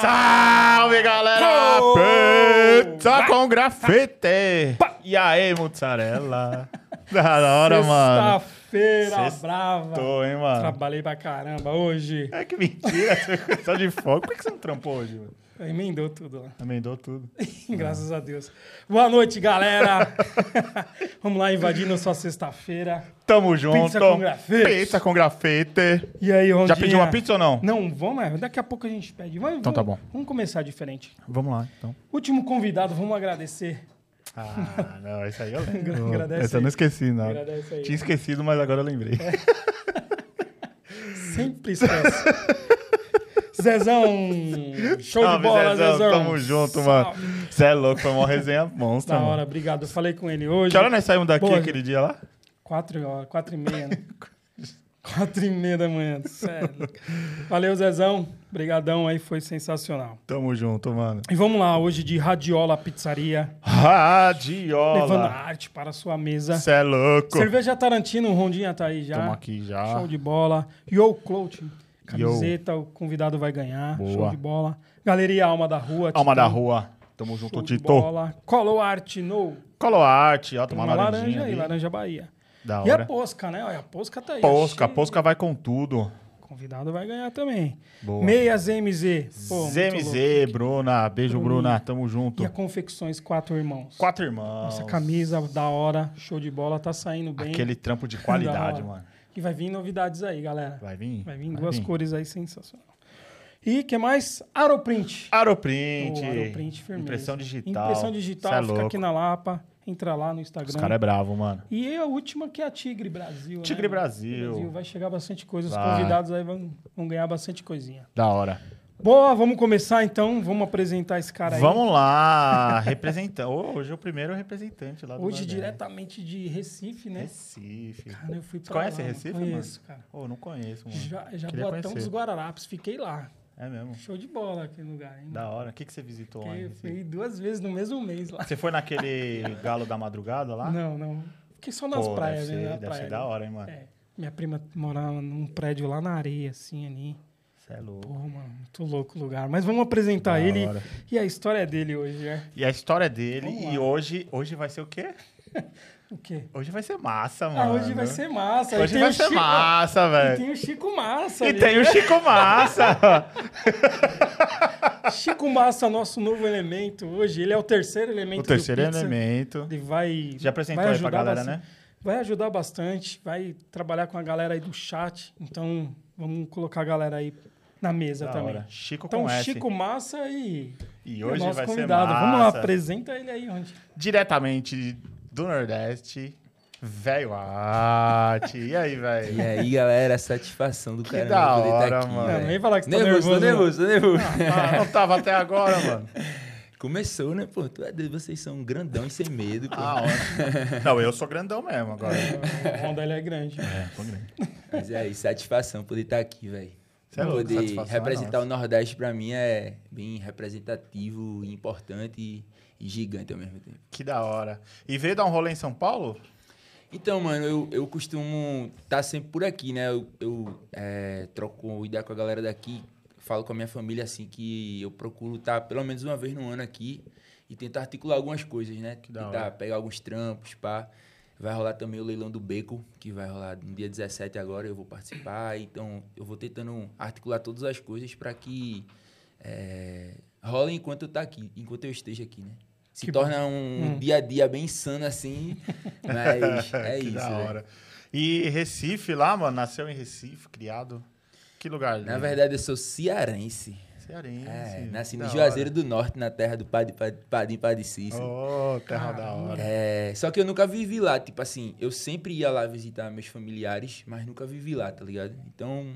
Salve, galera! Oh! Pizza com grafite! E aí, mozzarella? Da hora, mano. Sexta-feira brava. hein, mano? Trabalhei pra caramba hoje. É que mentira, você tá de folga. Por que você não trampou hoje, mano? Emendou tudo lá. Emendou tudo. Graças a Deus. Boa noite, galera. Vamos lá invadindo sua sexta-feira. Tamo junto. com grafite. Pizza com grafite. E aí, Rondinha? Já pediu uma pizza ou não? Não, vamos, é, daqui a pouco a gente pede. Vamos, Então tá bom. Vamos começar diferente. Vamos lá, então. Último convidado, vamos agradecer. Ah, não, isso aí eu lembro. Agradece Essa eu não aí. esqueci, não. Aí. Tinha esquecido, mas agora eu lembrei. Sempre esquece. Zezão, show Salve, de bola, Zezão, Zezão. Tamo junto, mano. Você é louco, foi uma resenha monstra, Da mano. hora, obrigado. Eu falei com ele hoje. Que hora nós saímos daqui Boa. aquele dia lá? Quatro horas, quatro e meia, né? quatro e meia da manhã, sério. Valeu, Zezão. Obrigadão aí, foi sensacional. Tamo junto, mano. E vamos lá, hoje de Radiola Pizzaria, Radiola. levando arte para a sua mesa. Você é louco. Cerveja Tarantino, Rondinha tá aí já. Tamo aqui já. Show de bola. Yo Clothing, camiseta, o convidado vai ganhar. Boa. Show de bola. Galeria Alma da Rua. Alma Titã. da rua. Tamo junto, Show de Tito. bola. Colou Art no. Coloarte, ó, Tem tomar uma laranja aí, ali. laranja Bahia. Da E a. Posca, né? Olha, a Posca tá aí. Posca, Achei- Posca vai com tudo. Convidado vai ganhar também. Boa. Meias MZ. Pô. ZMZ, Bruna. Beijo. Bruna. Tamo junto. E a Confecções Quatro Irmãos. Quatro irmãos. Essa camisa da hora, show de bola, tá saindo bem. Aquele trampo de Da qualidade, mano. E vai vir novidades aí, galera. Vai vir? Vai vir duas cores aí sensacional. E que mais? Aeroprint. Aeroprint. Ô, Aeroprint firmeza. Impressão digital. Impressão digital, é fica louco. aqui na Lapa. Entra lá no Instagram. Os caras é bravo, mano. E a última que é a Tigre Brasil. Tigre né? Brasil. Vai chegar bastante coisa. Os Vai. convidados aí vão, vão ganhar bastante coisinha. Da hora. Boa, vamos começar então. Vamos apresentar esse cara aí. Vamos lá. Representante. hoje é o primeiro representante lá do Hoje, diretamente de Recife, né? Recife. Cara, eu fui Você conhece lá, Recife, Conheço, cara. Ô, não conheço, mano. Já, já dos Guararapes, fiquei lá. É mesmo. Show de bola aquele lugar, hein? Da hora. O que, que você visitou lá? Fiquei, Recife? fui duas vezes no mesmo mês lá. Você foi naquele galo da madrugada lá? Não, não. Fiquei só nas Pô, praias, deve né? ser, Na deve praia, ser da né? hora, hein, mano. É. Minha prima morava num prédio lá na areia, assim, ali. Você é louco. Pô, mano, muito louco o lugar. Mas vamos apresentar Da ele hora. e a história dele hoje, né? E a história dele, Vamos e lá. hoje, hoje vai ser o quê? O quê? Hoje vai ser massa, mano. Ah, hoje vai ser massa. E Hoje vai ser Chico- massa, E velho. tem o Chico Massa E ali. tem o Chico Massa. Chico Massa, nosso novo elemento hoje. Ele é o terceiro elemento o terceiro elemento. Ele vai. Já apresentou vai aí pra galera, bastante. né? Vai ajudar bastante, vai trabalhar com a galera aí do chat. Então, vamos colocar a galera aí na mesa Da também. hora. Chico Então, com S. Chico Massa e, E e o hoje nosso vai convidado. ser massa. Vamos lá, apresenta ele aí onde. Diretamente do Nordeste, velho Arte. E aí, velho? E aí, galera, satisfação do Que caramba da poder hora, estar aqui. mano. Não, nem falar que você tá nervoso, nervoso, tô nervoso, tô nervoso. Ah, não tava até agora, mano. Começou, né, pô? Tu é doido, vocês são grandão e sem medo, pô. Ah, ótimo. Não, eu sou grandão mesmo agora. O Honda ele é grande. É, tô grande. Mas é aí, satisfação poder estar aqui, velho. Cê é louco, Poder é representar nossa. o Nordeste pra mim é bem representativo, importante e, gigante ao mesmo tempo. Que da hora. E veio dar um rolê em São Paulo? Então, mano, eu, eu costumo estar sempre por aqui, né? Eu, eu é, troco ideia com a galera daqui, falo com a minha família assim que eu procuro estar pelo menos uma vez no ano aqui e tentar articular algumas coisas, né? da tentar pegar alguns trampos, pá. Vai rolar também o leilão do Beco, que vai rolar no dia 17 agora, eu vou participar. Então, eu vou tentando articular todas as coisas para que é, role enquanto eu tá aqui, enquanto eu esteja aqui, né? Se Que torna um Hum. dia a dia bem insano assim, mas é que isso. da velho. hora. E Recife lá, mano, nasceu em Recife, criado. Que lugar? Na verdade, eu sou cearense. Cearense. É, nasci da no hora. Juazeiro do Norte, na terra do Padim Padim Padim Cícero. Oh, terra da Caramba. hora. É, só que eu nunca vivi lá, tipo assim, eu sempre ia lá visitar meus familiares, mas nunca vivi lá, tá ligado? Então,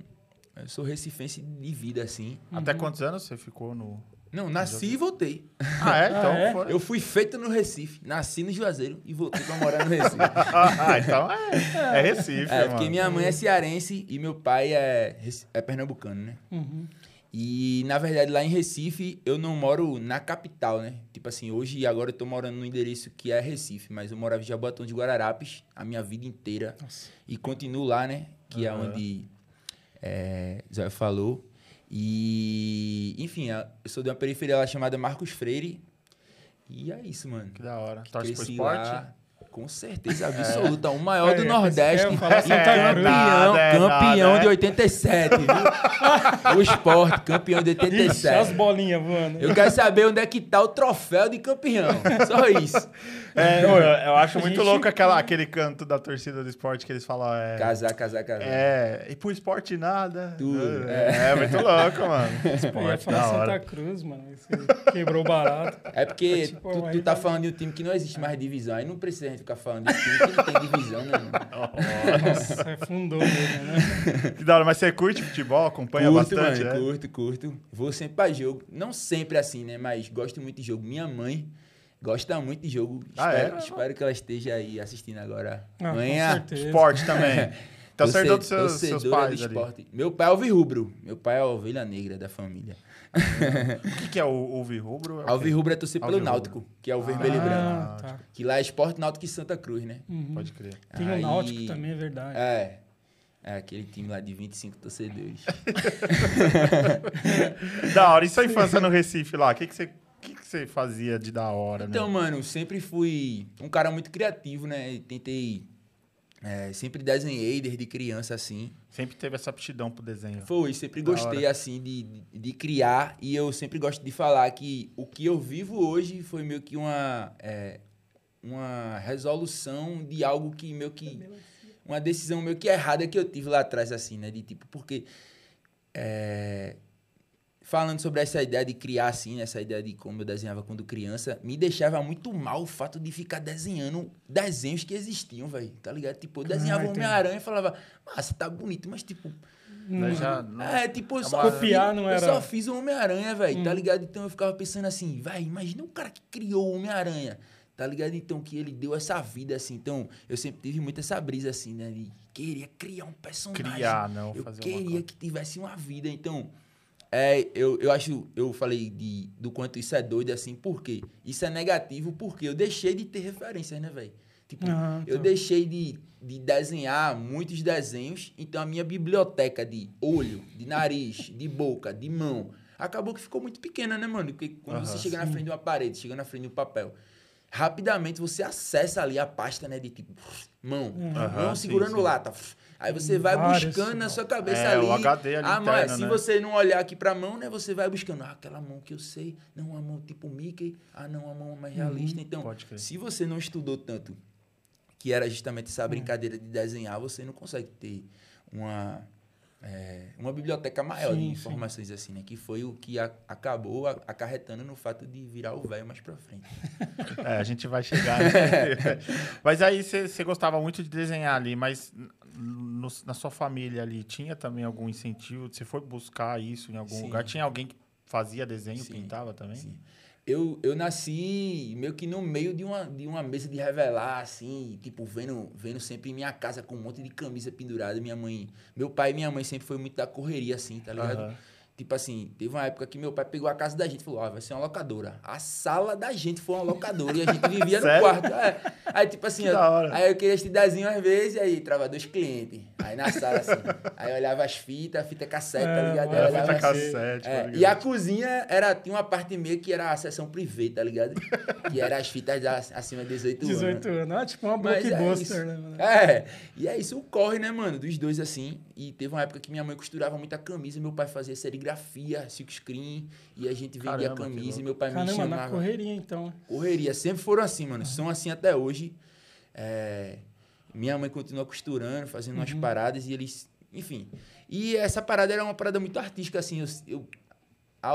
eu sou recifense de vida, assim. Até quantos anos você ficou no. Não, nasci e voltei. Ah, é? Então Ah, é? foi. Eu fui feito no Recife, nasci no Juazeiro e voltei pra morar no Recife. ah, então é, é Recife, É, mano. porque minha mãe é cearense e meu pai é, é pernambucano, né? Uhum. E, na verdade, lá em Recife, eu não moro na capital, né? Tipo assim, hoje e agora eu tô morando no endereço que é Recife, mas eu morava em Jabotão de Guararapes a minha vida inteira. Nossa. E continuo lá, né? Que é Aham. onde é, Zé falou. E, enfim, eu sou de uma periferia lá chamada Marcos Freire. E é isso, mano. Que da hora. Torce pro esporte? lá, com certeza absoluta. O maior É, do Nordeste. falar campeão, Nada, é campeão nada, de é. 87, viu? o esporte, campeão de Ixi, as 87. bolinhas voando. Eu quero saber onde é que tá o troféu de campeão. Só isso. É, eu, eu acho muito gente- louco aquela, aquele canto da torcida do esporte que eles falam. É, Casar, casar, casar. é e pro esporte nada. Tudo, É, é muito louco, mano. Eu ia Esporte, falar da Santa hora. Cruz, mano. Quebrou barato. É porque É tipo, tu, tu tá falando de um time que não existe mais divisão. Aí não precisa a gente ficar falando de time que não tem divisão, né, mano? Nossa, é fundou mesmo, né? Que da hora, mas você curte futebol? Acompanha curto, bastante, mano, né? curto, curto. Vou sempre pra jogo. Não sempre assim, né? Mas gosto muito de jogo. Minha mãe gosta muito de jogo. Ah, espero, é? espero que ela esteja aí assistindo agora. Ah, Manhã. Esporte também. Torce- herdou dos seus, seus pais do ali. esporte. Meu pai é alvirrubro. Meu pai é a ovelha negra da família. O que, que é o Uvi Rubro? É o? Alvirrubro é torcer pelo Alvirrubro. Náutico, que é o vermelho e branco. Ah, tá. Que lá é esporte Náutico e Santa Cruz, né? Uhum. Pode crer. Tem o Aí- Náutico também, é verdade. É. É aquele time lá de 25 torcedores. Da hora. E sua infância no Recife lá? O que, que, você, o que, que você fazia de da hora, Então, né? mano, sempre fui um cara muito criativo, né? Tentei. é, sempre desenhei desde criança, assim. Sempre teve essa aptidão pro desenho. Foi, sempre Da gostei, assim, de, de, de criar. E eu sempre gosto de falar que o que eu vivo hoje foi meio que uma. é, uma resolução de algo que meio que. Uma decisão meio que errada que eu tive lá atrás, assim, né? De tipo, porque. é, falando sobre essa ideia de criar assim, essa ideia de como eu desenhava quando criança, me deixava muito mal o fato de ficar desenhando desenhos que existiam, velho. Tá ligado? Tipo, eu desenhava Ah, entendi. Homem-Aranha e falava, massa, tá bonito, mas tipo. Daí já não- É, tipo, eu só, uma- Copiar fiz, não eu era- só fiz o Homem-Aranha, velho, tá Hum. ligado? Então eu ficava pensando assim, vai, imagina o cara que criou o Homem-Aranha, tá ligado? Então, que ele deu essa vida, assim. Então, eu sempre tive muito essa brisa, assim, né? De queria criar um personagem. Criar, não Eu fazer uma queria que tivesse uma vida. Então, é, eu, eu acho, eu falei de, do quanto isso é doido, assim, por quê? Isso é negativo porque eu deixei de ter referências, né, velho? Tipo, Ah, eu tá. deixei de, de desenhar muitos desenhos, então a minha biblioteca de olho, de nariz, de boca, de mão, acabou que ficou muito pequena, né, mano? Porque quando você chega na frente de uma parede, chega na frente de um papel, rapidamente você acessa ali a pasta, né, de tipo, mão, Aham, mão sim, segurando sim. lata. Aí você vai Vários, buscando na sua cabeça É, ali. o HD ali ah, mas interno, se né? você não olhar aqui pra mão, né, você vai buscando, ah, aquela mão que eu sei, não, a mão tipo Mickey, ah, não, a mão mais realista. Então, se você não estudou tanto, que era justamente essa brincadeira de desenhar, você não consegue ter uma, é, uma biblioteca maior Sim, de sim. informações assim, né? Que foi o que a- acabou a- acarretando no fato de virar o velho mais pra frente. É, a gente vai chegar. né? mas aí você você gostava muito de desenhar ali, mas no- na sua família ali tinha também algum incentivo? Você foi buscar isso em algum Sim. lugar? Tinha alguém que fazia desenho, Sim, pintava também? Sim. Eu, eu nasci meio que no meio de uma, de uma mesa de revelar, assim, tipo, vendo, vendo sempre em minha casa com um monte de camisa pendurada. Minha mãe, meu pai e minha mãe sempre foi muito da correria, assim, tá ligado? Aham. Tipo assim, teve uma época que meu pai pegou a casa da gente e falou, ó, vai ser uma locadora. A sala da gente foi uma locadora e a gente vivia no quarto. É. Aí, tipo assim, eu- aí eu queria esse desenho às vezes, e aí trava dois clientes. Aí na sala, assim, aí eu olhava as fitas, fita cassete, tá É, ligado? Aí a olhava Fita assim, cassete, é, tá e a cozinha era, tinha uma parte meio que era a sessão privê, tá ligado? Que era as fitas acima de 18 anos. 18 anos. Ah, tipo uma é blockbuster, né, mano? É, e é isso, o corre, né, mano, dos dois assim. E teve uma época que minha mãe costurava muita camisa, meu pai fazia serigrafia, silk screen, e a gente vendia Caramba, camisa e meu pai me Caramba, na chamava. correria, então. Correria, sempre foram assim, mano, são assim até hoje. É, minha mãe continua costurando, fazendo umas paradas e eles, enfim. E essa parada era uma parada muito artística, assim, eu, eu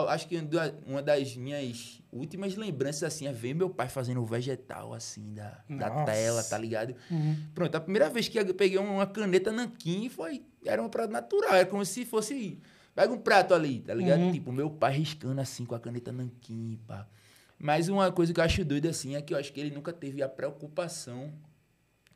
acho que uma- das minhas últimas lembranças, assim, é ver meu pai fazendo o vegetal, assim, da, da tela, tá ligado? Uhum. Pronto, a primeira vez que eu peguei uma caneta nanquim foi. Era uma parada natural, era como se fosse. Pega um prato ali, tá ligado? Uhum. Tipo, meu pai riscando assim com a caneta nanquim, pá. Mas uma coisa que eu acho doida assim é que eu acho que ele nunca teve a preocupação.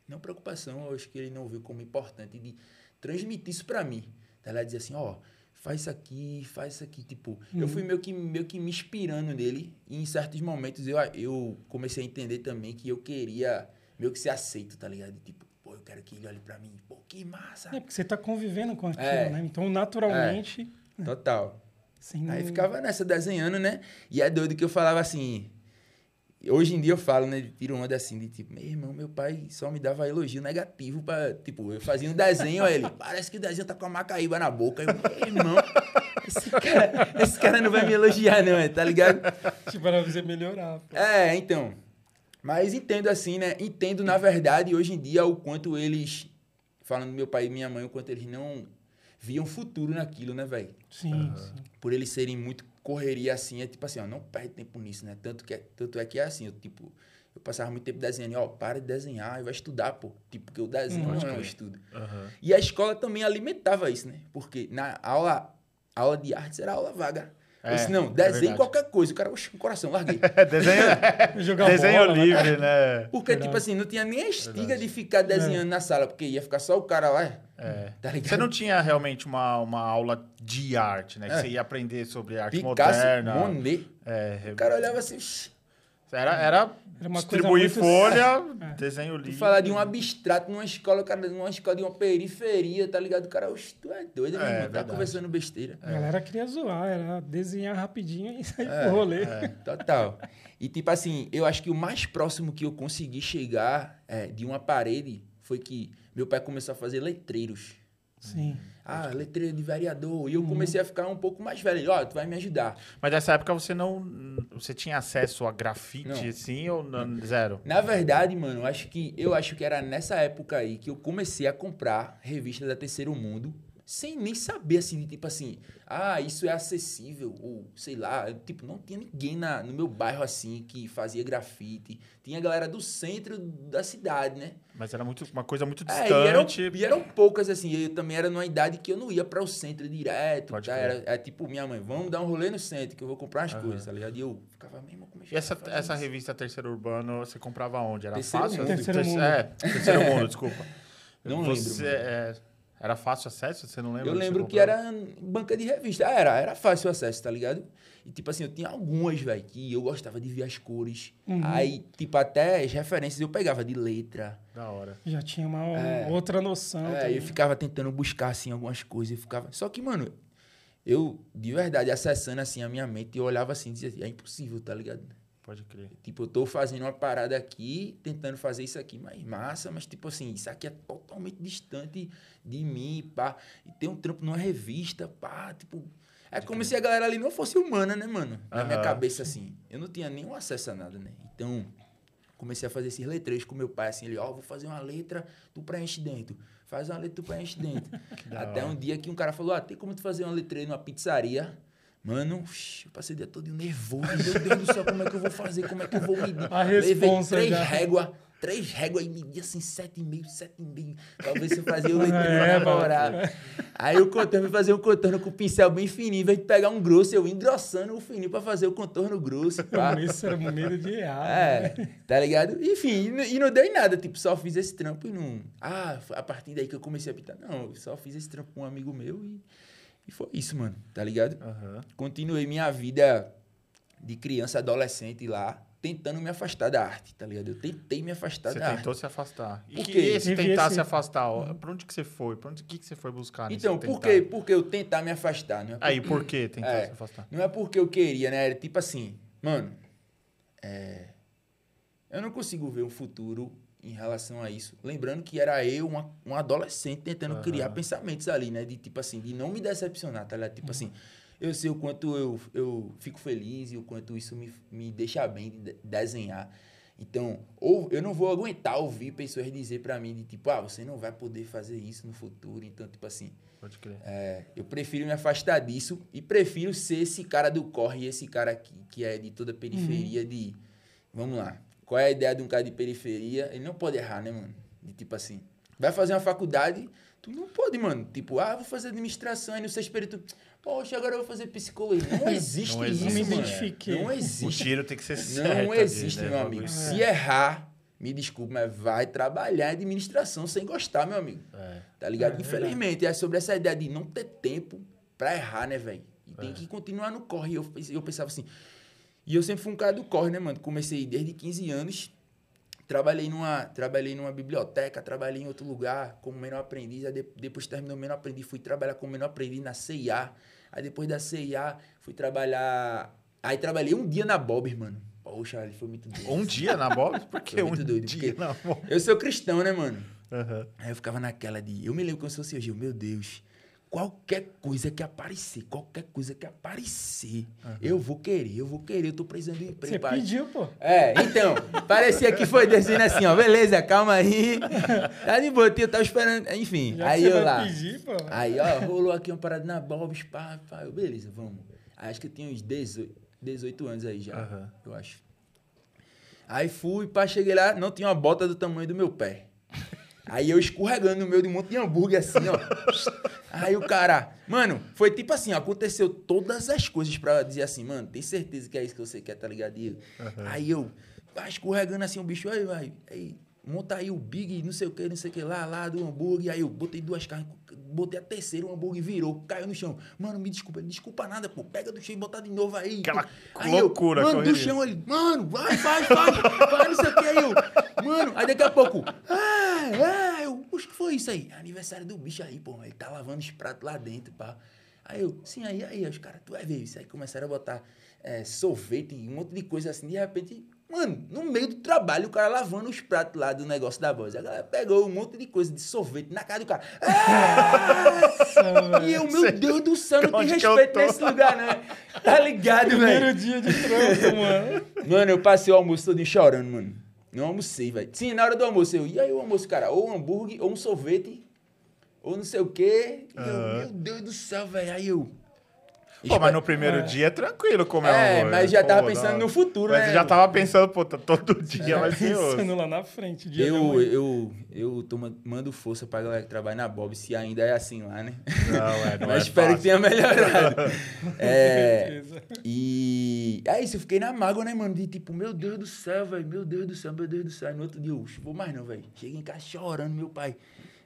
Não preocupação, eu acho que ele não viu como importante de transmitir isso pra mim. Tá ligado? Dizer assim, ó, faz isso aqui, faz isso aqui. Tipo, eu fui meio que, meio que me inspirando nele. E em certos momentos eu, eu comecei a entender também que eu queria meio que ser aceito, tá ligado? Tipo, quero que ele olhe pra mim. Pô, que massa. É, porque você tá convivendo com aquilo, É. né? Então, naturalmente... Total. Sim. Aí ficava nessa desenhando, né? E é doido que eu falava assim. Hoje em dia eu falo, né? Tiro onda assim, de tipo, meu irmão, meu pai só me dava elogio negativo pra. Tipo, eu fazia um desenho, aí ele, parece que o desenho tá com a macaíba na boca. Eu, meu irmão, esse cara, esse cara não vai me elogiar, não, é, tá ligado? Tipo, era pra você melhorar. pô. É, então. Mas entendo assim, né? Entendo, na verdade, hoje em dia, o quanto eles. Falando do meu pai e minha mãe, o quanto eles não viam futuro naquilo, né, velho? Sim, sim. Por eles serem muito correria assim, é tipo assim, ó, não perde tempo nisso, né? Tanto, que é, tanto é que é assim, eu, tipo, eu passava muito tempo desenhando, ó, para de desenhar e vai estudar, pô. Tipo, porque o desenho Hum, não pode é crer. estudo. Aham. E a escola também alimentava isso, né? Porque na aula, aula de artes era aula vaga. Eu É, disse, não, é desenhe verdade. qualquer coisa. O cara, oxe, coração, larguei. É, desenho, Jogar desenho bola, né? livre, né? Porque, Verdade. tipo assim, não tinha nem a estiga Verdade. de ficar desenhando na sala, porque ia ficar só o cara lá. É. Tá? Você não tinha realmente uma, uma aula de arte, né? Que É. você ia aprender sobre arte Picasso, moderna. Monet. É, O cara olhava assim, "Shh, era, era Era uma distribuir coisa muito- folha, É. desenho livre. falar de um abstrato numa escola, cara, numa escola de uma periferia, tá ligado? O cara, tu é doido, meu É, irmão, tá conversando besteira. A galera queria zoar, era desenhar rapidinho e sair É, pro rolê. Total. E tipo assim, eu acho que o mais próximo que eu consegui chegar é, de uma parede foi que meu pai começou a fazer letreiros. Sim. Ah, letreiro de vereador. E eu comecei a ficar um pouco mais velho. Ele, Ó, tu vai me ajudar. Mas nessa época você não. Você tinha acesso a grafite, Não. assim, ou não, zero? Na verdade, mano, eu acho que eu acho que era nessa época aí que eu comecei a comprar revista da Terceiro Mundo, sem nem saber assim, de tipo assim, ah, isso é acessível, ou sei lá, eu, tipo, não tinha ninguém na, no meu bairro assim que fazia grafite. Tinha a galera do centro da cidade, né? Mas era muito, uma coisa muito É, e, eram, distante. e eram poucas, assim. Eu também era numa idade que eu não ia para o centro direto. Pode Tá? Era, era tipo, minha mãe, vamos dar um rolê no centro, que eu vou comprar umas Aham. coisas, tá ligado? E eu ficava mesmo como é E essa, essa isso? revista Terceiro Urbano, você comprava onde? Era Terceiro fácil? Mundo. Terceiro Terce- Mundo. É, Terceiro Mundo, desculpa. Não Você, lembro. é, era fácil acesso? Você não lembra? Eu lembro que era banca de revista. Ah, era, era fácil o acesso, tá ligado? E tipo assim, eu tinha algumas, velho, que eu gostava de ver as cores. Uhum. Aí, tipo, até as referências eu pegava de letra. Da hora. Já tinha uma É. outra noção. É, também. eu ficava tentando buscar, assim, algumas coisas. Eu ficava... Só que, mano, eu, de verdade, acessando, assim, a minha mente, eu olhava assim e dizia, assim, é impossível, tá ligado? Pode crer. Tipo, eu tô fazendo uma parada aqui, tentando fazer isso aqui mais massa, mas, tipo assim, isso aqui é totalmente distante de mim, pá. E tem um trampo numa revista, pá, tipo... É como se a galera ali não fosse humana, né, mano? Na minha cabeça, assim. Eu não tinha nenhum acesso a nada, né? Então, comecei a fazer esses letreiros com meu pai, assim, ele, ó, vou fazer uma letra, tu preenche dentro. Faz uma letra, tu preenche dentro. Até hora. um dia que um cara falou, ah, tem como tu fazer uma letreira numa pizzaria? Mano, eu passei o dia todo nervoso. Meu Deus do céu, como é que eu vou fazer? Como é que eu vou medir? A Levei três já. réguas, três réguas e medi assim, sete e meio, sete e meio. Ver se eu fazia o letreiro É, na moral. Aí o contorno, fazer um contorno com o pincel bem fininho, em vez de pegar um grosso, eu engrossando o fininho pra fazer o contorno grosso, pá. Isso era medo de errar. É, tá ligado? Enfim, e não- deu em nada, tipo, só fiz esse trampo e não. Ah, foi a partir daí que eu comecei a pintar. Não, eu só fiz esse trampo com um amigo meu e, e foi isso, mano, tá ligado? Aham. Continuei minha vida de criança, adolescente lá, tentando me afastar da arte, tá ligado? Eu tentei me afastar Você da arte. tentou se afastar. E Por quê? esse tentar esse- se afastar, ó, pra onde que você foi? Pra onde que, que você foi buscar nesse Então? Por que eu tentar me afastar? Não é, Aí, por que tentar É. se afastar? não é porque eu queria, né? Era tipo assim, mano, é, eu não consigo ver um futuro em relação a isso. Lembrando que era eu, uma, um adolescente, tentando Aham. criar pensamentos ali, né? De tipo assim, de não me decepcionar, tá ligado? Uhum. Tipo assim, eu sei o quanto eu, eu fico feliz e o quanto isso me, me deixa bem de de- desenhar. Então, ou eu não vou aguentar ouvir pessoas dizer pra mim de tipo, ah, você não vai poder fazer isso no futuro. Então, tipo assim, Pode crer. é, eu prefiro me afastar disso e prefiro ser esse cara do corre, esse cara aqui, que é de toda a periferia de... Vamos lá. Qual é a ideia de um cara de periferia? Ele não pode errar, né, mano? De tipo assim, vai fazer uma faculdade, tu não pode, mano. Tipo, ah, vou fazer administração, aí no período, tu, poxa, agora eu vou fazer psicologia. Não existe Não isso, existe, Não me mano. identifiquei. Não O existe. tiro tem que ser certo. Não ali, existe, né, meu amigo. Se errar, me desculpe, mas vai trabalhar em administração sem gostar, meu amigo. É. Tá ligado? É, Infelizmente, é sobre essa ideia de não ter tempo pra errar, né, velho? E tem É. que continuar no corre. E eu, eu pensava assim. E eu sempre fui um cara do corre, né, mano? Comecei desde 15 anos. Trabalhei numa, trabalhei numa biblioteca, trabalhei em outro lugar como menor aprendiz. Aí de- depois terminou o menor aprendiz, fui trabalhar como menor aprendiz na CIA. Aí depois da CIA, fui trabalhar. Aí trabalhei um dia na Bob's, mano. Poxa, ali foi muito doido. Um dia na Bob's? Por que Foi um doido, dia na Bob's? Eu sou cristão, né, mano? Aham. Aí eu ficava naquela de. Eu me lembro como se fosse hoje, eu, meu Deus. Qualquer coisa que aparecer, qualquer coisa que aparecer, eu vou querer, eu vou querer, eu tô precisando de emprego. Você pai. pediu, pô. É, então, parecia que foi dizendo assim, ó, beleza, calma aí. Tá de boa, eu tava esperando, enfim. Já aí eu lá. pedir, pô. Aí, ó, rolou aqui uma parada na Bob's, pá, pá. Eu, beleza, vamos. Acho que eu tinha uns 18, 18 anos aí já, Aham. eu acho. Aí fui, pá, cheguei lá, não tinha uma bota do tamanho do meu pé. Aí eu escorregando no meio de um monte de hambúrguer assim, ó. Aí o cara, mano, foi tipo assim, ó, aconteceu todas as coisas pra dizer assim, mano, tem certeza que é isso que você quer, tá ligado? Eu- Aí eu, escorregando assim, o bicho, aí, vai, aí, monta aí o Big, não sei o que, não sei o que lá, lá do hambúrguer. Aí eu botei duas carnes, botei a terceira, o hambúrguer virou, caiu no chão. Mano, me desculpa, ele, desculpa nada, pô, pega do chão e botar de novo aí. Aquela aí loucura, eu, Mano, do chão ele, mano, vai, vai, vai, vai, não sei o que. Aí eu, mano, aí daqui a pouco, ah, é, eu, oxe, que foi isso aí? Aniversário do bicho aí, pô, ele tá lavando os pratos lá dentro, pá. Aí eu, sim, aí, aí, os caras, tu vai ver isso. Aí começaram a botar é, sorvete, um monte de coisa assim, de repente, mano, no meio do trabalho, o cara lavando os pratos lá do negócio da voz. A galera pegou um monte de coisa de sorvete na cara do cara. Ah! E eu, meu Deus do céu, não tem eu respeito nesse lugar, né? Tá ligado, velho? Primeiro dia de trampo, mano. Mano, eu passei o almoço todo chorando, mano. Não almocei, velho. Sim, na hora do almoço, eu, e aí o almoço, cara? Ou um hambúrguer, ou um sorvete, ou não sei o quê. Eu, meu Deus do céu, velho. Aí eu. Pô, mas no primeiro É. dia é tranquilo comer É, hambúrguer. mas já tava Pô, pensando não. no futuro, Mas né? você já tava pensando, pô, tá- todo dia vai ser osso. Pensando lá na frente, dia de Eu, eu, eu tô, man- mando força pra galera que trabalha na Bob, se ainda é assim lá, né? Não, é, não Mas é espero fácil. que tenha melhorado. é, certeza. e é isso, eu fiquei na mágoa, né, mano? De tipo, meu Deus do céu, velho, meu Deus do céu, meu Deus do céu. No outro dia, eu, "Uxa, vou mais não, velho. Cheguei em casa chorando, meu pai.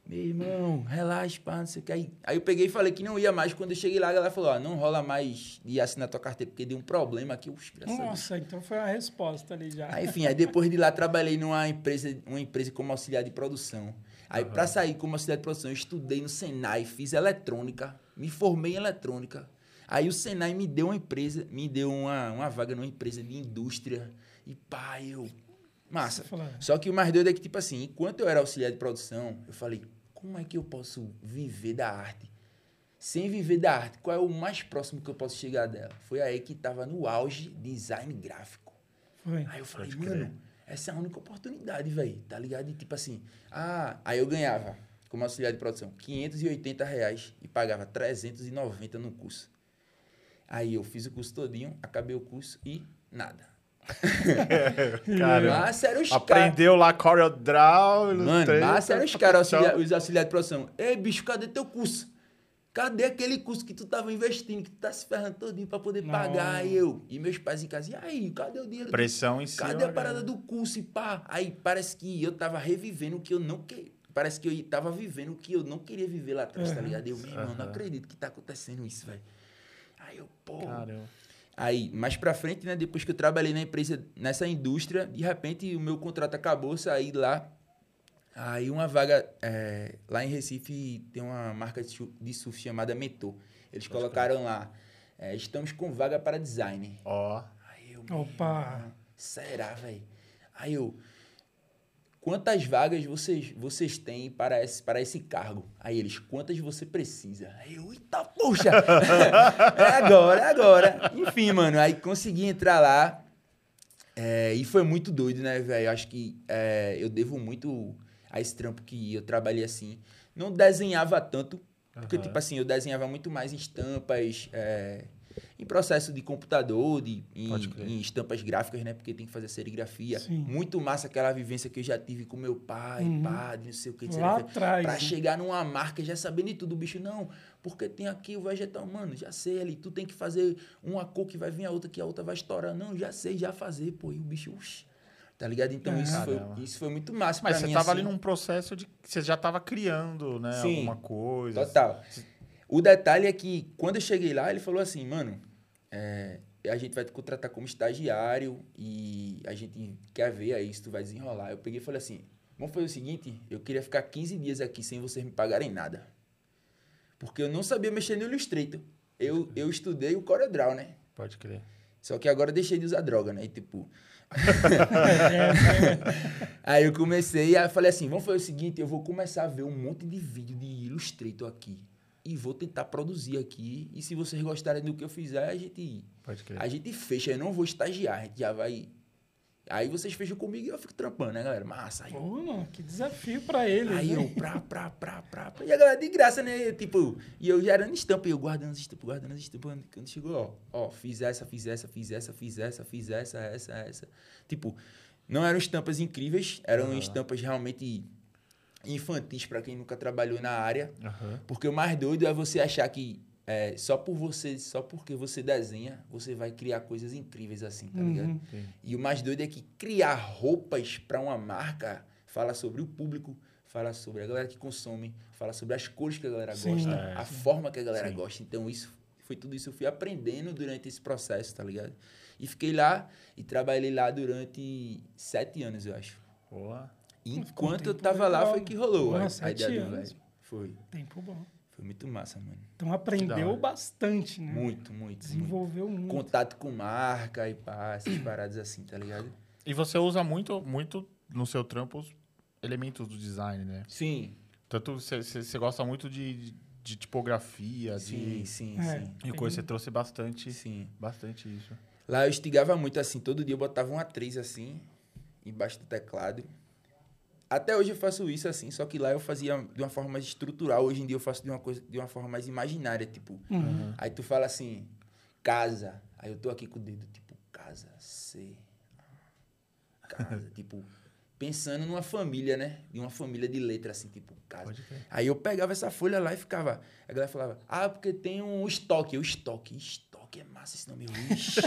Meu irmão, relaxa, pá, não sei o que. Aí, aí eu peguei e falei que não ia mais. Quando eu cheguei lá, a galera falou, ó, não rola mais de assinar tua carteira, porque deu um problema aqui. Deus. Nossa, então foi a resposta ali já. Aí, enfim, aí depois de lá trabalhei numa empresa, uma empresa como auxiliar de produção. Aí, pra sair como auxiliar de produção, eu estudei no Senai, fiz eletrônica, me formei em eletrônica. Aí o Senai me deu uma empresa, me deu uma, uma vaga numa empresa de indústria. E pá, eu. Massa. Falou, Só que o mais doido é que, tipo assim, enquanto eu era auxiliar de produção, eu falei, como é que eu posso viver da arte? Sem viver da arte, qual é o mais próximo que eu posso chegar dela? Foi aí que tava no auge design gráfico. Foi. Aí eu falei, Pode crer. mano, essa é a única oportunidade, velho. Tá ligado? E tipo assim, ah, aí eu ganhava, como auxiliar de produção, 580 reais e pagava 390 no curso. Aí eu fiz o curso todinho, acabei o curso e nada. Cara, Massa era os aprendeu lá CorelDRAW, Mano, Illustrator, massa era os caras, auxilia- os auxiliares de produção. Ei, bicho, cadê teu curso? Cadê aquele curso que tu tava investindo, que tu tá se ferrando todinho pra poder Não. pagar? Aí eu, e meus pais em casa, e aí, cadê o dinheiro? Pressão em cima. Cadê a parada do curso e pá? Aí parece que eu tava revivendo o que eu não queria. Parece que eu tava vivendo o que eu não queria viver lá atrás, tá Uhum. ligado? Eu, meu irmão, não acredito que tá acontecendo isso, velho. Aí eu, pô. Caramba. Aí, mais pra frente, né? Depois que eu trabalhei na empresa, nessa indústria, de repente o meu contrato acabou, saí lá. Aí uma vaga é, lá em Recife tem uma marca de surf chamada Metor. Eles colocaram lá. é, estamos com vaga para design. Ó, Aí eu, Opa. "Meu, será, velho? Aí eu, quantas vagas vocês, vocês têm para esse, para esse cargo? Aí eles, quantas você precisa? Aí eu, eita, poxa! é agora, é agora. Enfim, mano, aí consegui entrar lá. é, e foi muito doido, né, velho? Acho que é, eu devo muito a esse trampo que eu trabalhei assim. Não desenhava tanto, porque, Aham. tipo assim, eu desenhava muito mais estampas, é, em processo de computador, de, em, em estampas gráficas, né? Porque tem que fazer serigrafia. Sim. Muito massa aquela vivência que eu já tive com meu pai, Uhum. padre, não sei o que. Lá atrás. Pra né? chegar numa marca já sabendo de tudo, o bicho, não, porque tem aqui o vegetal, mano, já sei ali, tu tem que fazer uma cor que vai vir a outra, que a outra vai estourar. Não, já sei, já fazer, pô. E o bicho, uxi, tá ligado? Então Ah. isso, Caramba. foi, isso foi muito massa Mas pra você mim, tava assim. ali num processo de que você já tava criando, né? Sim, alguma coisa. Total. O detalhe é que quando eu cheguei lá, ele falou assim, mano, é, a gente vai te contratar como estagiário e a gente quer ver aí se tu vai desenrolar. Eu peguei e falei assim, vamos fazer o seguinte, eu queria ficar 15 dias aqui sem vocês me pagarem nada. Porque eu não sabia mexer no Illustrator. eu, eu estudei o CorelDRAW, né? Pode crer. Só que agora eu deixei de usar droga, né? E, tipo... aí eu comecei, aí eu falei assim, vamos fazer o seguinte, eu vou começar a ver um monte de vídeo de Illustrator aqui. E vou tentar produzir aqui. E se vocês gostarem do que eu fizer, a gente, Pode crer. a gente fecha. Eu não vou estagiar, a gente já vai... Aí vocês fecham comigo e eu fico trampando, né, galera? Massa. Aí, Pô, mano, que desafio pra ele. Aí né? eu, pra, pra, pra, pra, pra. E a galera de graça, né? Tipo, e eu gerando estampa, e eu guardando as estampas, guardando as estampas. Quando chegou, ó, ó, fiz essa, fiz essa, fiz essa, fiz essa, fiz essa, essa, essa. Tipo, não eram estampas incríveis, eram Aham. estampas realmente infantis pra quem nunca trabalhou na área. Aham. Porque o mais doido é você achar que é, só por você, só porque você desenha, você vai criar coisas incríveis assim, tá ligado? Uhum. Sim. E o mais doido é que criar roupas para uma marca fala sobre o público, fala sobre a galera que consome, fala sobre as cores que a galera Sim, gosta, é. a forma que a galera Sim. gosta. Então, isso foi tudo isso que eu fui aprendendo durante esse processo, tá ligado? E fiquei lá e trabalhei lá durante sete anos, eu acho. Boa. Enquanto eu tava lá, legal. foi que rolou Porra, a, a ideia do velho. Foi. Tempo bom. Foi muito massa, mano. Então aprendeu bastante, né? Muito, muito. muito. Desenvolveu muito. Contato com marca e pá, essas paradas assim, tá ligado? E você usa muito, muito no seu trampo os elementos do design, né? Sim, Tanto você, gosta muito de, de tipografia, sim, de, sim, É. sim. e coisa. Você trouxe bastante, Sim. bastante isso. Lá eu instigava muito, assim, todo dia eu botava uma atriz assim, embaixo do teclado. Até hoje eu faço isso assim, só que lá eu fazia de uma forma mais estrutural. Hoje em dia eu faço de uma coisa, de uma forma mais imaginária, tipo. Uhum. Aí tu fala assim, casa. Aí eu tô aqui com o dedo, tipo, casa, C. Casa, tipo, pensando numa família, né? De uma família de letra, assim, tipo, casa. Aí eu pegava essa folha lá e ficava. A galera falava, ah, porque tem um estoque. Eu, estoque, estoque, é massa esse nome. Eu, ixi.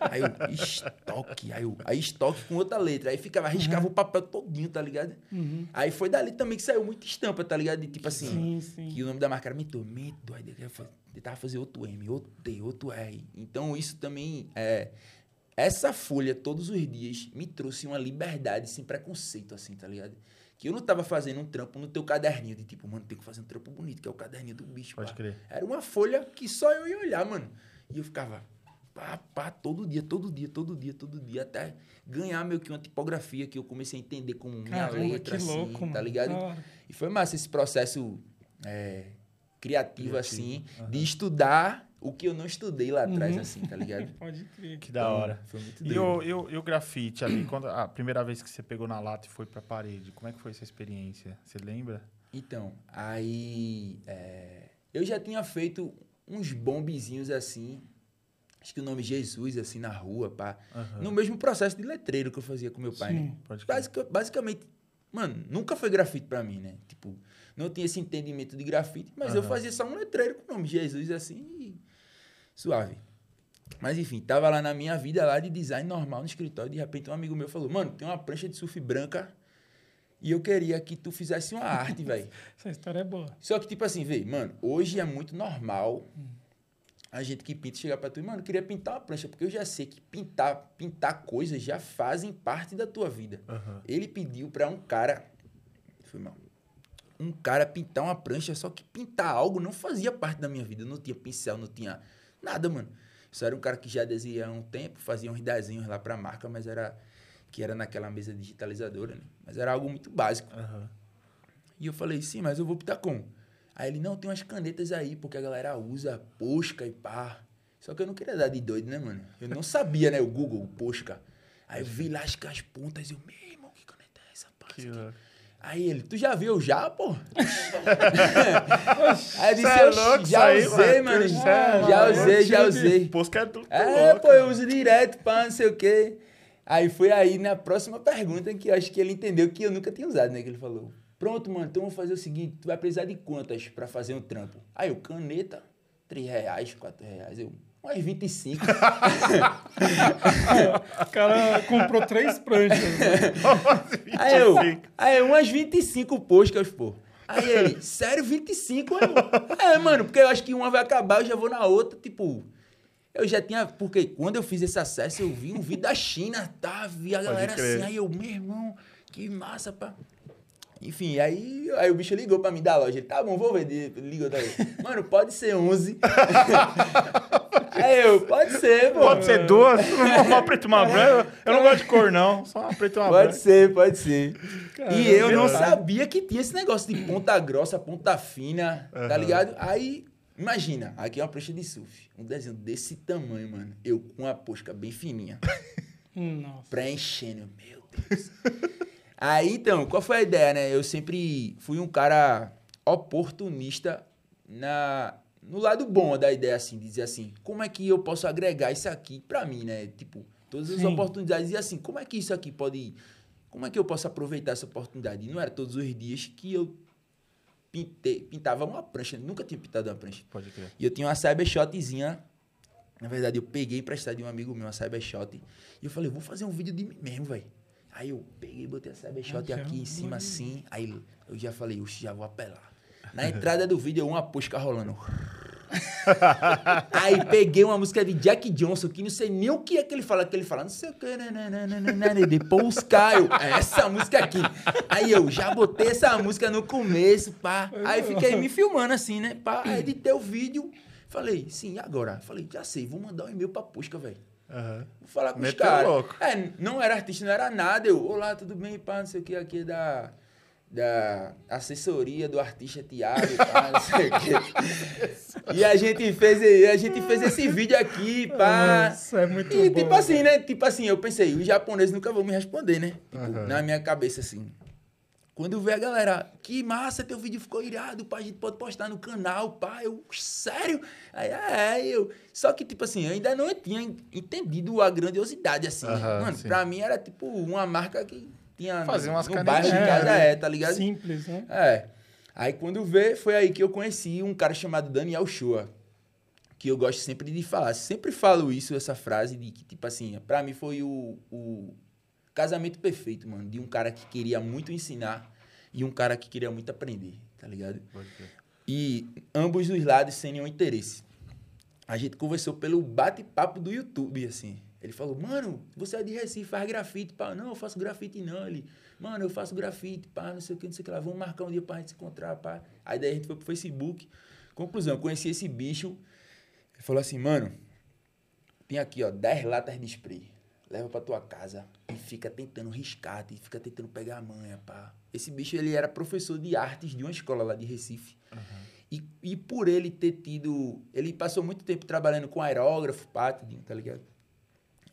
aí eu, estoque. Aí eu, aí estoque com outra letra. Aí ficava, arriscava o papel todinho, tá ligado? Uhum. Aí foi dali também que saiu muita estampa, tá ligado? De tipo assim, Sim, sim. que o nome da marca era Mito, Mito. Aí ele tentava fazer outro M, outro T, outro R. Então isso também é. Essa folha, todos os dias, me trouxe uma liberdade sem preconceito, assim, tá ligado? Que eu não tava fazendo um trampo no teu caderninho, de tipo, mano, tem que fazer um trampo bonito, que é o caderninho do bicho. Pode pá. crer. Era uma folha que só eu ia olhar, mano. E eu ficava, pá, pá, todo dia, todo dia, todo dia, todo dia, até ganhar meio que uma tipografia que eu comecei a entender como minha Caramba, letra, que assim, louco, mano. tá ligado? E foi massa esse processo é, criativo, Criativo, assim, aham. de estudar o que eu não estudei lá atrás, Uhum. assim, tá ligado? Pode crer. Que da hora. Foi muito E doido. o, e, o, e o grafite ali, quando, a primeira vez que você pegou na lata e foi pra parede, como é que foi essa experiência? Você lembra? Então, aí é, eu já tinha feito uns bombezinhos assim, acho que o nome Jesus, assim, na rua, pá. Aham. No mesmo processo de letreiro que eu fazia com meu pai, né? Sim. Pode crer. Basica- basicamente, mano, nunca foi grafite pra mim, né? Tipo, não tinha esse entendimento de grafite, mas eu Aham. fazia só um letreiro com o nome Jesus, assim, e suave. Mas enfim, tava lá na minha vida lá de design normal no escritório, de repente um amigo meu falou, mano, tem uma prancha de surf branca e eu queria que tu fizesse uma arte, velho. Essa história é boa. Só que, tipo assim, vê, mano, hoje é muito normal a gente que pinta chegar pra tu e, mano, eu queria pintar uma prancha, porque eu já sei que pintar, pintar coisas já fazem parte da tua vida. Aham. Ele pediu pra um cara. Foi mal. Um cara pintar uma prancha, só que pintar algo não fazia parte da minha vida. Não tinha pincel, não tinha nada, mano. Só era um cara que já desenhava há um tempo, fazia uns desenhos lá pra marca, mas era. Que era naquela mesa digitalizadora, né? Mas era algo muito básico. Aham. E eu falei, sim, mas eu vou pintar como? Aí ele, não, tem umas canetas aí, porque a galera usa posca e pá. Só que eu não queria dar de doido, né, mano? Eu não sabia, né, o Google, o posca. Aí eu vi lá as, as pontas e eu, meu irmão, que caneta é essa, pá? Aí ele, tu já viu já, pô? aí eu disse, é "Oxi, louco já aí, usei, mano. mano. É já usei, já usei. Posca é tudo É, louco, pô, eu uso direto, pá, não sei o quê. Aí foi aí na próxima pergunta que eu acho que ele entendeu que eu nunca tinha usado, né? Que ele falou: Pronto, mano, então vamos fazer o seguinte: tu vai precisar de quantas pra fazer um trampo? Aí eu, caneta, 3 reais, 4 reais. Eu, umas 25. O cara comprou três pranchas. né? aí eu, aí eu, umas 25 poscas, pô. Aí ele, sério, 25? Aí eu, é, mano, porque eu acho que uma vai acabar, eu já vou na outra, tipo. Eu já tinha. Porque quando eu fiz esse acesso, eu vi um vídeo da China, tá? Vi a Pode galera assim. Aí eu, meu irmão, que massa, pá. Enfim, aí, aí o bicho ligou pra mim da loja. Ele, tá bom, vou ver. Ele Ligou daí. Mano, pode ser 11. aí eu, pode ser, pô. Pode ser duas, uma preta e uma branca. Eu não gosto de cor, não. Só uma preta e uma Pode branca. ser, pode ser. e eu não verdade. sabia que tinha esse negócio de ponta grossa, ponta fina, tá Aham. ligado? Aí, imagina, aqui é uma prancha de surf. Um desenho desse tamanho, mano. Eu com a posca bem fininha, Nossa. preenchendo. Meu Deus. Aí, então, qual foi a ideia, né? Eu sempre fui um cara oportunista na, no lado bom da ideia, assim, dizer assim, como é que eu posso agregar isso aqui pra mim, né? Tipo, todas as Sim. oportunidades, e assim, como é que isso aqui pode... Como é que eu posso aproveitar essa oportunidade? E não era todos os dias que eu pintei, pintava uma prancha, nunca tinha pintado uma prancha. Pode crer. E eu tinha uma cybershotzinha. Na verdade, eu peguei emprestado de um amigo meu, uma cybershot. E eu falei, vou fazer um vídeo de mim mesmo, velho. Aí eu peguei, botei a cybershot aqui em vou cima assim. Aí eu já falei, oxe, já vou apelar. Na entrada do vídeo, uma posca rolando. Aí peguei uma música de Jack Johnson, que não sei nem o que é que ele fala, que ele fala, não sei o que, nananana, depois Caio, é essa música aqui. Aí eu já botei essa música no começo, pá. Aí fiquei me filmando assim, né, pá. Aí editei o vídeo, falei, sim, e agora? Falei, já sei, vou mandar um e-mail pra Pusca, velho. Aham. Vou falar com os Meteu caras. louco. É, não era artista, não era nada. Eu, olá, tudo bem, pá, não sei o que, aqui é da, da assessoria do artista Tiago, pá, não sei o quê. E a gente fez, a gente fez esse vídeo aqui, pá. Nossa, é muito E bom. tipo assim, né? Tipo assim, eu pensei, os japoneses nunca vão me responder, né? Tipo, Aham. na minha cabeça, assim. Quando vê a galera, que massa, teu vídeo ficou irado, pá, a gente pode postar no canal, pá. Eu, sério? Aí, é, eu. Só que, tipo assim, eu ainda não tinha en- entendido a grandiosidade, assim. né? Aham, Mano, sim. pra mim era tipo uma marca que tinha no, umas no bairro de casa, né? é, tá ligado? Simples, né? É. Aí quando vê, foi aí que eu conheci um cara chamado Daniel Shoa. Que eu gosto sempre de falar. Sempre falo isso, essa frase de que, tipo assim, pra mim foi o, o casamento perfeito, mano. De um cara que queria muito ensinar e um cara que queria muito aprender, tá ligado? E ambos os lados sem nenhum interesse. A gente conversou pelo bate-papo do YouTube, assim. Ele falou, mano, você é de Recife, faz grafite, pá. Não, eu faço grafite não. Ele, mano, eu faço grafite, pá, não sei o que, não sei o que lá. Vamos marcar um dia pra gente se encontrar, pá. Aí daí a gente foi pro Facebook. Conclusão, conheci esse bicho. Ele falou assim, mano, tem aqui, ó, 10 latas de spray. Leva pra tua casa e fica tentando riscar, e fica tentando pegar a manha, pá. Esse bicho, ele era professor de artes de uma escola lá de Recife. E, e por ele ter tido... Ele passou muito tempo trabalhando com aerógrafo, pá, tá ligado?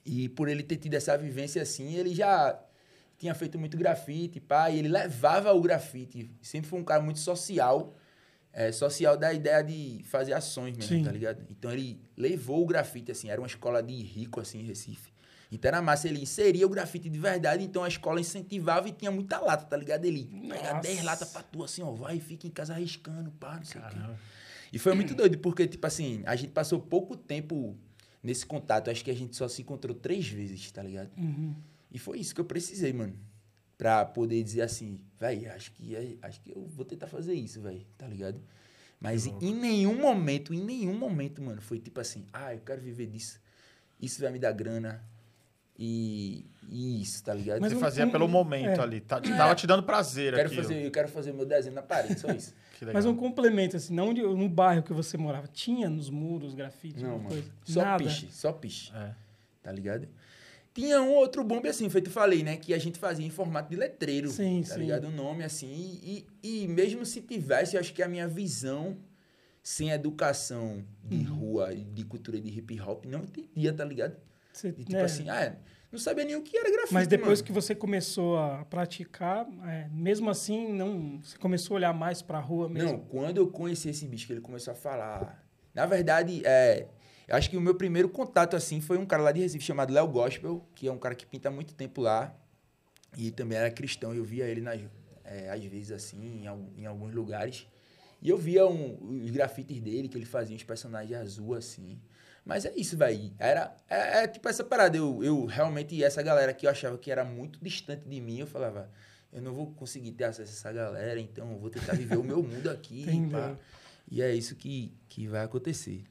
E por ele ter tido essa vivência assim, ele já tinha feito muito grafite, pá, e ele levava o grafite. Sempre foi um cara muito social, é, social da ideia de fazer ações mesmo, Sim. tá ligado? Então ele levou o grafite, assim, era uma escola de rico, assim, em Recife. Então era massa, ele inseria o grafite de verdade, então a escola incentivava e tinha muita lata, tá ligado? Ele pega Nossa. 10 latas pra tu, assim, ó, vai e fica em casa arriscando, pá, não sei o quê. E foi muito doido, porque, tipo assim, a gente passou pouco tempo nesse contato. Acho que a gente só se encontrou três vezes, tá ligado? Uhum. E foi isso que eu precisei, mano. Pra poder dizer assim, véi, acho que, é- acho que eu vou tentar fazer isso, véi, tá ligado? Mas em, em nenhum momento, em nenhum momento, mano, foi tipo assim, ah, eu quero viver disso. Isso vai me dar grana. E, e isso, tá ligado? Mas Você um- fazia um- pelo momento é. ali. Tá, tava te dando prazer eu, quero aquilo. fazer, eu quero fazer meu desenho na parede, só isso. Mas um complemento, assim, não onde, no bairro que você morava, tinha nos muros grafite, Não, alguma mano. coisa? Só Nada. piche, só piche. É. tá ligado? Tinha um outro bombe assim, feito eu falei, né? Que a gente fazia em formato de letreiro, Sim, tá sim. ligado? O nome assim. E, e, e mesmo se tivesse, eu acho que a minha visão sem educação de Uhum. rua, e de cultura de hip hop, não entendia, tá ligado? Você- E tipo é. assim, ah, não sabia nem o que era grafite, Mas depois mano. que você começou a praticar, é, mesmo assim, não, você começou a olhar mais pra rua mesmo? Não, quando eu conheci esse bicho, que ele começou a falar. Na verdade, é, eu acho que o meu primeiro contato assim foi um cara lá de Recife chamado Léo Gospel, que é um cara que pinta há muito tempo lá. E também era cristão. Eu via ele nas, é, às vezes assim, em, em alguns lugares. E eu via um- os grafites dele, que ele fazia uns personagens azul assim. Mas é isso, velho. Era é, é tipo essa parada. Eu, eu realmente, essa galera que eu achava que era muito distante de mim, eu falava, eu não vou conseguir ter acesso a essa galera, então eu vou tentar viver o meu mundo aqui. Pá. E é isso que, que vai acontecer.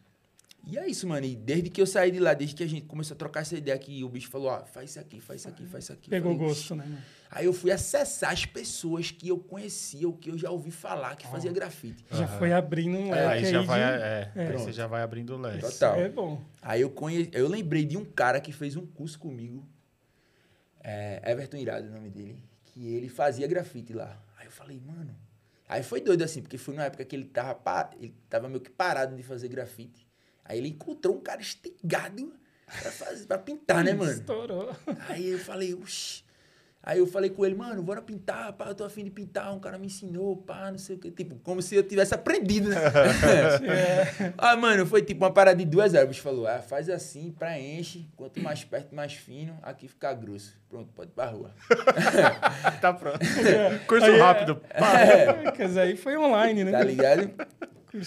E é isso, mano. E desde que eu saí de lá, desde que a gente começou a trocar essa ideia que o bicho falou, ó, faz isso aqui, faz isso aqui, faz isso aqui. Pegou Falei, gosto, né, mano? Aí eu fui acessar as pessoas que eu conhecia, o que eu já ouvi falar, que fazia grafite. Já foi abrindo um É, leque aí já aí vai, de... é, aí você já vai abrindo o leque. Total. É bom. Aí eu conhe... eu lembrei de um cara que fez um curso comigo, é, Everton Irado, o nome dele, que ele fazia grafite lá. Aí eu falei, mano. Aí foi doido assim, porque foi numa época que ele tava, pa- ele tava meio que parado de fazer grafite. Aí ele encontrou um cara estigado pra, fazer, pra pintar, né, mano? Estourou. Aí eu falei, uxi. Aí eu falei com ele, mano, bora pintar, pá, eu tô afim de pintar, um cara me ensinou, pá, não sei o quê. Tipo, como se eu tivesse aprendido, né? É. ah, mano, foi tipo uma parada de duas horas. Bicho falou, ah, faz assim, preenche, quanto mais perto, mais fino, aqui fica grosso. Pronto, pode ir pra rua. Tá pronto. Curso Aí é- rápido. Pá. É, Quer dizer, aí foi online, né? tá ligado?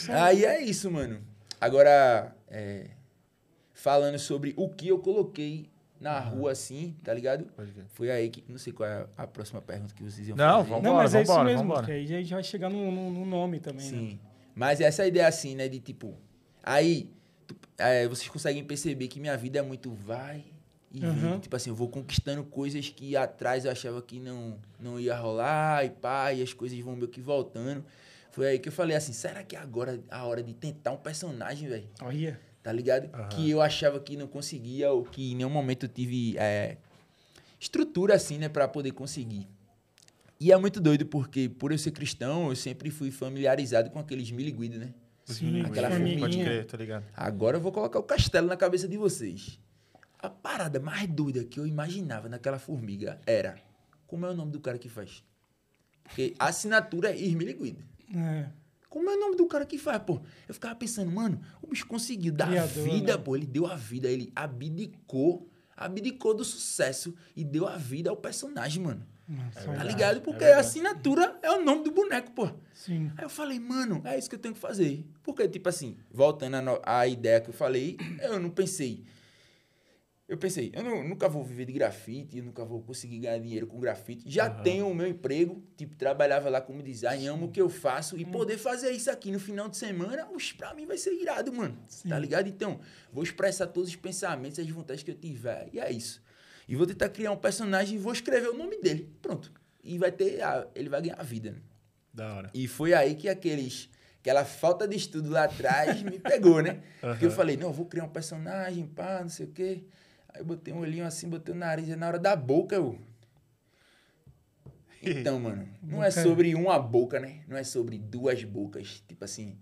Aí é isso, mano. Agora, é, falando sobre o que eu coloquei na rua, assim, tá ligado? Foi aí que. Não sei qual é a próxima pergunta que vocês iam Não, fazer. vamos Não, Vambora, mas é isso vambora, mesmo, vambora. que aí a gente vai chegar no, no- no nome também, né? Sim. Mas essa ideia assim, né? De tipo. Aí, tu- é, vocês conseguem perceber que minha vida é muito vai e vem. Aham. Tipo assim, eu vou conquistando coisas que atrás eu achava que não, não ia rolar e pá, e as coisas vão meio que voltando. Foi aí que eu falei assim, será que agora é a hora de tentar um personagem, velho? Olha. Tá ligado? Aham. Que eu achava que não conseguia ou que em nenhum momento eu tive é, estrutura assim, né, pra poder conseguir. E é muito doido porque, por eu ser cristão, eu sempre fui familiarizado com aqueles miliguidos, né? Sim, Aquela Pode formiguinha. crer, tô ligado. Agora eu vou colocar o castelo na cabeça de vocês. A parada mais doida que eu imaginava naquela formiga era como é o nome do cara que faz? Porque a assinatura é Irmiliguido. É. Como é o nome do cara que faz, pô? Eu ficava pensando, mano, o bicho conseguiu dar Criador, vida, né? pô. Ele deu a vida, ele abdicou, abdicou do sucesso e deu a vida ao personagem, mano. Nossa, Tá olha. ligado? Porque verdade. a assinatura é o nome do boneco, pô. Sim. Aí eu falei, mano, é isso que eu tenho que fazer. Porque, tipo assim, voltando à ideia que eu falei, eu não pensei. Eu pensei, eu não- nunca vou viver de grafite, eu nunca vou conseguir ganhar dinheiro com grafite. Já Aham. tenho o meu emprego, tipo, trabalhava lá como design, amo o que eu faço. Hum. E poder fazer isso aqui no final de semana, oxe, pra mim vai ser irado, mano. Sim. Tá ligado? Então, vou expressar todos os pensamentos, as vontades que eu tiver. E é isso. E vou tentar criar um personagem e vou escrever o nome dele. Pronto. E vai ter. a- ele vai ganhar vida, né? Da hora. E foi aí que aqueles, aquela falta de estudo lá atrás me pegou, né? Porque eu falei, não, eu vou criar um personagem, pá, não sei o quê. Aí eu botei um olhinho assim, botei o nariz, e na hora da boca eu... Então, mano, não é sobre uma boca, né? Não é sobre duas bocas. Tipo assim,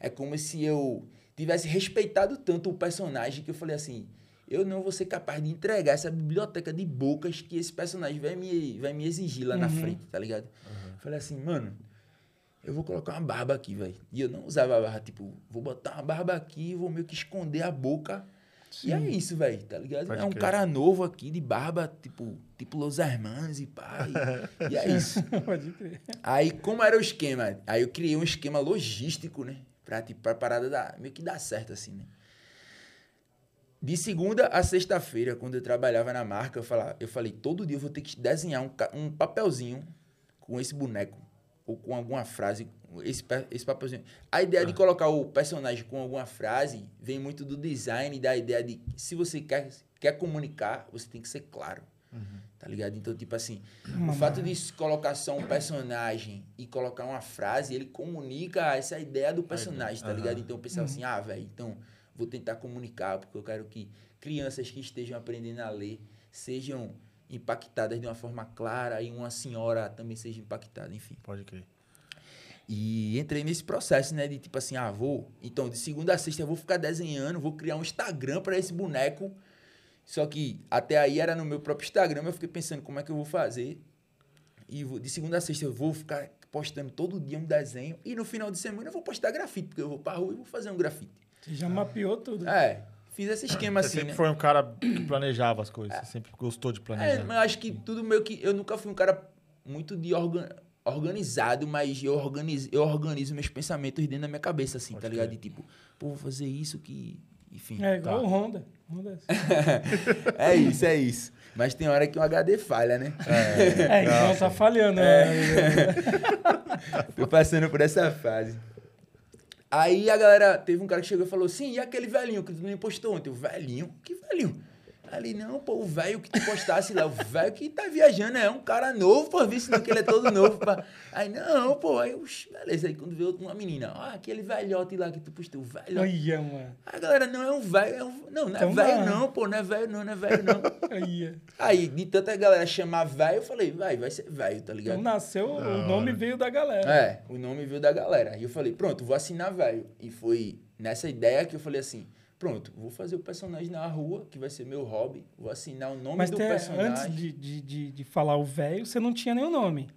é como se eu tivesse respeitado tanto o personagem que eu falei assim, eu não vou ser capaz de entregar essa biblioteca de bocas que esse personagem vai me, vai me exigir lá na Uhum. frente, tá ligado? Falei assim, mano, eu vou colocar uma barba aqui, velho. E eu não usava barba, tipo, vou botar uma barba aqui, vou meio que esconder a boca. E é isso, velho, tá ligado? Pode é um crer. cara novo aqui, de barba, tipo, tipo Los Hermanos e pá. E, e é isso. Pode crer. Aí, como era o esquema? Aí eu criei um esquema logístico, né? Pra, tipo, pra parada dar, meio que dar certo, assim, né? De segunda a sexta-feira, quando eu trabalhava na marca, eu, falava, eu falei, todo dia eu vou ter que desenhar um, um papelzinho com esse boneco. Ou com alguma frase, esse, esse papelzinho. A ideia de colocar o personagem com alguma frase vem muito do design, da ideia de que se você quer, quer comunicar, você tem que ser claro. Tá ligado? Então, tipo assim, o fato de colocar só um personagem e colocar uma frase, ele comunica essa ideia do personagem, tá ligado? Então eu pensava assim, ah, velho, então vou tentar comunicar, porque eu quero que crianças que estejam aprendendo a ler sejam impactadas de uma forma clara e uma senhora também seja impactada, enfim. Pode crer. E entrei nesse processo, né? De tipo assim, ah, vou. Então, de segunda a sexta eu vou ficar desenhando, vou criar um Instagram para esse boneco. Só que até aí era no meu próprio Instagram, eu fiquei pensando como é que eu vou fazer. E vou- de segunda a sexta eu vou ficar postando todo dia um desenho. E no final de semana eu vou postar grafite, porque eu vou pra rua e vou fazer um grafite. Você já mapeou tudo. É, fiz esse esquema Você assim, sempre né? foi um cara que planejava as coisas. Você sempre gostou de É, planejar. mas eu acho que tudo meio que. Eu nunca fui um cara muito de organ, organizado, mas eu organizo, eu organizo meus pensamentos dentro da minha cabeça, assim, Pode tá ligado? crer. De tipo, pô, vou fazer isso que. Enfim. É igual Tá. o Honda. Honda. É isso, é isso. Mas tem hora que o HD falha, né? É, então tá falhando. né? Tô passando por essa fase. Aí a galera, teve um cara que chegou e falou, sim, e aquele velhinho que tu me postou ontem? O velhinho? Que velhinho? Ali, não, pô, o velho que tu postasse lá, o velho que tá viajando, é um cara novo, pô, vi que ele é todo novo, pá. Aí, não, pô, aí, uxi, beleza. Aí quando veio uma menina, ó, aquele velhote lá que tu postou, o velhote. Olha, mano. Aí a galera, não, é um velho, é um... não, não é Então velho não, pô, não é velho não, não é velho não. Olha. Aí, de tanta galera chamar velho, eu falei, vai, vai ser velho, tá ligado? Então nasceu, Da o nome hora. veio da galera. É, o nome veio da galera. Aí eu falei, pronto, vou assinar velho. E foi nessa ideia que eu falei assim, pronto, vou fazer o personagem na rua, que vai ser meu hobby, vou assinar o nome Mas do personagem. antes de, de, de, de falar o velho, você não tinha nenhum nome.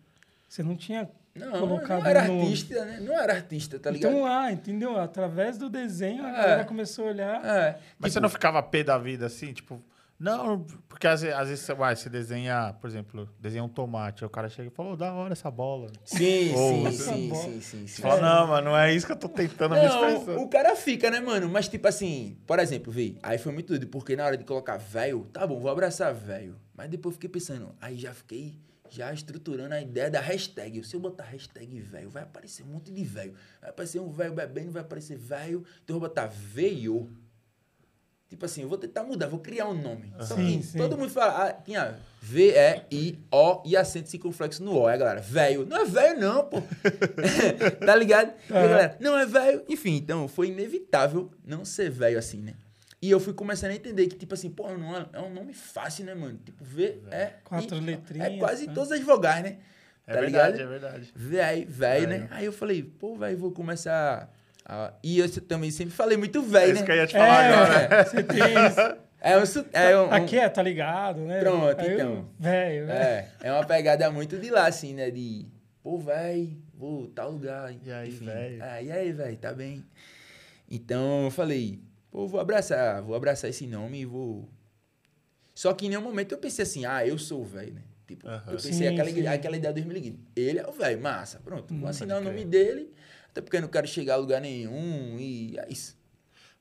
Você não tinha Não, colocado não era no- artista, né? Não era artista, tá ligado? Então lá, entendeu? Através do desenho, a É. galera começou a olhar. é. Mas você tipo, não ficava pé da vida assim, tipo. Não, porque às vezes, às vezes você, vai, você desenha, por exemplo, desenha um tomate, aí o cara chega e fala, "Ô, da hora essa bola. Sim, Ou sim, sim, sim, sim, fala, não, mano, não é isso que eu tô tentando me expressar. Não, o cara fica, né, mano? Mas, tipo assim, por exemplo, vi, aí foi muito doido, porque na hora de colocar velho, tá bom, vou abraçar velho. Mas depois eu fiquei pensando, aí já fiquei já estruturando a ideia da hashtag. Se eu botar hashtag velho, vai aparecer um monte de velho. Vai aparecer um velho bebendo, vai aparecer velho. Então eu vou botar veio. Tipo assim, eu vou tentar mudar, vou criar um nome. Só Sim, sim. todo mundo fala, ah, tinha V-E-I-O e acento circunflexo no O. Aí a galera, velho. Não é velho, não, pô. tá ligado? E a Aham. galera, não é velho. Enfim, então foi inevitável não ser velho assim, né? E eu fui começando a entender que, tipo assim, pô, não é, é um nome fácil, né, mano? Tipo, V, E, Quatro I, letrinhas, É quase né? todas as vogais, né? É tá verdade, ligado? é verdade. Véi, velho, né? Aí eu falei, pô, velho, vou começar. A... E eu também sempre falei muito É velho, isso né? que eu ia te falar agora. É, você tem isso. É um, é um, um- Aqui é, tá ligado, né? Pronto, Aí então. Velho, velho. É, é uma pegada muito de lá, assim, né? De, pô, véi, vou tal lugar. E aí, enfim. véi? Ah, e aí, velho, tá bem? Então eu falei, pô, vou abraçar, vou abraçar esse nome e vou. Só que em nenhum momento eu pensei assim, ah, eu sou o velho, né? Tipo, Aham. eu pensei Sim, aquela, sim. aquela ideia do Esmiliguinho. Ele é o velho, massa, pronto, Hum, vou assinar o nome crer. dele, até porque eu não quero chegar a lugar nenhum e é isso.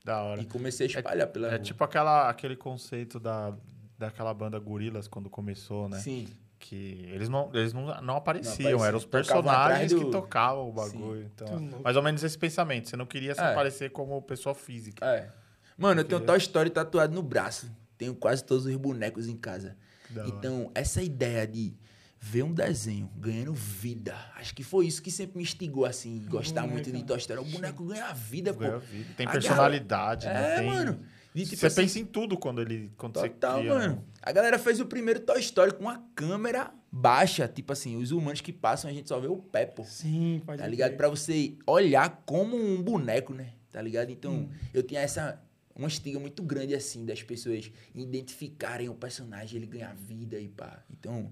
Da hora. E comecei a espalhar pela É rua. tipo aquela, aquele conceito da, daquela banda Gorilas quando começou, né? Sim. Que eles não, eles não, não apareciam, apareciam, eram os personagens do- que tocavam o bagulho. Então, mais ou menos esse pensamento. Você não queria se É. aparecer como pessoa física. É. Mano, eu tenho tal história tatuado no braço. Tenho quase todos os bonecos em casa. Da hora. então, essa ideia de ver um desenho ganhando vida, acho que foi isso que sempre me instigou, assim, gostar muito de? Toy Story. O boneco ganha vida, pô. Ganha vida. Tem A personalidade, galera- né? É, Tem- mano. De, tipo você assim, pensa em tudo quando ele quando Total, você cria. mano. né? A galera fez o primeiro Toy Story com uma câmera baixa. Tipo assim, os humanos que passam, a gente só vê o pé, pô. Sim, pode Tá ligado? Pra você olhar como um boneco, né? Tá ligado? Então, Hum. eu tinha essa. Uma estiga muito grande, assim, das pessoas identificarem o personagem, ele ganhar vida e pá. Então,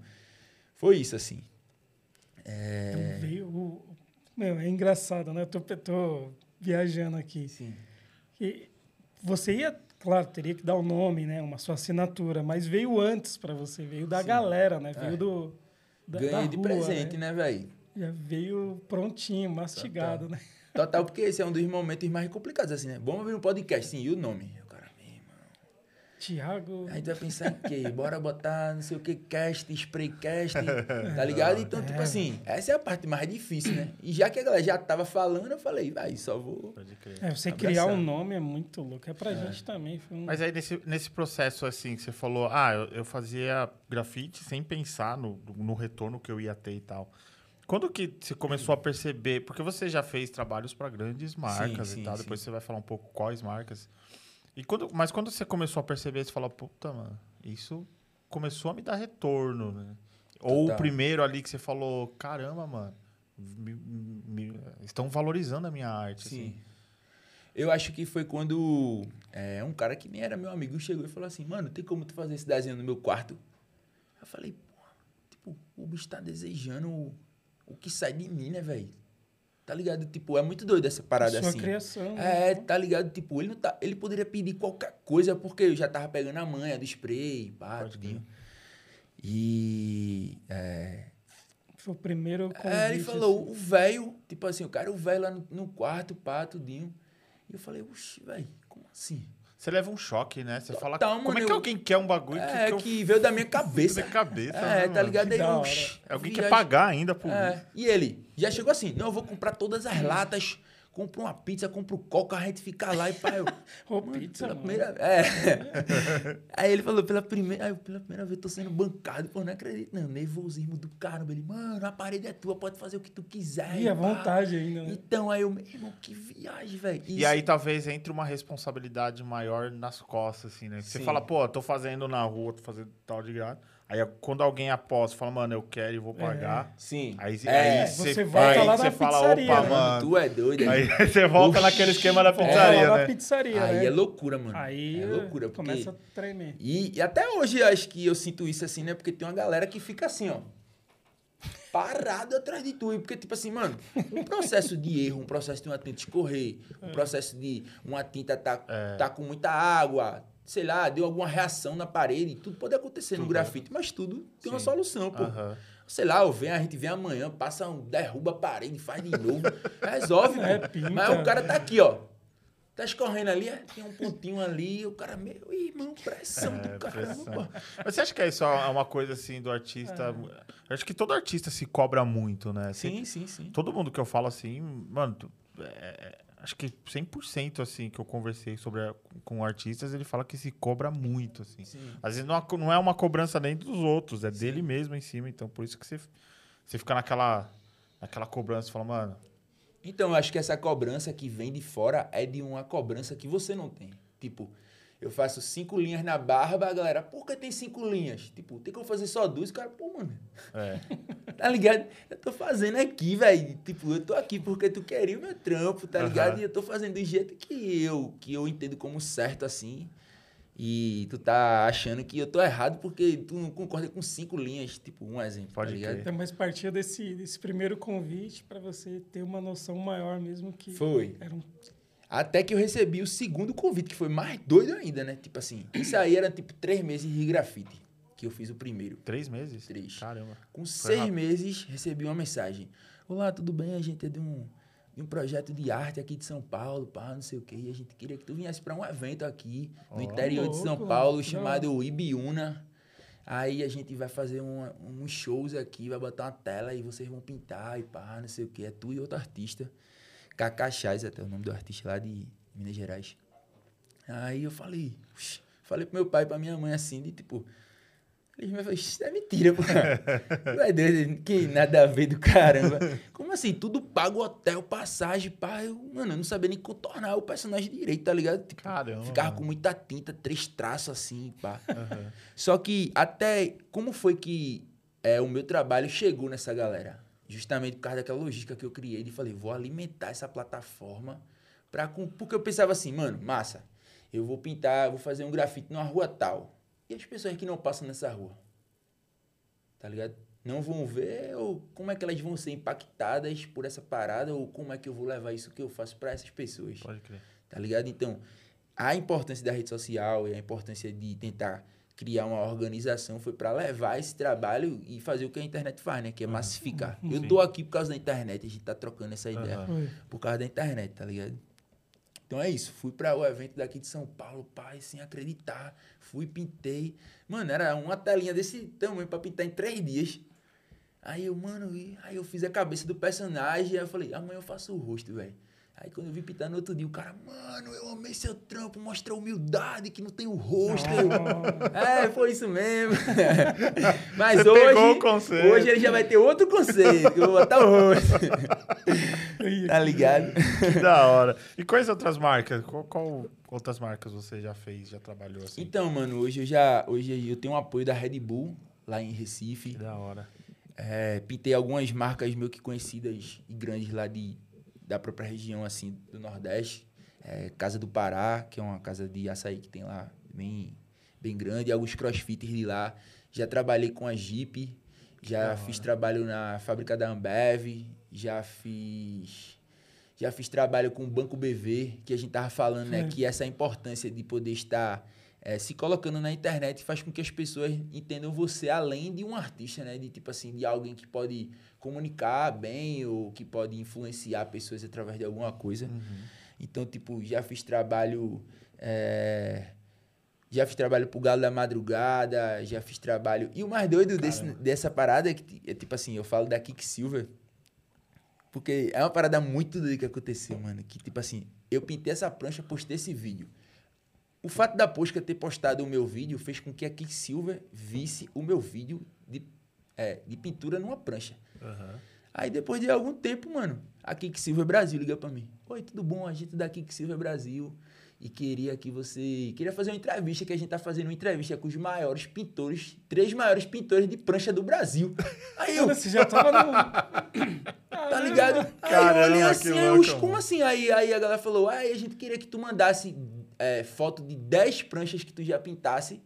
foi isso, assim. É. Então veio o... Meu, é engraçado, né? Eu tô, tô viajando aqui. Sim. Que você ia, claro, teria que dar o nome, né? Uma sua assinatura, mas veio antes para você, veio da Sim. galera, né? É. Veio do da, Ganhei da de rua, presente, né, velho? Já veio prontinho, mastigado, né? Total, porque esse é um dos momentos mais complicados, assim, né? Vamos abrir um podcast, sim, e o nome? O cara, meu irmão. Tiago, A gente vai pensar em quê? Bora botar não sei o que, cast, spraycast, tá ligado? Então, tipo É. assim, essa é a parte mais difícil, né? E já que a galera já tava falando, eu falei, vai, só vou. Pode crer. é, você Abraçar. criar um nome é muito louco. É pra gente também. Foi um... Mas aí, nesse, nesse processo, assim, que você falou, ah, eu, eu fazia grafite sem pensar no, no retorno que eu ia ter e tal. Quando que você começou a perceber? Porque você já fez trabalhos para grandes marcas sim, e tal, sim. depois você vai falar um pouco quais marcas. E quando, mas quando você começou a perceber, você falou, puta, mano, isso começou a me dar retorno, né? Ou o primeiro ali que você falou, caramba, mano, me- me- estão valorizando a minha arte. assim. Eu acho que foi quando é, um cara que nem era meu amigo chegou e falou assim, mano, tem como tu fazer esse desenho no meu quarto? Eu falei, pô, tipo, o bicho tá desejando o, o que sai de mim, né, velho? Tá ligado? Tipo, é muito doido essa parada sua assim. criação. né? É, tá ligado? Tipo, ele, não tá, ele poderia pedir qualquer coisa, porque eu já tava pegando a manha do spray, pá, tudinho. E. É, Foi o primeiro convite. é, ele falou, assim. o velho, tipo assim, o cara, o velho lá no, no quarto, pá, tudinho. E eu falei, oxi, velho, como assim? Você leva um choque, né? Você fala, Total, como mano, é que eu- alguém quer um bagulho é, que, que, eu veio da minha cabeça. da cabeça? É, né, tá ligado? Que Aí, da eu, hora. "Oxi, É alguém viagem." quer pagar ainda por É, isso. e ele já chegou assim, não, eu vou comprar todas as latas compra uma pizza, compra o coca, a gente fica lá e pá, eu... Ô, Mano, pizza, pela mano. primeira é. Aí ele falou, pela primeira, aí eu, pela primeira vez tô sendo bancado, pô, não acredito, não. Nervosismo do caramba. Ele, mano, a parede é tua, pode fazer o que tu quiser. Ih, à pá." vontade ainda, né? Então, aí eu, meu irmão, que viagem, velho. E aí talvez entre uma responsabilidade maior nas costas, assim, né? Você fala, pô, tô fazendo na rua, tô fazendo tal de graça. Aí quando alguém aposta, fala, mano, eu quero e vou pagar. Sim. Aí, É, aí você você volta vai, lá você na fala, pizzaria, opa, né? mano. Tu é doido. Aí Aí, você volta Oxi. naquele esquema da Volta pizzaria, na né? pizzaria, aí né? é loucura, mano. Aí é loucura, porque... começa a tremer. E, e até hoje acho que eu sinto isso assim, né? Porque tem uma galera que fica assim, ó. Parado atrás de tu. E Porque, tipo assim, mano, um processo de erro, um processo de uma tinta escorrer, um processo de uma tinta tá, É. tá com muita água, sei lá, deu alguma reação na parede. Tudo pode acontecer no Tudo. grafite, mas tudo tem uma Sim. solução, pô. Aham. Sei lá, eu venho, a gente vem amanhã, passa um, derruba a parede, faz de novo. Resolve, É, pinta. Mas o cara tá aqui, ó. Tá escorrendo ali, é, tem um pontinho ali, o cara, meu irmão, pressão É, do caramba. Mas você acha que é isso é uma coisa assim do artista? Eu acho que todo artista se cobra muito, né? Assim, Sim, sim, sim. Todo mundo que eu falo assim, mano, é, é, acho que 100% assim que eu conversei sobre a- com artistas, ele fala que se cobra muito, assim. Sim. Às vezes não, é- não é uma cobrança nem dos outros, é dele mesmo em cima. Então, por isso que você, você fica naquela, naquela cobrança, fala, mano, Então, eu acho que essa cobrança que vem de fora é de uma cobrança que você não tem. Tipo, eu faço cinco linhas na barba, a galera, por que tem cinco linhas? Tipo, tem como fazer só duas? O cara, pô, mano, é, tá ligado? Eu tô fazendo aqui, velho. Tipo, eu tô aqui porque tu queria o meu trampo, tá Aham. ligado? E eu tô fazendo do jeito que eu, que eu entendo como certo, assim. E tu tá achando que eu tô errado porque tu não concorda com cinco linhas, tipo, um exemplo, Pode tá ligado? Então, mas partia desse, desse primeiro convite para você ter uma noção maior mesmo que Foi. era um Até que eu recebi o segundo convite, que foi mais doido ainda, né? Tipo assim, isso aí era tipo três meses de grafite, que eu fiz o primeiro. três meses? Três. Caramba. Com Foi seis rápido. meses, recebi uma mensagem. Olá, tudo bem? A gente é de um, de um projeto de arte aqui de São Paulo, pá, não sei o quê. E a gente queria que tu viesse para um evento aqui no Ó. interior de São Louco, Paulo, não. chamado Ibiúna. Aí a gente vai fazer uns shows aqui, vai botar uma tela e vocês vão pintar e pá, não sei o quê. É tu e outro artista. Chaz, até o nome do artista lá de Minas Gerais. Aí eu falei, falei pro meu pai e pra minha mãe assim, de tipo, eles me falaram, isso é mentira, pô. É doido, que nada a ver do caramba. Como assim? Tudo pago hotel, passagem, pá. Eu, mano, eu não sabia nem contornar o personagem direito, tá ligado? Tipo, Caramba. ficava com muita tinta, três traços assim, pá. Aham. Só que até como foi que é, o meu trabalho chegou nessa galera? Justamente por causa daquela logística que eu criei de falei, vou alimentar essa plataforma para porque eu pensava assim, mano, massa. Eu vou pintar, vou fazer um grafite numa rua tal. E as pessoas que não passam nessa rua? Tá ligado? Não vão ver ou como é que elas vão ser impactadas por essa parada ou como é que eu vou levar isso que eu faço para essas pessoas? Pode crer. tá ligado? Então, a importância da rede social e a importância de tentar criar uma organização foi para levar esse trabalho e fazer o que a internet faz, né? Que é massificar. Eu tô aqui por causa da internet, a gente tá trocando essa ideia. Foi. por causa da internet, tá ligado? Então é isso, fui para o evento daqui de São Paulo, pai, sem acreditar. Fui, pintei. Mano, era uma telinha desse tamanho pra pintar em três dias. Aí eu, mano, e- aí eu fiz a cabeça do personagem, aí eu falei, amanhã eu faço o rosto, velho. Aí quando eu vi pintar no outro dia, o cara, mano, eu amei seu trampo, mostra a humildade que não tem o rosto. Eu, é, foi isso mesmo. Mas Você hoje, hoje ele já vai ter outro conceito, que eu vou botar o rosto. tá ligado? Que da hora. E quais outras marcas? Qual, qual outras marcas você já fez, já trabalhou assim? Então, mano, hoje eu já. Hoje eu tenho um apoio da Red Bull lá em Recife. Que da hora. É, pintei algumas marcas meio que conhecidas e grandes lá de, da própria região, assim, do Nordeste. É, casa do Pará, que é uma casa de açaí que tem lá, bem, bem grande. Alguns crossfitters de lá. Já trabalhei com a Jeep. Já fiz trabalho na fábrica da Ambev. Já fiz... Já fiz trabalho com o Banco BV, que a gente tava falando, né? Sim. Que essa importância de poder estar é, se colocando na internet faz com que as pessoas entendam você além de um artista, né? De tipo assim, de alguém que pode comunicar bem ou que pode influenciar pessoas através de alguma coisa. Uhum. Então, tipo, já fiz trabalho. é, Já fiz trabalho pro Galo da Madrugada, já fiz trabalho. E o mais doido desse- dessa parada é que, é tipo assim, eu falo da Kick Silver. Porque é uma parada muito doida que aconteceu, mano. Que, tipo assim, eu pintei essa prancha, postei esse vídeo. O fato da Posca ter postado o meu vídeo fez com que a Silver visse o meu vídeo de, é, de pintura numa prancha. Aham. Aí depois de algum tempo, mano, a Silver Brasil liga pra mim. Oi, tudo bom? A gente da Silver Brasil e queria que você queria fazer uma entrevista que a gente tá fazendo uma entrevista com os maiores pintores, três maiores pintores de prancha do Brasil. Aí eu, Você já tava no. tá ligado? Aí Caramba, eu olhei assim, eu, louco, como assim? Aí, aí a galera falou, aí a gente queria que tu mandasse é, foto de 10 pranchas que tu já pintasse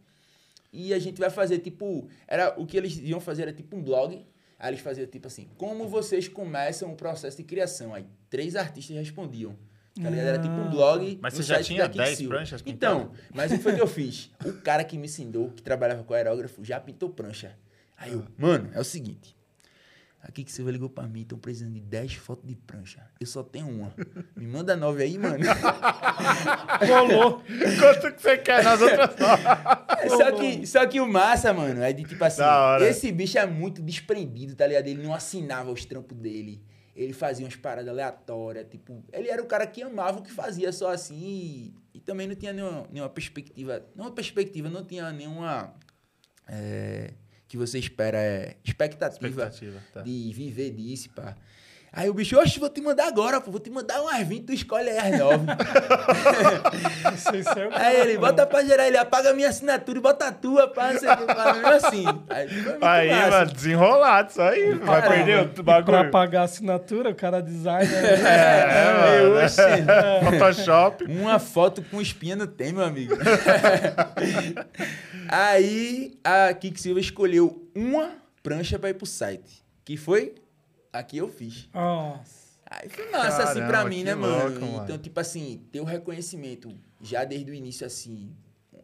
e a gente vai fazer, tipo, era o que eles iam fazer era tipo um blog. Aí eles faziam tipo assim, como vocês começam o processo de criação? Aí três artistas respondiam. Tá ligado? Era tipo um blog. Mas você já tinha da 10 Quicksilver. pranchas Então, mas o que foi que eu fiz? O cara que me ensinou, que trabalhava com aerógrafo, já pintou prancha. Aí eu, mano, é o seguinte. Aqui que você ligou pra mim, estão precisando de 10 fotos de prancha. Eu só tenho uma. Me manda 9 aí, mano. Rolou. Quanto que você quer nas outras É, só, que, só que o massa, mano, é de tipo assim, esse bicho é muito desprendido, tá ligado? Ele não assinava os trampos dele. Ele fazia umas paradas aleatórias, tipo, ele era o cara que amava o que fazia só assim e, e também não tinha nenhuma, nenhuma perspectiva, não perspectiva, não tinha nenhuma é, que você espera, é, expectativa, Expectativa, tá. de viver disso, pá. Aí o bicho, oxe, vou te mandar agora, pô, vou te mandar umas 20, tu escolhe aí as 9. Você saiu com- Aí ele, bota pra gerar, ele apaga a minha assinatura e bota a tua, pá, pá, mesmo assim. Aí, Aí, mano, desenrolado, isso aí. Vai Caramba. perder o Pra bagulho. pagar a assinatura, o cara designer. É, Eu, mano. oxe. Photoshop. Uma foto com espinha não tem, meu amigo. Aí a Kik Silva escolheu uma prancha pra ir pro site. Que foi a que eu fiz. Nossa. Aí foi massa, assim, pra Caramba, mim, né, louco, mano? mano. Então, tipo assim, ter o reconhecimento já desde o início, assim,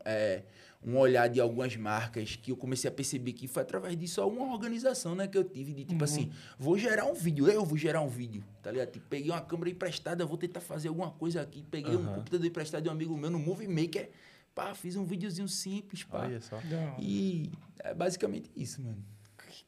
é, um olhar de algumas marcas que eu comecei a perceber que foi através disso uma organização, né, que eu tive de, tipo assim, vou gerar um vídeo, eu vou gerar um vídeo, tá ligado? Tipo, peguei uma câmera emprestada, vou tentar fazer alguma coisa aqui, peguei um Aham. computador emprestado de um amigo meu no Movie Maker, pá, fiz um videozinho simples, pá. Olha só. E é basicamente isso, mano.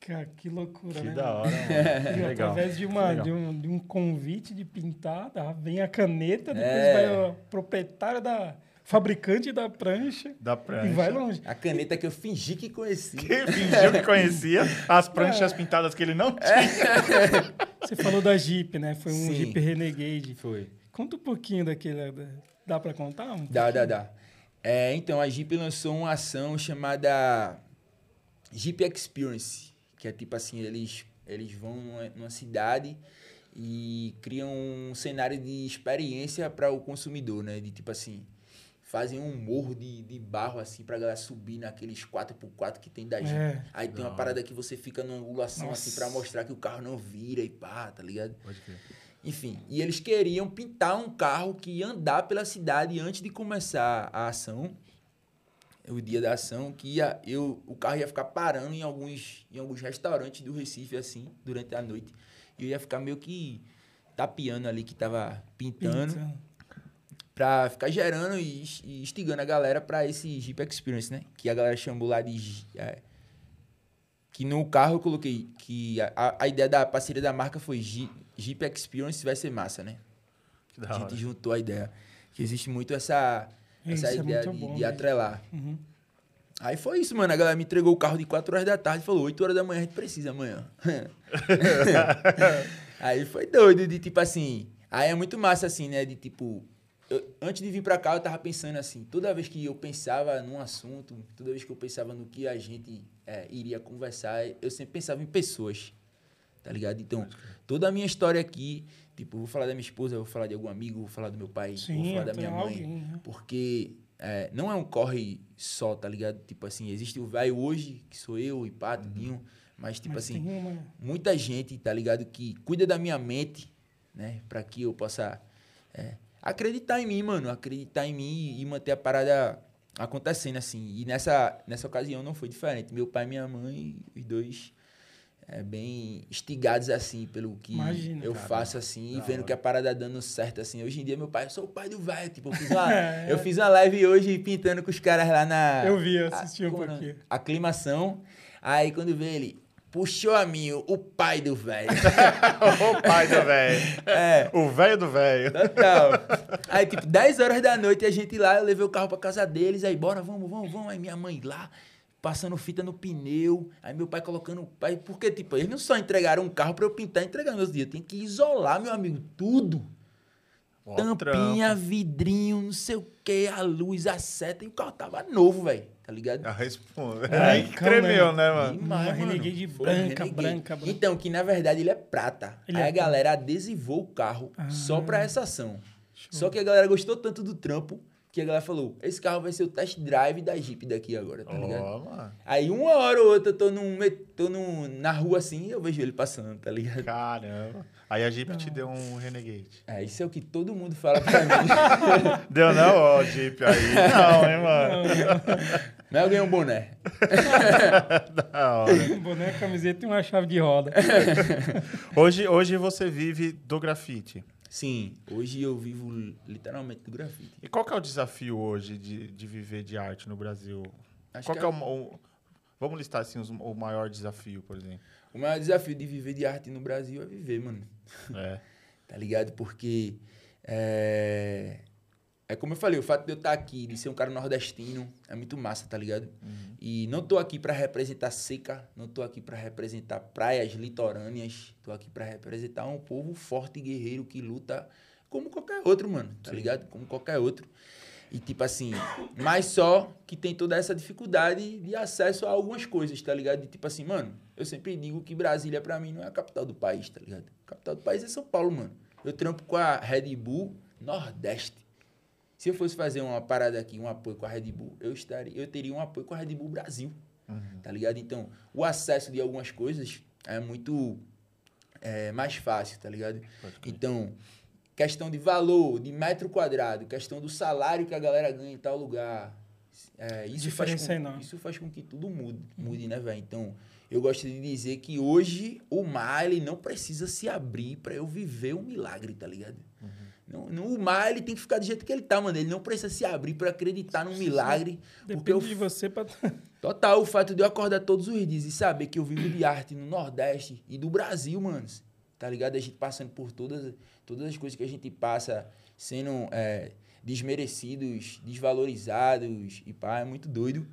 Que, cara, que loucura, Que né? da hora, mano. E Legal. através de, Que uma, legal. de, um, de um convite de pintar, vem a caneta, depois É. vai o proprietário da fabricante da prancha Da prancha. e vai longe. A caneta que eu fingi que conhecia. Ele fingiu que conhecia as É. pranchas pintadas que ele não tinha. Você falou da Jeep, né? Foi um Sim. Jeep Renegade. Foi. Conta um pouquinho daquele. da- Dá pra contar? Um Dá, dá, pouquinho? dá. É, então, a Jeep lançou uma ação chamada Jeep Experience, que é tipo assim, eles, eles vão numa, numa cidade e criam um cenário de experiência para o consumidor, né? De tipo assim, fazem um morro de, de barro assim pra galera subir naqueles 4x4 que tem da. É. Aí tem uma parada que você fica numa angulação assim pra mostrar que o carro não vira e pá, tá ligado? Pode crer. Enfim, e eles queriam pintar um carro que ia andar pela cidade antes de começar a ação, o dia da ação, que ia, eu, o carro ia ficar parando em alguns, em alguns restaurantes do Recife, assim, durante a noite. E eu ia ficar meio que tapeando ali que tava pintando, Pintando. pra ficar gerando e, e instigando a galera pra esse Jeep Experience, né? Que a galera chamou lá de... É, que no carro eu coloquei que a, a- ideia da parceria da marca foi Jeep, Jeep Experience vai ser massa, né? Que da a hora. gente juntou a ideia. Que existe muito essa, Isso essa é ideia de, bom, de atrelar. Uhum. Aí foi isso, mano. A galera me entregou o carro de 4 horas da tarde e falou: 8 horas da manhã a gente precisa amanhã. aí foi doido, de tipo assim. Aí é muito massa, assim, né? De tipo. eu- antes de vir pra cá, eu tava pensando assim: toda vez que eu pensava num assunto, toda vez que eu pensava no que a gente é, iria conversar, eu sempre pensava em pessoas. Tá ligado? Então, toda a minha história aqui, tipo, vou falar da minha esposa, vou falar de algum amigo, vou falar do meu pai, vou Sim, falar da minha mãe. alguém. né? Porque é, não é um corre só, tá ligado? Tipo assim, existe o velho hoje, que sou eu e pá, tudinho. Mas, tipo Mas assim, uma... muita gente, tá ligado? Que cuida da minha mente, né? Pra que eu possa é, acreditar em mim, mano. Acreditar em mim e manter a parada acontecendo, assim. E nessa, nessa ocasião não foi diferente. Meu pai e minha mãe, os dois, é, bem instigados, assim, pelo que Imagina, eu cara. faço, assim. E vendo que a parada dando certo, assim. Hoje em dia, meu pai, eu sou o pai do velho. Tipo, eu fiz uma, É. eu fiz uma live hoje pintando com os caras lá na... Eu vi, assisti um como é? pouquinho. Aclimação. Aí quando vê ele, puxou a mim, o pai do velho. o pai do velho. É. O velho do velho. Total. Aí, tipo, 10 horas da noite, a gente lá, eu levei o carro pra casa deles, aí, bora, vamos, vamos, vamos. Aí minha mãe lá, passando fita no pneu, aí meu pai colocando. Pai, porque, tipo, eles não só entregaram um carro pra eu pintar e entregar meus dias, tem que isolar, meu amigo, tudo. Ó, Tampinha, trampo. vidrinho, não sei o que, a luz, a seta, e o carro tava novo, velho, tá ligado? A responda. É, Aí que então, tremeu, né? mano? Demais, Uma mano. Renegade branca, Renegade. branca, branca. Então, que na verdade ele é prata. Ele Aí é a galera adesivou o carro Ah. só pra essa ação. Só que a galera gostou tanto do trampo que a galera falou: esse carro vai ser o test drive da Jeep daqui agora, tá ligado? Mano. Aí uma hora ou outra eu tô, num, tô num, na rua assim e eu vejo ele passando, tá ligado? Caramba. Aí a Jeep te deu um Renegade. É, isso é o que todo mundo fala pra mim. Deu não, ó, Jeep aí. Não, hein, mano. Mas eu ganhei um boné. Da hora. Um boné, camiseta e uma chave de roda. Hoje, hoje você vive do grafite. Sim, hoje eu vivo literalmente do grafite. E qual que é o desafio hoje de, de viver de arte no Brasil? Acho qual que que é o, o- Vamos listar assim os- o maior desafio, por exemplo. O maior desafio de viver de arte no Brasil é viver, mano. É. tá ligado? Porque é, é como eu falei, o fato de eu estar aqui, de ser um cara nordestino, é muito massa, tá ligado? E não tô aqui pra representar seca, não tô aqui pra representar praias litorâneas, tô aqui pra representar um povo forte e guerreiro que luta como qualquer outro, mano, tá ligado? Como qualquer outro. E tipo assim, mas só que tem toda essa dificuldade de acesso a algumas coisas, tá ligado? De tipo assim, mano, eu sempre digo que Brasília pra mim não é a capital do país, tá ligado? A capital do país é São Paulo, mano. Eu trampo com a Red Bull Nordeste. Se eu fosse fazer uma parada aqui, um apoio com a Red Bull, eu estaria, eu teria um apoio com a Red Bull Brasil, tá ligado? Então, o acesso de algumas coisas é muito é, mais fácil, tá ligado? Então, questão de valor, de metro quadrado, questão do salário que a galera ganha em tal lugar. É, isso, faz com, enorme. isso faz com que tudo mude, mude né, velho? Então, eu gosto de dizer que hoje o mar ele não precisa se abrir pra eu viver um milagre, tá ligado? Não, não- o mar ele tem que ficar do jeito que ele tá, mano. Ele não precisa se abrir pra acreditar num milagre. Porque Depende eu de você pra... Total, o fato de eu acordar todos os dias e saber que eu vivo de arte no Nordeste e do Brasil, mano. Tá ligado? A gente passando por todas, todas as coisas que a gente passa, sendo é, desmerecidos, desvalorizados e pá, é muito doido.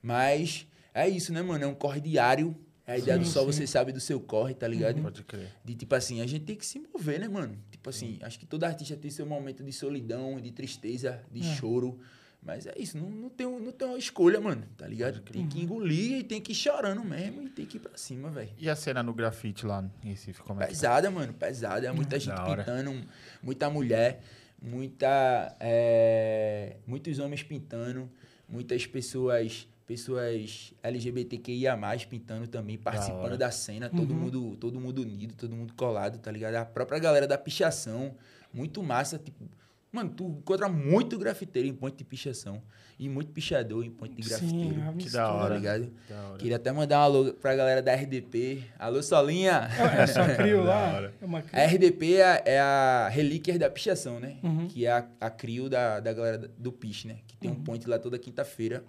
Mas é isso, né, mano? É um corre diário. É a ideia do Sim, só sim. você sabe do seu corre, tá ligado? Pode crer. De tipo assim, a gente tem que se mover, né, mano? Tipo assim, acho que todo artista tem seu momento de solidão, de tristeza, de É. choro. Mas é isso, não, não, tem, não tem uma escolha, mano, tá ligado? Tem que engolir e tem que ir chorando mesmo e tem que ir pra cima, velho. E a cena no grafite lá em Recife, como é que tá? Pesada, mano, pesada. É muita gente pintando, muita mulher, muita. é, muitos homens pintando, muitas pessoas. Pessoas LGBTQIA pintando também, participando hora. da cena, todo, Uhum. mundo, todo mundo unido, todo mundo colado, tá ligado? A própria galera da pichação, muito massa, tipo. Mano, tu encontra muito grafiteiro em ponto de pichação. E muito pichador em ponto de grafiteiro. Sim, a Que da Tá hora. ligado? Da hora. Queria até mandar um alô pra galera da RDP. Alô, Solinha! É só crio Da lá? É uma A crio. RDP é a, é a relíquia da pichação, né? Uhum. Que é a, a crio da, da galera da- do piche, né? Que tem um point lá toda quinta-feira.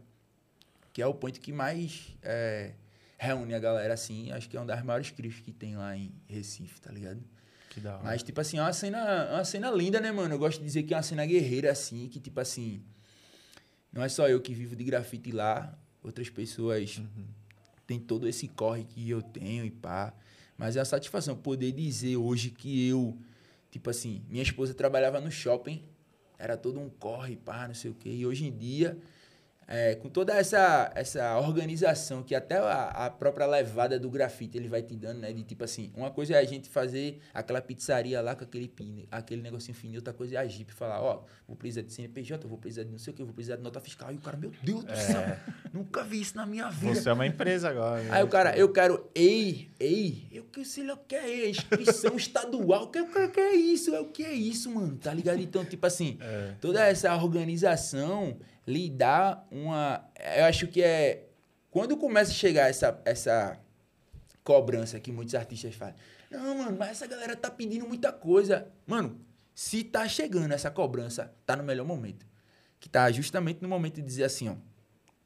Que é o point que mais é, reúne a galera, assim. Acho que é uma das maiores crios que tem lá em Recife, tá ligado? Que da hora. Mas, tipo assim, é uma cena, é uma cena linda, né, mano? Eu gosto de dizer que é uma cena guerreira, assim, que, tipo assim, não é só eu que vivo de grafite lá, outras pessoas têm todo esse corre que eu tenho e pá. Mas é uma satisfação poder dizer hoje que eu, tipo assim, minha esposa trabalhava no shopping, era todo um corre, pá, não sei o quê. E hoje em dia, é, com toda essa, essa organização que até a, a própria levada do grafite ele vai te dando, né? De tipo assim, uma coisa é a gente fazer aquela pizzaria lá com aquele pin, aquele negocinho fininho, outra coisa é a Jeep falar, ó, vou precisar de CNPJ, vou precisar de não sei o que, vou precisar de nota fiscal. E o cara, meu Deus do céu, nunca vi isso na minha vida. Você é uma empresa agora. né? Aí o cara, eu quero, ei, ei, eu que sei lá o que é inscrição estadual, o que, que, que é isso? É o que é isso, mano? Tá ligado? Então, tipo assim, É. toda essa organização lhe dá uma. Eu acho que é. Quando começa a chegar essa, essa cobrança que muitos artistas fazem. Não, mano, mas essa galera tá pedindo muita coisa. Mano, se tá chegando essa cobrança, tá no melhor momento. Que tá justamente no momento de dizer assim, ó.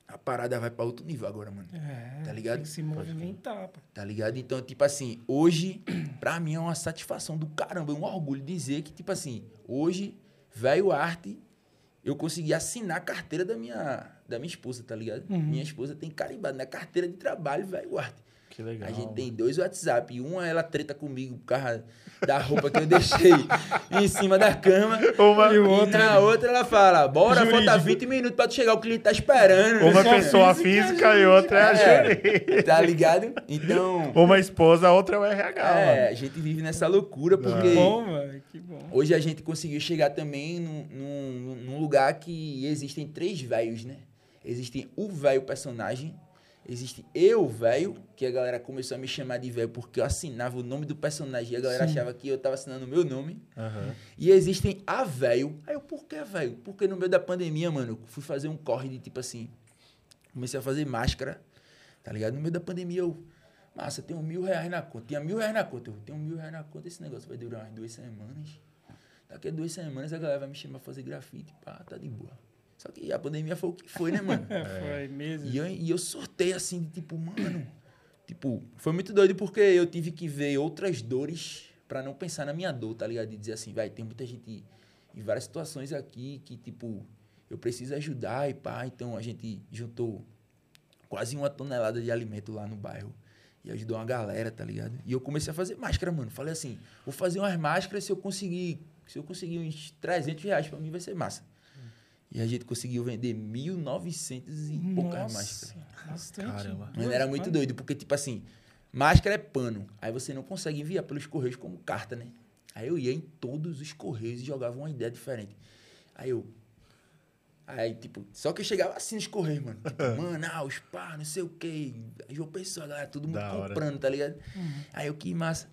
a parada vai pra outro nível agora, mano. É, Tá ligado? Tem que se movimentar, pô. Tá ligado? Então, tipo assim, hoje, pra mim é uma satisfação do caramba, é um orgulho dizer que, tipo assim, hoje, velho arte, eu consegui assinar a carteira da minha, da minha esposa, tá ligado? Uhum. Minha esposa tem carimbado na carteira de trabalho, velho arte. Que legal. A gente tem dois WhatsApp. Uma ela treta comigo por causa da roupa que eu deixei em cima da cama. Uma, E o E outro- na outra ela fala: Bora, falta Jurídico. 20 minutos pra tu chegar, o cliente tá esperando. uma Pessoa pessoa física física e outra é a É, Júri. tá ligado? Então, Uma esposa, a outra é o RH. é, mano. a gente vive nessa loucura porque. Que bom, velho. Que bom. Hoje a gente conseguiu chegar também num, num, num lugar que existem três velhos, né? Existem o velho personagem, existe eu, velho, que a galera começou a me chamar de velho porque eu assinava o nome do personagem e a galera Sim. achava que eu tava assinando o meu nome. Aham. E existem a velho. Aí eu, por que velho? Porque no meio da pandemia, mano, eu fui fazer um corre de tipo assim. Comecei a fazer máscara, tá ligado? No meio da pandemia eu. Massa, tenho mil reais na conta. Tinha mil reais na conta. Eu tenho mil reais na conta. Esse negócio vai durar umas duas semanas. Daqui a duas semanas a galera vai me chamar pra fazer grafite. Pá, tá de boa. Só que a pandemia foi o que foi, né, mano? É, foi meses. E eu, e eu sortei assim, tipo, mano. Tipo, foi muito doido porque eu tive que ver outras dores pra não pensar na minha dor, tá ligado? De dizer assim, vai, tem muita gente em várias situações aqui que, tipo, eu preciso ajudar e pá. Então a gente juntou quase uma tonelada de alimento lá no bairro. E ajudou uma galera, tá ligado? E eu comecei a fazer máscara, mano. Falei assim, vou fazer umas máscaras se eu conseguir. Se eu conseguir uns 300 reais, pra mim vai ser massa. E a gente conseguiu vender 1.900 e poucas máscaras. bastante. Caramba. Mano, era muito doido, porque, tipo assim, máscara é pano. Aí você não consegue enviar pelos correios como carta, né? Aí eu ia em todos os correios e jogava uma ideia diferente. Aí eu. Aí, tipo, só que eu chegava assim nos correios, mano. Tipo, Manaus, pá, não sei o quê. João Pessoa, galera, todo mundo Da hora. comprando, tá ligado? Aí eu, que massa.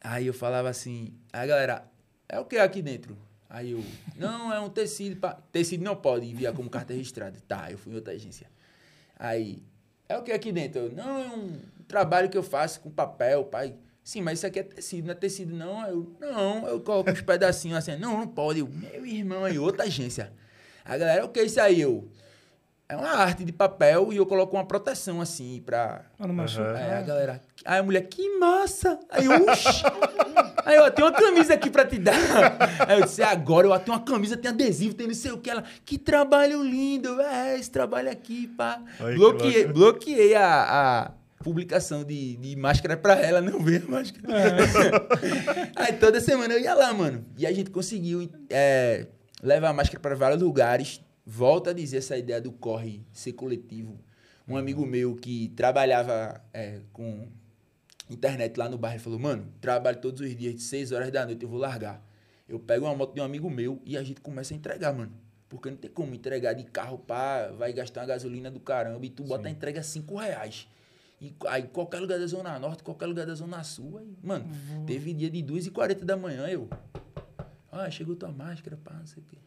Aí eu falava assim, aí a galera, é o que aqui dentro? Aí eu, não, é um tecido. Pá. Tecido não pode enviar como carta registrada. Tá, eu fui em outra agência. Aí, é o que aqui dentro? Eu, não, é um trabalho que eu faço com papel, pai. Sim, mas isso aqui é tecido, não é tecido não. Eu, não, eu coloco uns pedacinhos assim. Não, não pode. Eu, meu irmão, aí, outra agência. A galera, o que é isso aí? Eu, é uma arte de papel e eu coloco uma proteção assim pra... Pra não machucar. Aí a galera, aí a mulher, que massa! Aí eu, "Oxi!" Aí eu, tem uma camisa aqui pra te dar. Aí eu disse, "É agora eu tenho uma camisa, tem adesivo, tem não sei o que. Ela, que trabalho lindo, é, esse trabalho aqui, pá. Que bloqueei bloqueei a, a publicação de, de máscara pra ela não ver a máscara. Aí toda semana eu ia lá, mano. E a gente conseguiu é, levar a máscara para vários lugares. Volta a dizer essa ideia do corre ser coletivo. Um amigo meu que trabalhava é, com internet lá no bairro falou: Mano, trabalho todos os dias de 6 horas da noite, eu vou largar. Eu pego uma moto de um amigo meu e a gente começa a entregar, mano. Porque não tem como entregar de carro, pá, vai gastar uma gasolina do caramba e tu bota a entrega 5 reais. E aí, qualquer lugar da Zona Norte, qualquer lugar da Zona Sul. Aí, mano, teve dia de 2h40 da manhã, eu. Ah, chegou tua máscara, pá, não sei o quê.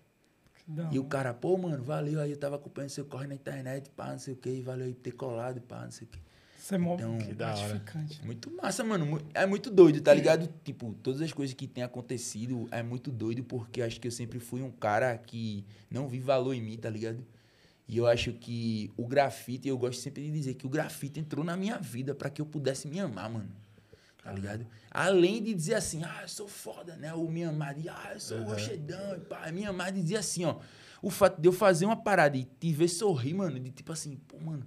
Que da E o cara, pô, mano, valeu aí, eu tava acompanhando seu corre na internet, pá, não sei o quê, valeu aí por ter colado, pá, não sei o quê. Você é mó Então, Que da hora. gratificante. Muito massa, mano. É muito doido, tá ligado? Tipo, todas as coisas que tem acontecido é muito doido, porque acho que eu sempre fui um cara que não vi valor em mim, tá ligado? E eu acho que o grafite, eu gosto sempre de dizer que o grafite entrou na minha vida pra que eu pudesse me amar, mano. Tá ligado? Além de dizer assim, ah, eu sou foda, né? Me amar de, ah, eu sou Uhum. rochedão, e pá. Amar de dizer assim, ó. O fato de eu fazer uma parada e te ver sorrir, mano, de tipo assim, pô, mano,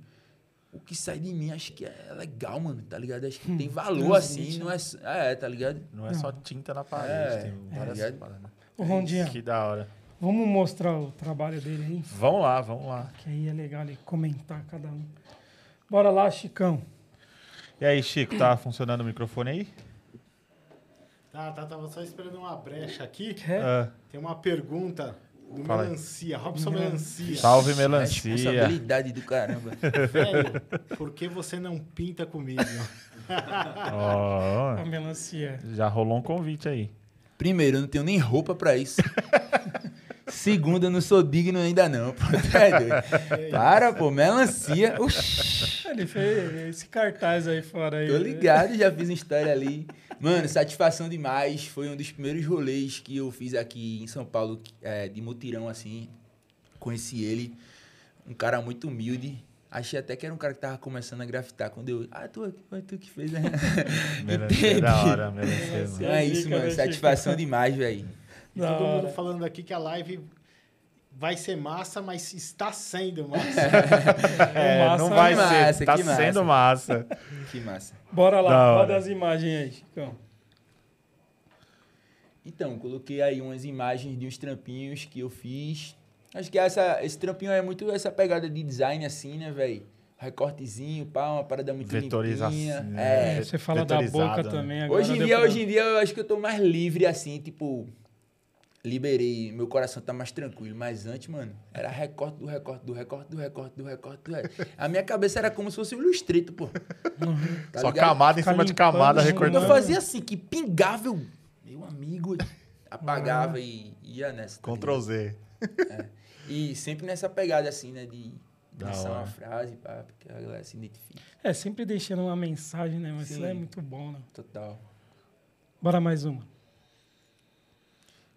o que sai de mim acho que é legal, mano, tá ligado? Acho que tem valor, assim, não é... É, tá ligado? Não é só tinta na parede, É, tem é. várias ligado? paradas. Ô, Rondinha, Que da hora. vamos mostrar o trabalho dele aí? Vamos lá, vamos lá. Que aí é legal ele comentar cada um. Bora lá, Chicão. E aí, Chico, tá funcionando o microfone aí? Tá, tá, tava só esperando uma brecha aqui. Ah, Tem uma pergunta do Fala aí. Melancia, Robson Melancia. salve, É melancia. responsabilidade do caramba. Velho, por que você não pinta comigo? Ó, A melancia. já rolou um convite aí. Primeiro, eu não tenho nem roupa pra isso. Segundo, eu não sou digno ainda não. Pô, é doido. Para, pô, melancia. Oxi. Ele fez esse cartaz aí fora aí. Tô ligado, já fiz uma história ali. Mano, satisfação demais. Foi um dos primeiros rolês que eu fiz aqui em São Paulo, é, de mutirão, assim. Conheci ele. Um cara muito humilde. Achei até que era um cara que tava começando a grafitar. Quando eu. Ah, tu, foi tu que fez, né? Mereceu da hora, mereceu. Então é isso, mano. né? Satisfação demais, velho. E todo mundo hora. falando aqui que a live vai ser massa, mas está sendo massa. É, Massa, não vai ser. massa, tá que massa. sendo massa. Que massa. Bora lá, roda as imagens aí, Chicão. Então, coloquei aí umas imagens de uns trampinhos que eu fiz. Acho que essa, esse trampinho é muito essa pegada de design, assim, né, velho? Recortezinho, pá, uma parada muito limpinha. né? É. Você fala da boca né? também agora. Hoje em dia, pra- hoje em dia, eu acho que eu tô mais livre, assim, tipo... Liberei, meu coração tá mais tranquilo. Mas antes, mano, era recorte do recorte, do recorte, do recorte, do recorte, do recorte. A minha cabeça era como se fosse um ilustrito, pô. Tá Só ligado? camada em Ficar cima de camada, recortando. Eu fazia assim, que pingava, eu... Meu amigo, apagava e ia nessa. tá Ctrl? Z. E sempre nessa pegada, assim, né? De lançar uma frase, pá, porque a galera se identifica. É, sempre deixando uma mensagem, né? Mas isso Sim. é muito bom, né? Total. Bora mais uma.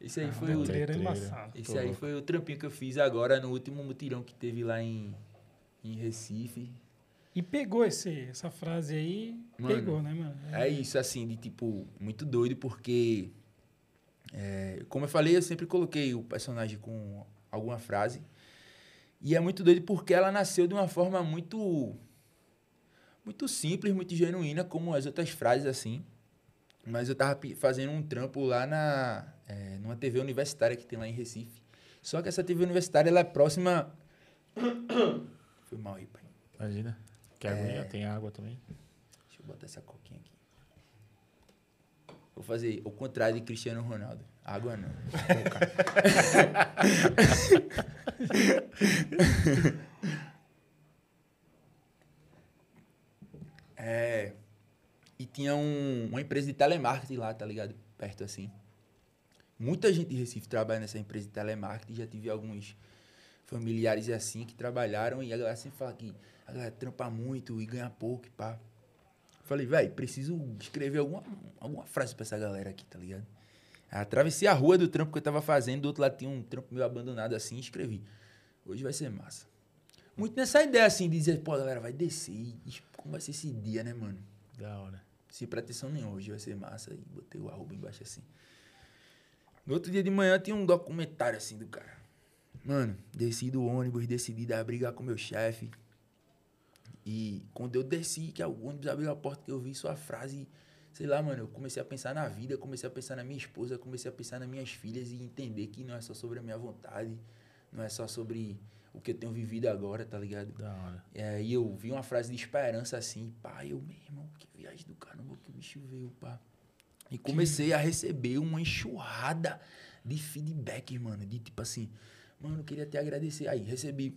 Esse aí foi o... Letreiro é embaçado. Esse aí foi o trampinho que eu fiz agora no último mutirão que teve lá em, em Recife. E pegou esse, essa frase aí, Mano, pegou, né, mano? É isso, assim, de tipo, muito doido, porque. é, como eu falei, eu sempre coloquei o personagem com alguma frase. E é muito doido porque ela nasceu de uma forma muito. Muito simples, muito genuína, como as outras frases, assim. Mas eu tava fazendo um trampo lá na. É, numa TV universitária que tem lá em Recife. Só que essa TV universitária, ela é próxima. Foi mal aí, pai. Imagina. Quer aguinha? Tem água também. Deixa eu botar essa coquinha aqui. Vou fazer o contrário de Cristiano Ronaldo. Água não. É. E tinha um- uma empresa de telemarketing lá, tá ligado? Perto assim. Muita gente de Recife trabalha nessa empresa de telemarketing. Já tive alguns familiares assim que trabalharam e a galera sempre fala que a galera trampa muito e ganha pouco e pá. Falei, velho, preciso escrever alguma, alguma frase pra essa galera aqui, tá ligado? Aí Atravessei a rua do trampo que eu tava fazendo, do outro lado tinha um trampo meio abandonado assim, e escrevi. Hoje vai ser massa. Muito nessa ideia assim, de dizer, pô, a galera vai descer. e Como vai ser esse dia, né, mano? Da hora. Sem pretensão nenhuma, hoje vai ser massa. E botei o arroba embaixo assim. No outro dia de manhã tinha um documentário assim do cara. Mano, desci do ônibus, decidi dar brigar com meu chefe. E quando eu desci, que o ônibus abriu a porta, que eu vi sua frase, sei lá, mano, eu comecei a pensar na vida, comecei a pensar na minha esposa, comecei a pensar nas minhas filhas e entender que não é só sobre a minha vontade, não é só sobre o que eu tenho vivido agora, tá ligado? Da hora. E aí eu vi uma frase de esperança assim, pá, eu, meu irmão, que viagem do caramba que o bicho veio, pá. E comecei a receber uma enxurrada de feedback, mano, de tipo assim, mano, eu queria te agradecer. Aí recebi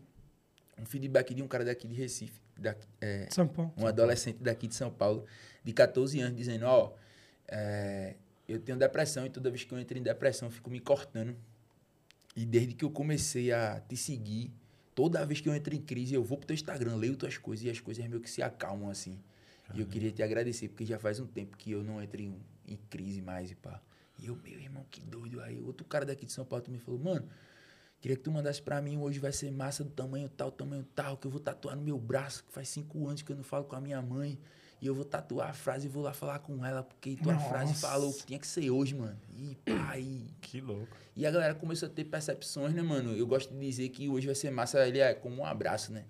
um feedback de um cara daqui de Recife, daqui, é, São Paulo. um adolescente daqui de São Paulo, de 14 anos, dizendo, ó, é, eu tenho depressão e toda vez que eu entro em depressão eu fico me cortando. E desde que eu comecei a te seguir, toda vez que eu entro em crise, eu vou pro teu Instagram, leio tuas coisas e as coisas meio que se acalmam, assim. E eu queria te agradecer, porque já faz um tempo que eu não entro em, em crise mais e pá. E eu, meu irmão, que doido. Aí outro cara daqui de São Paulo me falou, mano, queria que tu mandasse pra mim, hoje vai ser massa do tamanho tal, tamanho tal, que eu vou tatuar no meu braço, que faz cinco anos que eu não falo com a minha mãe. E eu vou tatuar a frase e vou lá falar com ela, porque tua frase Nossa. falou que tinha que ser hoje, mano. E pá, e Que louco. e a galera começou a ter percepções, né, mano? Eu gosto de dizer que hoje vai ser massa, ele é como um abraço, né?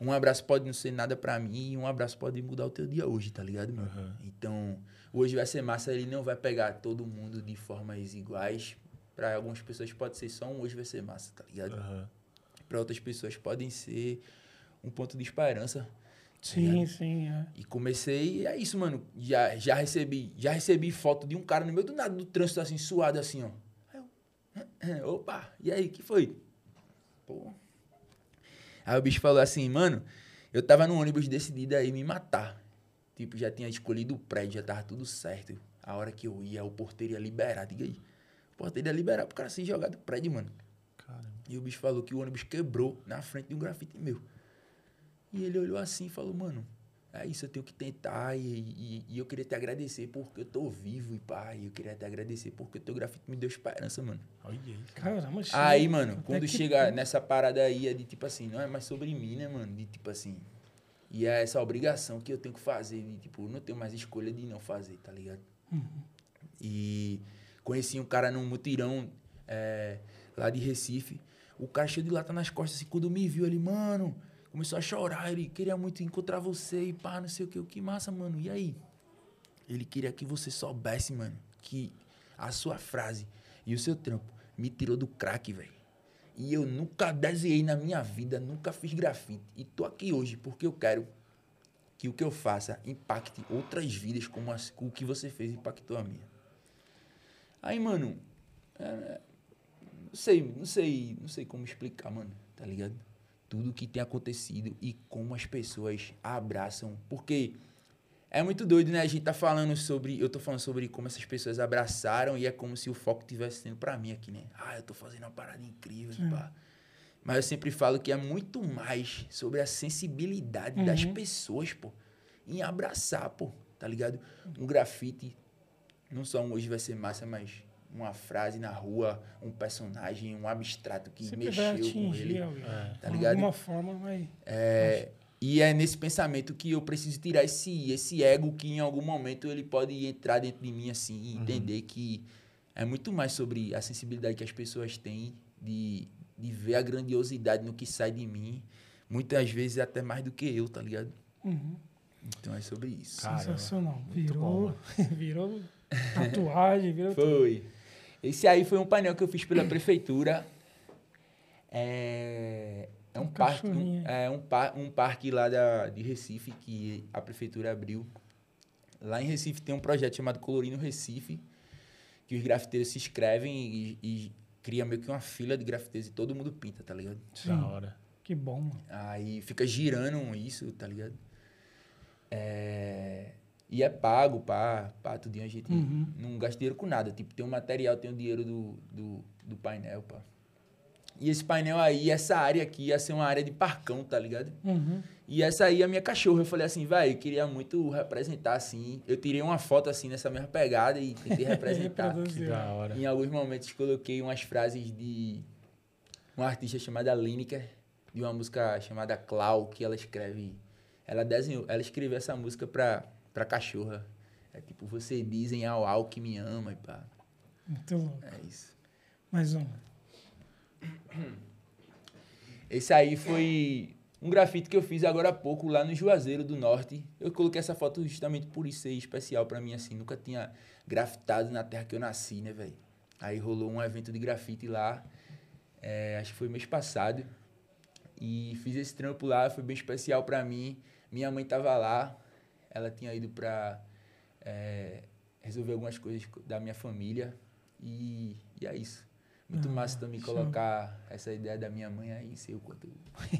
Um abraço pode não ser nada pra mim e um abraço pode mudar o teu dia hoje, tá ligado, mano? Aham. Então, hoje vai ser massa, ele não vai pegar todo mundo de formas iguais. Pra algumas pessoas pode ser só um hoje vai ser massa, tá ligado? Aham. Pra outras pessoas podem ser um ponto de esperança. Sim, sim. É. E comecei, e é isso, mano. Já, já recebi, já recebi foto de um cara no meio do nada do trânsito assim, suado assim, ó. Eu, opa, e aí, que foi? Pô. Aí o bicho falou assim, mano, eu tava no ônibus decidido a ir me matar. Tipo, já tinha escolhido o prédio, já tava tudo certo. A hora que eu ia, o porteiro ia liberar, diga aí. O porteiro ia liberar pro cara se jogar do prédio, mano. Caramba. E o bicho falou que o ônibus quebrou na frente de um grafite meu. E ele olhou assim e falou, mano, é isso, eu tenho que tentar. E, e, e eu queria te agradecer porque eu tô vivo, e. E eu queria te agradecer porque o teu grafite me deu esperança, mano. Caramba, Aí, mano, quando que chega ponto. nessa parada aí, é de tipo assim, não é mais sobre mim, né, mano? De tipo assim. E é essa obrigação que eu tenho que fazer, de tipo, eu não tenho mais escolha de não fazer, tá ligado? E conheci um cara num mutirão é, lá de Recife. O cara cheio de lata nas costas, assim, quando me viu, ele, mano, começou a chorar. Ele queria muito encontrar você e pá, não sei o que. Que massa, mano. E aí? Ele queria que você soubesse, mano, que a sua frase e o seu trampo me tirou do crack, velho. E eu nunca desenhei na minha vida, nunca fiz grafite. E tô aqui hoje porque eu quero que o que eu faça impacte outras vidas como as- o que você fez impactou a minha. Aí, mano, é, não sei, não sei, não sei como explicar, mano, tá ligado? Tudo que tem acontecido e como as pessoas abraçam, porque é muito doido, né? A gente tá falando sobre, eu tô falando sobre como essas pessoas abraçaram e é como se o foco tivesse sendo pra mim aqui, né? Ah, eu tô fazendo uma parada incrível, pá. Mas eu sempre falo que é muito mais sobre a sensibilidade das pessoas, pô. Em abraçar, pô, tá ligado? Um grafite, não só um hoje vai ser massa, mas uma frase na rua, um personagem, um abstrato que Sempre vai mexeu com atingir ele. alguém. Tá De ligado? alguma forma vai. É, e é nesse pensamento que eu preciso tirar esse, esse ego que em algum momento ele pode entrar dentro de mim assim e entender que é muito mais sobre a sensibilidade que as pessoas têm de, de ver a grandiosidade no que sai de mim. Muitas vezes até mais do que eu, tá ligado? Uhum. Então é sobre isso. Sensacional. muito bom, Virou, virou tatuagem, virou tudo. Esse aí foi um painel que eu fiz pela prefeitura. É, é um, Um parque, um, é um, par, um parque lá da, de Recife que a prefeitura abriu. Lá em Recife tem um projeto chamado Colorindo Recife, que os grafiteiros se inscrevem e, e cria meio que uma fila de grafiteiros e todo mundo pinta, tá ligado? Da hora. Que bom, mano. Aí fica girando isso, tá ligado? É, E é pago, pá, pá, tudinho a gente Uhum. não gasta dinheiro com nada. Tipo, tem o material, tem o dinheiro do, do, do painel, pá. E esse painel aí, essa área aqui ia ser uma área de parcão, tá ligado? Uhum. E essa aí, a minha cachorra, eu falei assim, vai, eu queria muito representar assim. Eu tirei uma foto assim nessa mesma pegada e tentei representar. Que da hora. Em alguns momentos coloquei umas frases de uma artista chamada Lineker, de uma música chamada Clau, que ela escreve. Ela desenhou, ela escreveu essa música pra, pra cachorra. É tipo, você dizem ao ao que me ama e pá. Muito louco. É isso. Mais um. Esse aí foi um grafite que eu fiz agora há pouco lá no Juazeiro do Norte. Eu coloquei essa foto justamente por isso ser especial pra mim, assim. Nunca tinha grafitado na terra que eu nasci, né, velho? Aí rolou um evento de grafite lá, é, acho que foi mês passado. E fiz esse trampo lá, foi bem especial pra mim. Minha mãe tava lá, ela tinha ido pra é, resolver algumas coisas da minha família. E, e é isso. Muito Ah, massa também show. colocar essa ideia da minha mãe aí, sei o quanto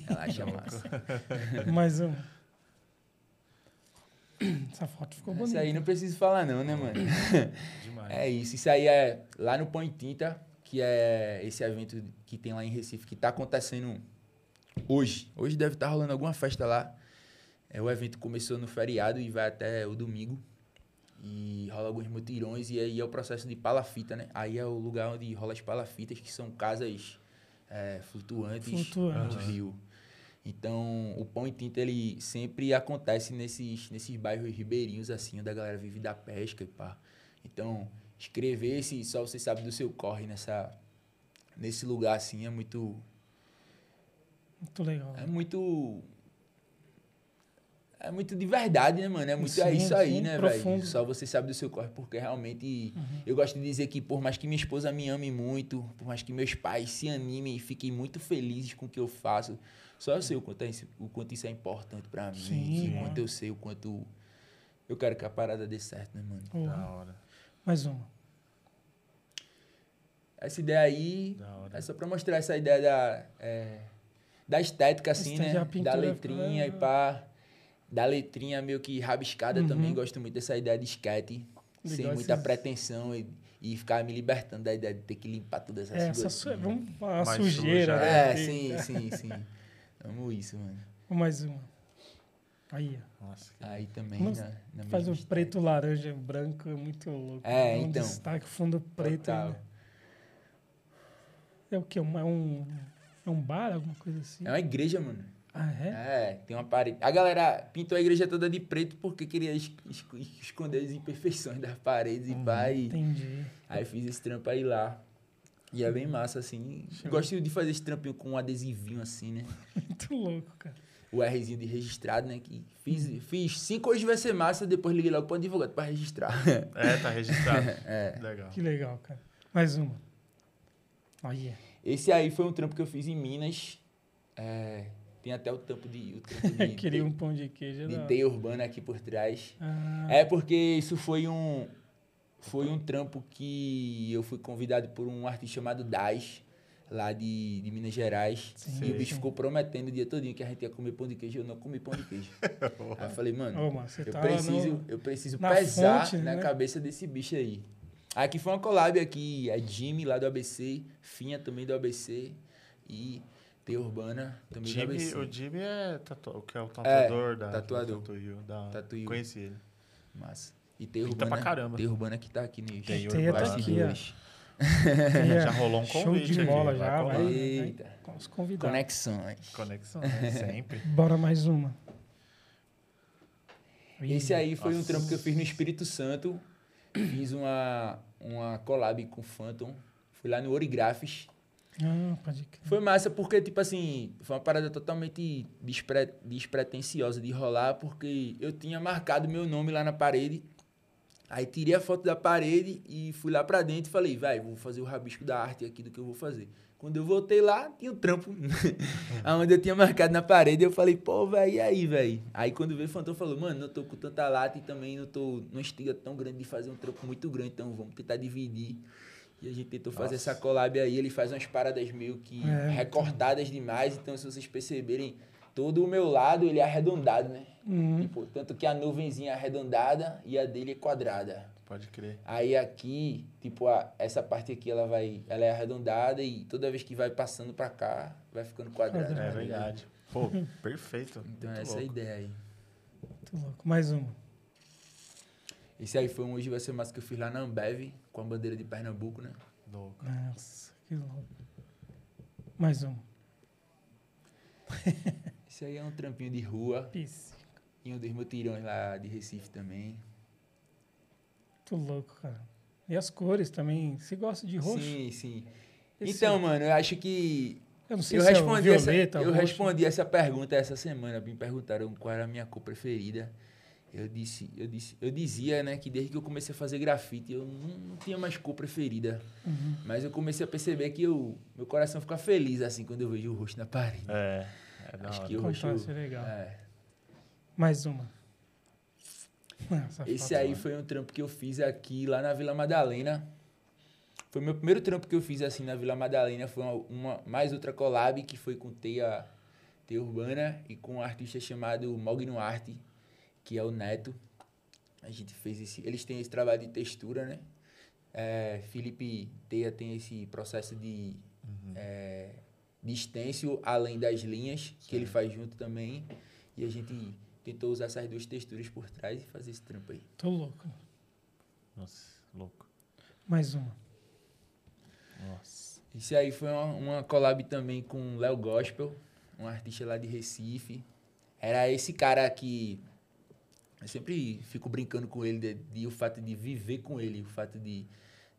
ela acha massa. Mais um. Essa foto ficou Isso bonita. aí não preciso falar não, né, mano? Demais. É isso. Isso aí é lá no Põe Tinta, que é esse evento que tem lá em Recife, que tá acontecendo hoje. Hoje deve estar rolando alguma festa lá. É, o evento começou no feriado e vai até o domingo. E rola alguns mutirões e aí é o processo de palafita, né? Aí é o lugar onde rola as palafitas, que são casas é, flutuantes Flutuantes. no rio. Então, o pão e tinta, ele sempre acontece nesses, nesses bairros ribeirinhos, assim, onde a galera vive da pesca e pá. Então, escrever esse só você sabe do seu corre nessa, nesse lugar, assim, é muito... Muito legal. É muito... É muito de verdade, né, mano? É muito é Sim, isso aí, sim, né, velho? Só você sabe do seu corre, porque realmente... Eu gosto de dizer que por mais que minha esposa me ame muito, por mais que meus pais se animem e fiquem muito felizes com o que eu faço, só eu sei o quanto, é isso, o quanto isso é importante pra mim. Sim, o quanto é. eu sei o quanto... Eu quero que a parada dê certo, né, mano? Da hora. Mais uma. Essa ideia aí Da hora. é só pra mostrar essa ideia da, é, da estética, assim, Estética, né? Da letrinha fica- e pá. Da letrinha meio que rabiscada Uhum. também. Gosto muito dessa ideia de skate. sem Legal muita esses- pretensão e, e ficar me libertando da ideia de ter que limpar todas essas É, coisas. essa su... vamos falar Mais sujeira. suja. né? É, sim, sim, sim. Amo isso, mano. Mais uma. Aí, ó. Nossa, que- Aí também Mas na, na Faz o mesma preto, laranja, branco, é muito louco. É, um então. Destaque, fundo preto. Total. ainda. É o quê? Um- É um, é um bar, alguma coisa assim? É uma igreja, mano. Ah, é? É, tem uma parede. A galera pintou a igreja toda de preto porque queria es- es- esconder as imperfeições das paredes e pá. E Entendi. aí fiz esse trampo aí lá. E é bem massa, assim. Gosto de fazer esse trampinho com um adesivinho assim, né? Muito louco, cara. O Rzinho de registrado, né? Que fiz, fiz cinco hoje vai ser massa, depois liguei logo pro advogado pra registrar. É, tá registrado. É. Legal. Que legal, cara. Mais uma. Olha. Esse aí foi um trampo que eu fiz em Minas. É, tem até o tampo de. O trampo de, Queria um pão de queijo. de teia urbana aqui por trás. Ah, É porque isso foi um foi um trampo que eu fui convidado por um artista chamado Daz, lá de, de Minas Gerais. Sim, e o bicho ficou prometendo o dia todinho que a gente ia comer pão de queijo. Eu não comi pão de queijo. aí eu falei, mano, Ô, mano, eu tá preciso, no- eu preciso na pesar fonte, na né? cabeça desse bicho aí. Aqui foi uma collab aqui, é Jimmy lá do ABC, Finha também do ABC e T Urbana também Jimmy, ABC. o Jimmy é tatu... o que é o tatuador da tatuador. da Tatu Rio, da... Tatu Rio. Conheci ele. Massa. E T Urbana, pra caramba. T Urbana que tá aqui no Tem Teia tá Urbana. aqui, bastidores. Teia, Já rolou um Show convite de aqui, bola vai já, vai. Eita. Com os convidados. Conexões. Conexão, né? sempre. Bora mais uma. Esse aí foi um Nossa. trampo que eu fiz no Espírito Santo. Fiz uma, uma collab com o Phantom. Fui lá no Origrafes. Ah, pode. Foi massa porque, tipo assim, foi uma parada totalmente despre, despretensiosa de rolar, porque eu tinha marcado meu nome lá na parede. Aí tirei a foto da parede e fui lá pra dentro e falei, vai, vou fazer o rabisco da arte aqui do que eu vou fazer. Quando eu voltei lá, tinha um trampo aonde eu tinha marcado na parede. Eu falei, pô, velho, e aí, velho? Aí quando veio o Fantão, falou, mano, não tô com tanta lata e também não tô numa estiga tão grande de fazer um trampo muito grande, então vamos tentar dividir. E a gente tentou fazer essa collab aí. Ele faz umas paradas meio que É, recortadas demais. Então, se vocês perceberem, todo o meu lado ele é arredondado, né? Uhum. Tipo, tanto que a nuvenzinha é arredondada e a dele é quadrada. Pode crer. Aí aqui, tipo, a- essa parte aqui ela vai, ela é arredondada e toda vez que vai passando pra cá, vai ficando quadrada. É ligado? verdade. Pô, perfeito. Então Muito essa é a louco. ideia aí. Muito louco. Mais uma. Esse aí foi um hoje vai ser massa que eu fiz lá na Ambev, com a bandeira de Pernambuco, né? Louco. Nossa, que louco. Mais uma. Esse aí é um trampinho de rua Pisse. e um dos mutirões lá de Recife também. Muito louco, cara. E as cores também. Você gosta de roxo? Sim, sim. Esse- Então, mano, eu acho que eu não sei eu se respondi, é o essa, violeta, eu roxo. respondi essa pergunta essa semana. Me perguntaram qual era a minha cor preferida. Eu disse, eu disse, eu dizia, né, que desde que eu comecei a fazer grafite, eu não, não tinha mais cor preferida. Uhum. Mas eu comecei a perceber que eu, meu coração fica feliz assim quando eu vejo o rosto na parede. É. É Acho que o rosto. Contraste legal. é. Mais uma. Essa Esse aí foi um trampo que eu fiz aqui lá na Vila Madalena. Foi meu primeiro trampo que eu fiz assim na Vila Madalena. Foi uma, uma- mais outra collab que foi com Teia, Teia Urbana e com um artista chamado Mogno Arte, que é o Neto. A gente fez esse. Eles têm esse trabalho de textura, né? É, Felipe Teia tem esse processo de, é, de stencil além das linhas, que ele faz junto também. E a gente tentou usar essas duas texturas por trás e fazer esse trampo aí. Tô louco. Nossa, louco. Mais uma. Nossa. Isso aí foi uma, uma collab também com o Léo Gospel, um artista lá de Recife. Era esse cara que eu sempre fico brincando com ele de, de o fato de viver com ele, o fato de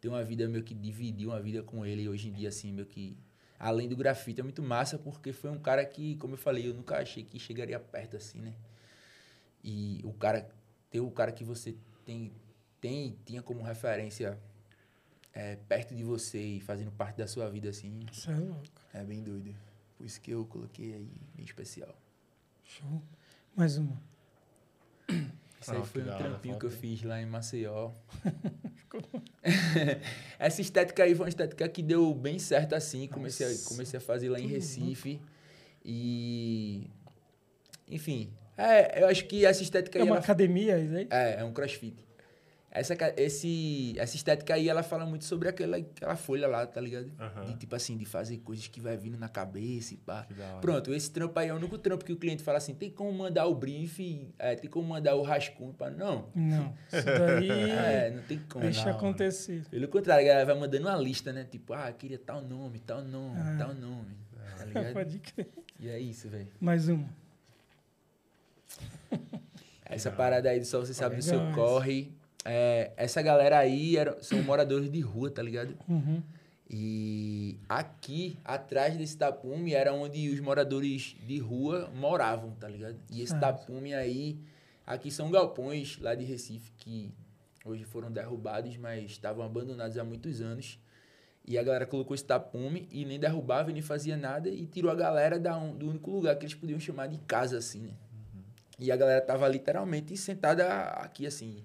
ter uma vida meio que dividir uma vida com ele hoje em dia assim, meio que além do grafite é muito massa porque foi um cara que, como eu falei, eu nunca achei que chegaria perto assim, né? E o cara ter o cara que você tem tem tinha como referência é, perto de você e fazendo parte da sua vida assim, Você é louco. é bem doido. Por isso que eu coloquei aí bem especial. Show. Mais uma. Isso aí foi um trampinho que eu fiz lá em Maceió. Essa estética aí foi uma estética que deu bem certo assim. Comecei, a, comecei a fazer lá em Recife. E. Enfim. É, eu acho que essa estética É uma ela- academia isso aí? É, é um crossfit. Essa, esse, essa estética aí, ela fala muito sobre aquela, aquela folha lá, tá ligado? Aham. De tipo assim, de fazer coisas que vai vindo na cabeça e pá. Pronto, esse trampo aí é o único trampo que o cliente fala assim, tem como mandar o brief, é, tem como mandar o rascunho, pá. Não. Não, isso daí É, não tem como. deixa hora. acontecer. Pelo contrário, a galera vai mandando uma lista, né? Tipo, ah, queria tal nome, tal nome, Ah. tal nome. Tá ligado? Pode crer. E é isso, velho. Mais uma. Essa parada aí do Só Você Sabe do Seu Corre. É, essa galera aí era, são moradores de rua, tá ligado? Uhum. E aqui, atrás desse tapume, era onde os moradores de rua moravam, tá ligado? E esse tapume aí, aqui são galpões lá de Recife que hoje foram derrubados, mas estavam abandonados há muitos anos. E a galera colocou esse tapume e nem derrubava, nem fazia nada e tirou a galera da um- do único lugar que eles podiam chamar de casa, assim, né? E a galera tava literalmente sentada aqui, assim.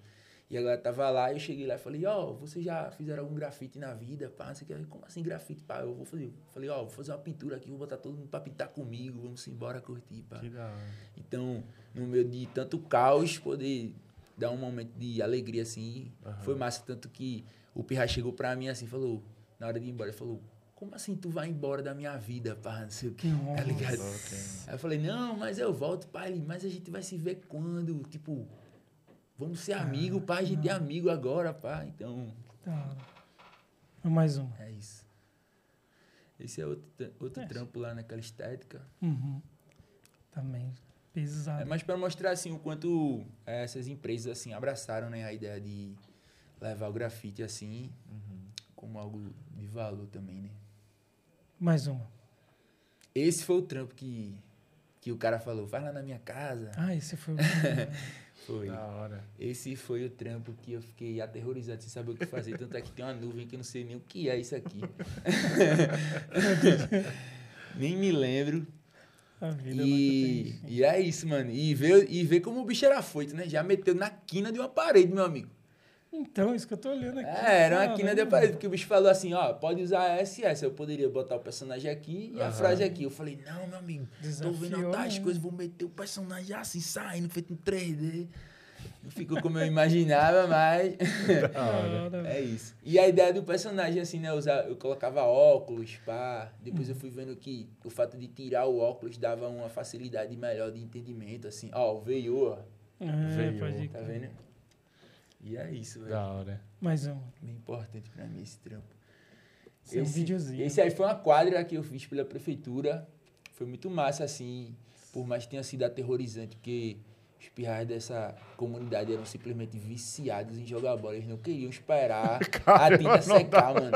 E a galera tava lá, eu cheguei lá e falei, ó, vocês já fizeram algum grafite na vida? Pá, não sei o que. Como assim grafite? Pá, eu vou fazer. Falei, ó, vou fazer uma pintura aqui, vou botar todo mundo pra pintar comigo, vamos embora curtir, pá. Que da hora. Então, no meio de tanto caos, poder dar um momento de alegria, assim, Aham. foi massa. Tanto que o Pirra chegou pra mim, assim, falou, na hora de ir embora, ele falou, como assim tu vai embora da minha vida, pá, não sei o que, tá ligado? Aí eu falei, não, mas eu volto, pai, Ele, mas a gente vai se ver quando? Tipo, vamos ser amigo, pai, a gente é amigo agora, pá. Então, Da hora. Mais uma. é isso. Esse é outro, outro É. trampo lá naquela estética. Uhum. Também. É Pesado. mais para mostrar, assim, o quanto eh, essas empresas, assim, abraçaram, né, a ideia de levar o grafite, assim, como algo de valor também, né. Mais uma. Esse foi o trampo que, que o cara falou, faz lá na minha casa. Ah, esse foi o. Foi. Da hora. Esse foi o trampo que eu fiquei aterrorizado sem saber o que fazer. Tanto é que tem uma nuvem que eu não sei nem o que é isso aqui. nem me lembro. A vida E, nunca tem fim. e é isso, mano. E ver, e ver como o bicho era foito, né? Já meteu na quina de uma parede, meu amigo. Então, isso que eu tô olhando aqui. É, era uma quina de parede, porque o bicho falou assim, ó, pode usar essa e essa. Eu poderia botar o personagem aqui e a Aham. frase aqui. Eu falei, não, meu amigo, tô Desafiou, vendo tais né? coisas, vou meter o personagem assim, saindo, feito em 3D. Não ficou como eu imaginava, mas... É isso. E a ideia do personagem, assim, né? Usar, eu colocava óculos, pá. Depois Uhum. eu fui vendo que o fato de tirar o óculos dava uma facilidade melhor de entendimento, assim. Ó, veio, ó. É, Veio. pode Tá vendo? E é isso, velho. Da hora. Mais uma. Bem importante pra mim esse trampo. Esse é um videozinho. Esse aí foi uma quadra que eu fiz pela prefeitura. Foi muito massa, assim, por mais que tenha sido aterrorizante, porque os pirrais dessa comunidade eram simplesmente viciados em jogar bola. Eles não queriam esperar a tinta secar, mano.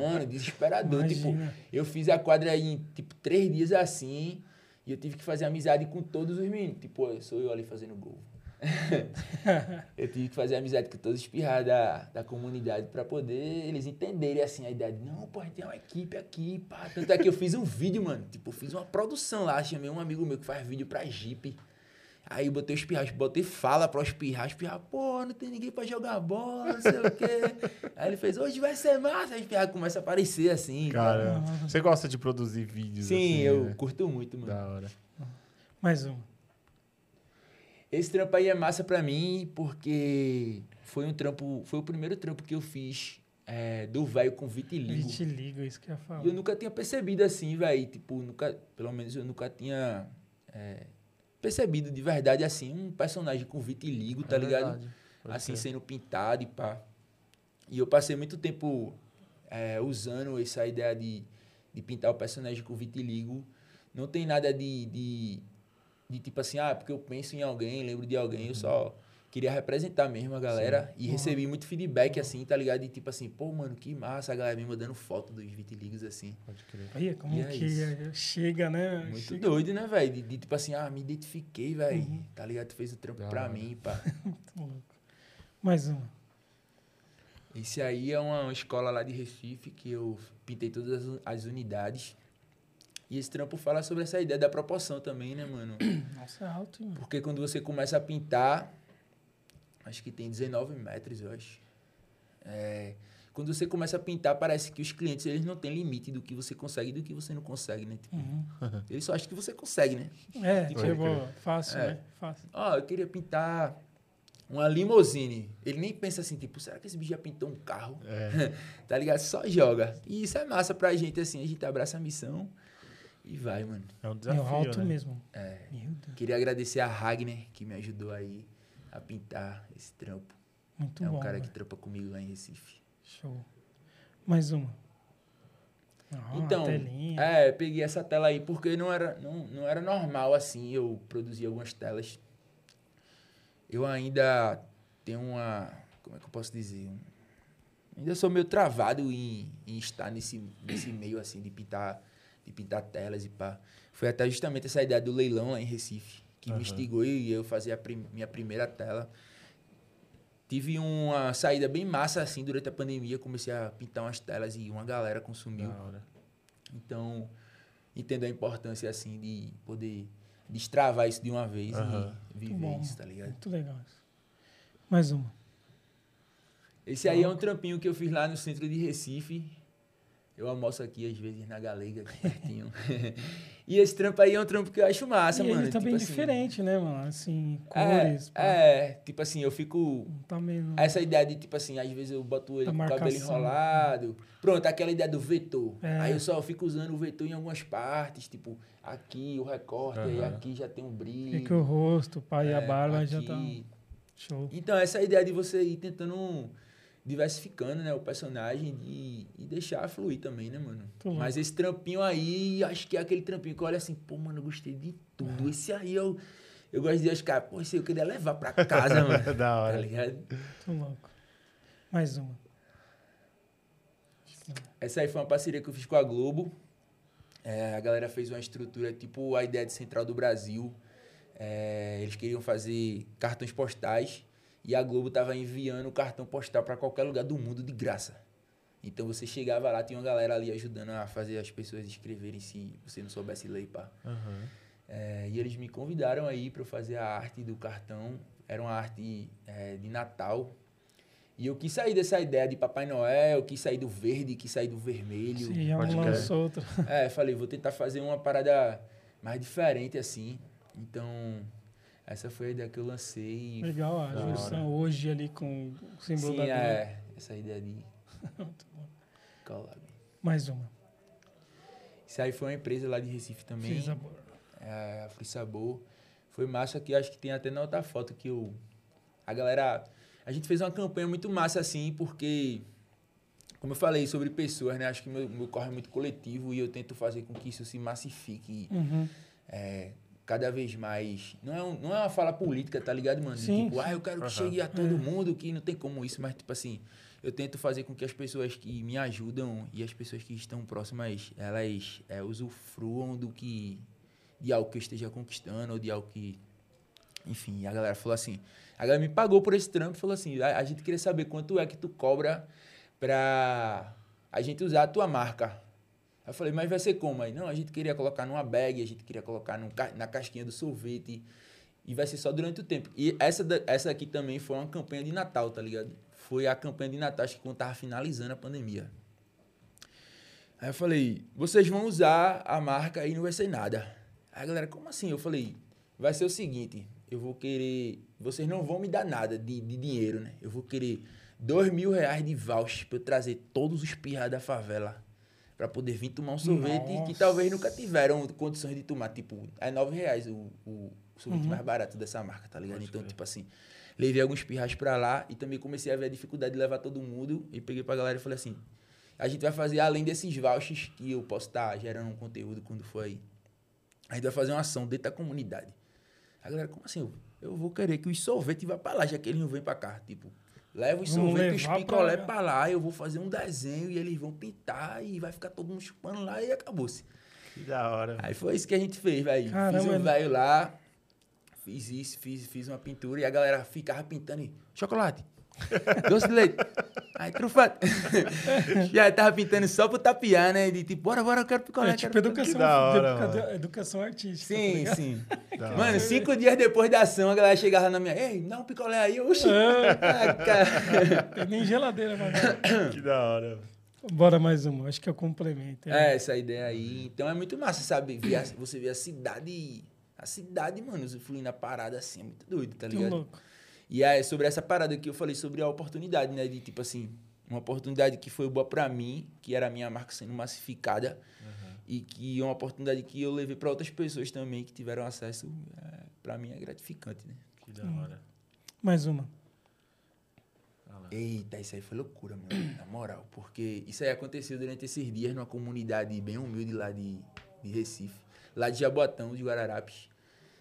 Mano, desesperador. Tipo, Imagina. eu fiz a quadra aí em, tipo, três dias assim, e eu tive que fazer amizade com todos os meninos. Tipo, sou eu ali fazendo gol. eu tive que fazer amizade com todos os pirrais da, da comunidade pra poder eles entenderem assim a ideia de, não, pô, a gente tem uma equipe aqui, pá. Tanto é que eu fiz um vídeo, mano. Tipo, fiz uma produção lá, chamei um amigo meu que faz vídeo pra Jeep. Aí eu botei os pirrais, botei fala pra os pirrais, os pirrais, pô, não tem ninguém pra jogar bola, não sei o quê. Aí ele fez, hoje vai ser massa. Aí os pirrais começam a aparecer assim. Cara, você gosta de produzir vídeos Sim, assim, eu né? curto muito, mano. Da hora. Mais uma. Esse trampo aí é massa pra mim porque foi um trampo, foi o primeiro trampo que eu fiz é, do velho com vitiligo. Vitiligo, isso que eu ia falar. E eu nunca tinha percebido assim, velho. Tipo, nunca, pelo menos eu nunca tinha é, percebido de verdade assim um personagem com vitiligo, tá É ligado? verdade. Assim, crer. sendo pintado e pá. E eu passei muito tempo é, usando essa ideia de, de pintar o personagem com vitiligo. Não tem nada de, de, de tipo assim, ah, porque eu penso em alguém, lembro de alguém, eu só queria representar mesmo a galera. E recebi muito feedback, assim, tá ligado? De tipo assim, pô, mano, que massa, a galera me mandando foto dos vitiligos, assim. Pode crer. Olha como E é que isso. chega, né? Muito Chega doido, né, velho? De, de tipo assim, ah, me identifiquei, velho. Uhum. Tá ligado? Tu fez o trampo Da pra mim, pá. muito louco. Mais uma. Esse aí é uma escola lá de Recife que eu pintei todas as, as unidades. E esse trampo fala sobre essa ideia da proporção também, né, mano? Nossa, é alto, hein? Porque quando você começa a pintar, acho que tem 19 metros, eu acho. É, quando você começa a pintar, parece que os clientes eles não têm limite do que você consegue e do que você não consegue, né? Tipo, Uhum. Eles só acham que você consegue, né? É, Tipo, tipo, fácil, é. né? Fácil. Ó, eu queria pintar uma limousine. Ele nem pensa assim, tipo, será que esse bicho já pintou um carro? É. tá ligado? Só joga. E isso é massa pra gente, assim, a gente abraça a missão e vai, mano. É um É desafio, alto né? mesmo. É. Meu Deus. Queria agradecer a Ragner, que me ajudou aí a pintar esse trampo. Muito é um bom. cara que velho. trampa comigo lá em Recife. Show. Mais uma. Ah, então, uma telinha. é, peguei essa tela aí porque não era, não, não era normal assim eu produzir algumas telas. Eu ainda tenho uma. Como é que eu posso dizer? Um- ainda sou meio travado em, em estar nesse, nesse meio assim de pintar, de pintar telas e pá. Foi até justamente essa ideia do leilão lá em Recife que Aham. me instigou e eu fazer a prim- minha primeira tela. Tive uma saída bem massa assim durante a pandemia, comecei a pintar umas telas e uma galera consumiu. Então, entendo a importância, assim, de poder destravar isso de uma vez Aham. e viver bom. isso, tá ligado? Muito legal. isso. Mais uma. Esse aí é um trampinho que eu fiz lá no centro de Recife. Eu almoço aqui, às vezes, na Galega, aqui pertinho. e esse trampo aí é um trampo que eu acho massa, e mano. ele tá Tipo bem assim, diferente, né, mano? Assim, É, cores. pá. é, tipo assim, eu fico... Não tá meio... Essa ideia de, tipo assim, às vezes eu boto ele Da com o cabelo enrolado. Pronto, aquela ideia do vetor. É. Aí eu só fico usando o vetor em algumas partes, tipo, aqui o recorte, aí Aham. aqui já tem um brilho. Fica o rosto, pai, e a É, barba já tá... aqui. Show. Então, essa ideia de você ir tentando diversificando, né, o personagem e, e deixar fluir também, né, mano? Mas esse trampinho aí, acho que é aquele trampinho que eu olho assim, pô, mano, eu gostei de tudo. Esse aí eu, eu gosto de achar, pô, esse aí eu queria levar pra casa, mano. da Tá hora. ligado? Muito louco. Mais uma. Essa aí foi uma parceria que eu fiz com a Globo. É, a galera fez uma estrutura tipo a ideia de Central do Brasil. É, eles queriam fazer cartões postais e a Globo tava enviando o cartão postal para qualquer lugar do mundo de graça. Então você chegava lá, tinha uma galera ali ajudando a fazer as pessoas escreverem se você não soubesse ler, pá. Aham. É, e eles me convidaram aí para eu fazer a arte do cartão. Era uma arte é, de Natal. E eu quis sair dessa ideia de Papai Noel, quis sair do verde, quis sair do vermelho. Sim, pode um lançou outro. É, falei, vou tentar fazer uma parada mais diferente assim. Então, essa foi a ideia que eu lancei. Legal a junção hoje ali com o símbolo Sim, da Globo. é, essa ideia de Muito bom. collab. Mais uma. Isso aí foi uma empresa lá de Recife também. A... É, a Free Sabor. Foi massa que acho que tem até na outra foto que eu. A galera. A gente fez uma campanha muito massa assim, porque. Como eu falei sobre pessoas, né? Acho que meu, meu corre é muito coletivo e eu tento fazer com que isso se massifique Uhum. é, cada vez mais. Não é, um- não é uma fala política, tá ligado, mano? Sim, tipo, ah, eu quero que Aham. chegue a todo É. mundo, que não tem como isso, mas, tipo assim, eu tento fazer com que as pessoas que me ajudam e as pessoas que estão próximas, elas é, usufruam do que. de algo que eu esteja conquistando, ou de algo que. Enfim, a galera falou assim. A galera me pagou por esse trampo e falou assim: a, a gente queria saber quanto é que tu cobra pra a gente usar a tua marca. Aí eu falei, mas vai ser como? Aí, não, a gente queria colocar numa bag, a gente queria colocar num na casquinha do sorvete. E vai ser só durante o tempo. E essa, essa aqui também foi uma campanha de Natal, tá ligado? Foi a campanha de Natal, acho que quando tava finalizando a pandemia. Aí eu falei, vocês vão usar a marca e não vai ser nada. Aí a galera, como assim? Eu falei, vai ser o seguinte, eu vou querer. Vocês não vão me dar nada de, de dinheiro, né? Eu vou querer dois mil reais de voucher pra eu trazer todos os pirras da favela. Pra poder vir tomar um sorvete que Nossa. talvez nunca tiveram condições de tomar. Tipo, é nove reais o, o sorvete Uhum. mais barato dessa marca, tá ligado? Então, tipo assim, levei alguns pirras pra lá e também comecei a ver a dificuldade de levar todo mundo. E peguei pra galera e falei assim: a gente vai fazer, além desses vouchers que eu posso estar gerando um conteúdo quando for aí, a gente vai fazer uma ação dentro da comunidade. A galera, como assim? Eu, eu vou querer que os sorvetes vá pra lá, já que eles não vêm pra cá. Tipo, leva os sorvetes, os levar picolé pra- pra lá, eu vou fazer um desenho e eles vão pintar e vai ficar todo mundo chupando lá e acabou-se. Que da hora. Aí foi isso que a gente fez, velho. Fiz um velho lá, fiz isso, fiz, fiz uma pintura e a galera ficava pintando e chocolate. Doce de leite. Aí, trufado. Já tava pintando só pro tapiar, né? De tipo, bora, bora, eu quero picolé. É tipo quero educação, Que da hora, educa- mano. educação artística. tá Sim, ligado? sim. Da hora. Mano, cinco dias depois da ação, a galera chegava na minha. Ei, dá um picolé aí, oxi. É. Ah, cara. Tem nem geladeira cá. Que da hora. Bora mais uma, acho que é o complemento. É, essa ideia aí. Então é muito massa, sabe? Ver a- você vê a cidade. A cidade, mano, fluindo a parada assim, é muito doido, tá ligado? louco. E é sobre essa parada que eu falei sobre a oportunidade, né? De tipo assim, uma oportunidade que foi boa pra mim, que era a minha marca sendo massificada, e que é uma oportunidade que eu levei pra outras pessoas também que tiveram acesso, é, para mim é gratificante, né? Que da hora. Mais uma. Eita, isso aí foi loucura, mano. Na moral. Porque isso aí aconteceu durante esses dias numa comunidade bem humilde lá de, de Recife. Lá de Jaboatão, de Guararapes.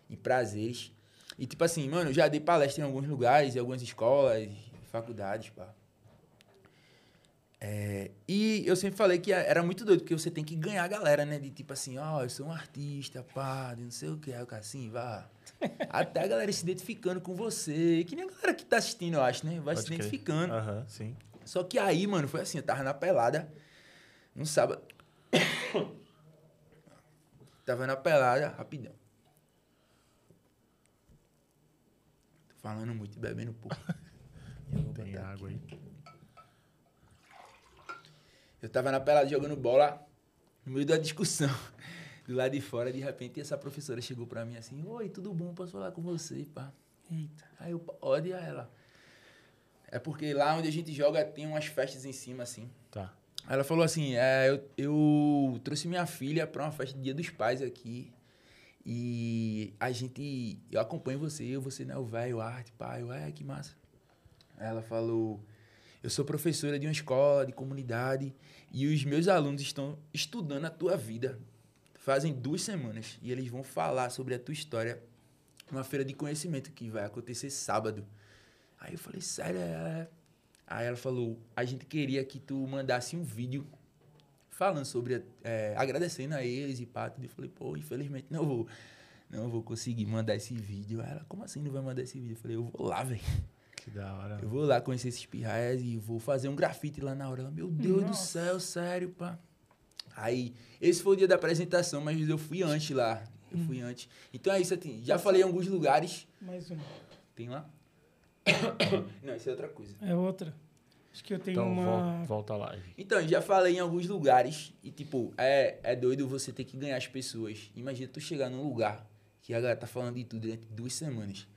Em Prazeres. E tipo assim, mano, eu já dei palestra em alguns lugares, em algumas escolas, faculdades, pá. É, e eu sempre falei que era muito doido, porque você tem que ganhar a galera, né? De tipo assim, ó, eu sou um artista, pá, de não sei o que. Aí o cara assim, vá. Até a galera se identificando com você. Que nem a galera que tá assistindo, eu acho, né? Vai Pode se identificando. Aham, sim. Só que aí, mano, foi assim, eu tava na pelada, no sábado. tava na pelada, rapidão. Falando muito e bebendo pouco. Eu Tem água aí. Eu tava na pelada jogando bola, no meio da discussão. Do lado de fora, de repente, essa professora chegou pra mim assim, Oi, tudo bom? Posso falar com você, pá? Eita. Aí eu, pode, aí ela. É porque lá onde a gente joga tem umas festas em cima, assim. Tá. Ela falou assim: é, eu, eu trouxe minha filha pra uma festa de Dia dos Pais aqui. E a gente. Eu acompanho você, eu, você não é o velho, arte, pai. Eu, é, que massa. Ela falou: Eu sou professora de uma escola, de comunidade, e os meus alunos estão estudando a tua vida. Fazem duas semanas. E eles vão falar sobre a tua história numa feira de conhecimento que vai acontecer sábado. Aí eu falei, sério? É. Aí ela falou, a gente queria que tu mandasse um vídeo falando sobre, é, agradecendo a eles e pá. tudo. Eu falei, pô, infelizmente não vou, não vou conseguir mandar esse vídeo. Ela, como assim não vai mandar esse vídeo? Eu falei, eu vou lá, velho. Que da hora. Eu vou lá conhecer esses pirraias e vou fazer um grafite lá na hora. Ela, meu Deus do Nossa. céu, sério, pá. Aí, esse foi o dia da apresentação, mas eu fui antes lá. Eu fui antes. Então é isso, assim, já falei em alguns lugares. Mais uma. Tem lá? Não, isso é outra coisa. É outra. Acho que eu tenho Então, uma. vol- volta lá. Então, já falei em alguns lugares e, tipo, é, é doido você ter que ganhar as pessoas. Imagina tu chegar num lugar que a galera tá falando de tudo durante duas semanas.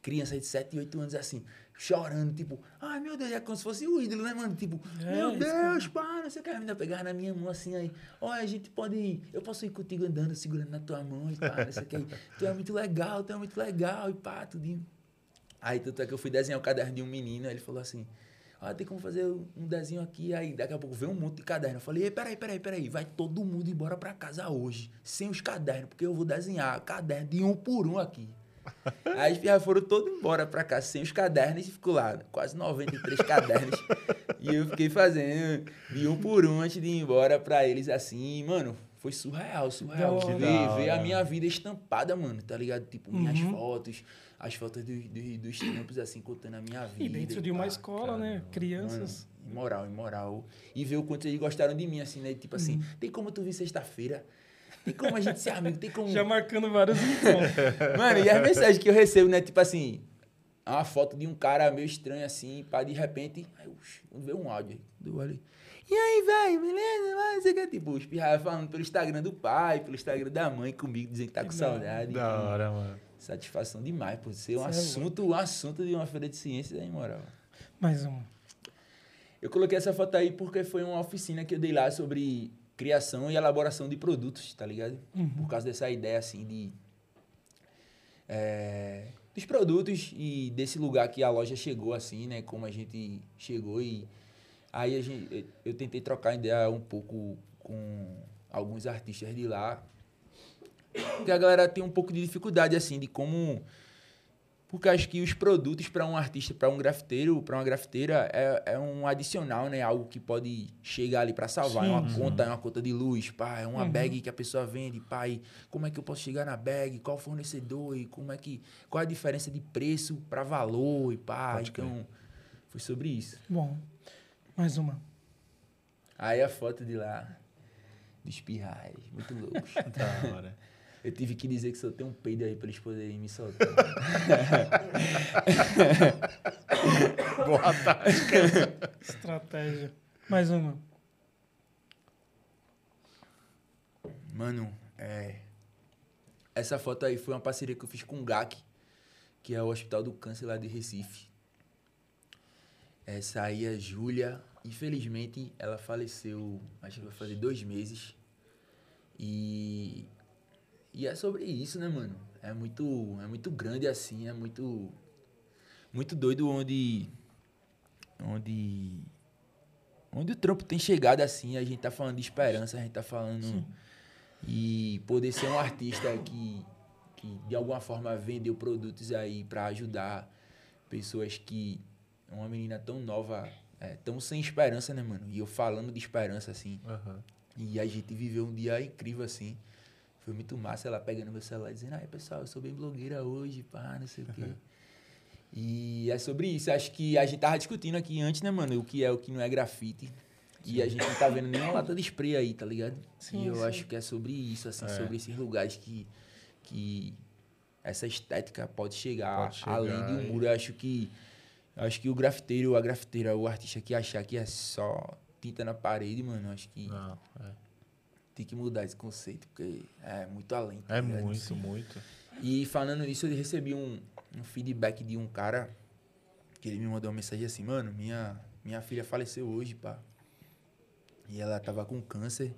Criança de 7 e 8 anos assim, chorando, tipo, ai meu Deus, é como se fosse o ídolo, né, mano? Tipo, É, meu isso Deus, pá, não sei o que. A menina pegar na minha mão assim, aí, olha, a gente pode ir, eu posso ir contigo andando, segurando na tua mão e pá, não sei o que. aí. Tu é muito legal, tu é muito legal e pá, tudinho. Aí, tanto é que eu fui desenhar o caderno de um menino, aí ele falou assim, ah, tem como fazer um desenho aqui, aí daqui a pouco veio um monte de caderno. Eu falei, Ei, peraí, peraí, peraí, vai todo mundo embora pra casa hoje, sem os cadernos, porque eu vou desenhar caderno de um por um aqui. aí já foram todos embora pra casa sem os cadernos e ficou lá, quase 93 cadernos. e eu fiquei fazendo de um por um antes de ir embora pra eles assim, mano. Foi surreal, surreal. Hora. Ver, ver a minha vida estampada, mano, tá ligado? Tipo, minhas Uhum. fotos, as fotos do, do- dos trampos, assim, contando a minha vida. E dentro de uma escola, né? Crianças. Mano, imoral, imoral. E ver o quanto eles gostaram de mim, assim, né? Tipo assim, Uhum. tem como tu vir sexta-feira? Tem como a gente ser amigo? Tem como. Já marcando vários encontros. Mano, e as mensagens que eu recebo, né? Tipo assim, uma foto de um cara meio estranho assim, pá, de repente. Aí, uxi, veio um áudio aí. Eu olhei. E aí, velho, beleza? O que. Tipo, os falando pelo Instagram do pai, pelo Instagram da mãe comigo, dizendo que tá com da saudade. Da hora, mano. Satisfação demais, por ser um é assunto, um assunto de uma feira de ciências é imoral. Mais uma. Eu coloquei essa foto aí porque foi uma oficina que eu dei lá sobre criação e elaboração de produtos, tá ligado? Por causa dessa ideia, assim, de... é, dos produtos e desse lugar que a loja chegou, assim, né? Como a gente chegou e... Aí a gente, eu tentei trocar ideia um pouco com alguns artistas de lá. Porque a galera tem um pouco de dificuldade, assim, de como... Porque acho que os produtos para um artista, para um grafiteiro, para uma grafiteira, é, é um adicional, né? Algo que pode chegar ali para salvar. É uma Sim. conta, é uma conta de luz, pá, é uma Uhum. bag que a pessoa vende, pá, e como é que eu posso chegar na bag, qual fornecedor e como é que qual a diferença de preço para valor e pá. Pode então, foi sobre isso. Bom. Mais uma. Aí a foto de lá dos pirrais, muito loucos. Da hora. Eu tive que dizer que só tem um peido aí para eles poderem me soltar. Boa tarde. Estratégia. Mais uma. Mano, é. Essa foto aí foi uma parceria que eu fiz com o GAC. que é o Hospital do Câncer lá de Recife. Essa aí é Júlia. Infelizmente, ela faleceu, acho que vai fazer dois meses. E, e é sobre isso, né, mano? É muito, é muito grande assim, é muito, muito doido onde, onde, onde o trampo tem chegado assim. A gente tá falando de esperança, a gente tá falando e poder ser um artista que, que de alguma forma vendeu produtos aí para ajudar pessoas que uma menina tão nova, é, tão sem esperança, né, mano? E eu falando de esperança assim. Aham. E a gente viveu um dia incrível assim. Foi muito massa ela pegando meu celular e dizendo: Ai, pessoal, eu sou bem blogueira hoje, pá, não sei o quê. e é sobre isso. Acho que a gente tava discutindo aqui antes, né, mano? O que é o que não é grafite. E a gente não tá vendo nenhuma lata de spray aí, tá ligado? Sim, e eu sim. acho que é sobre isso, assim, É. sobre esses lugares que, que essa estética pode chegar, Pode chegar além de um e- muro. Eu acho que acho que o grafiteiro, a grafiteira, o artista que achar que é só tinta na parede, mano, acho que Não, é. tem que mudar esse conceito, porque é muito além. tá É muito, muito. E falando nisso, eu recebi um, um feedback de um cara que ele me mandou uma mensagem assim, mano, minha, minha filha faleceu hoje, pá. E ela tava com câncer.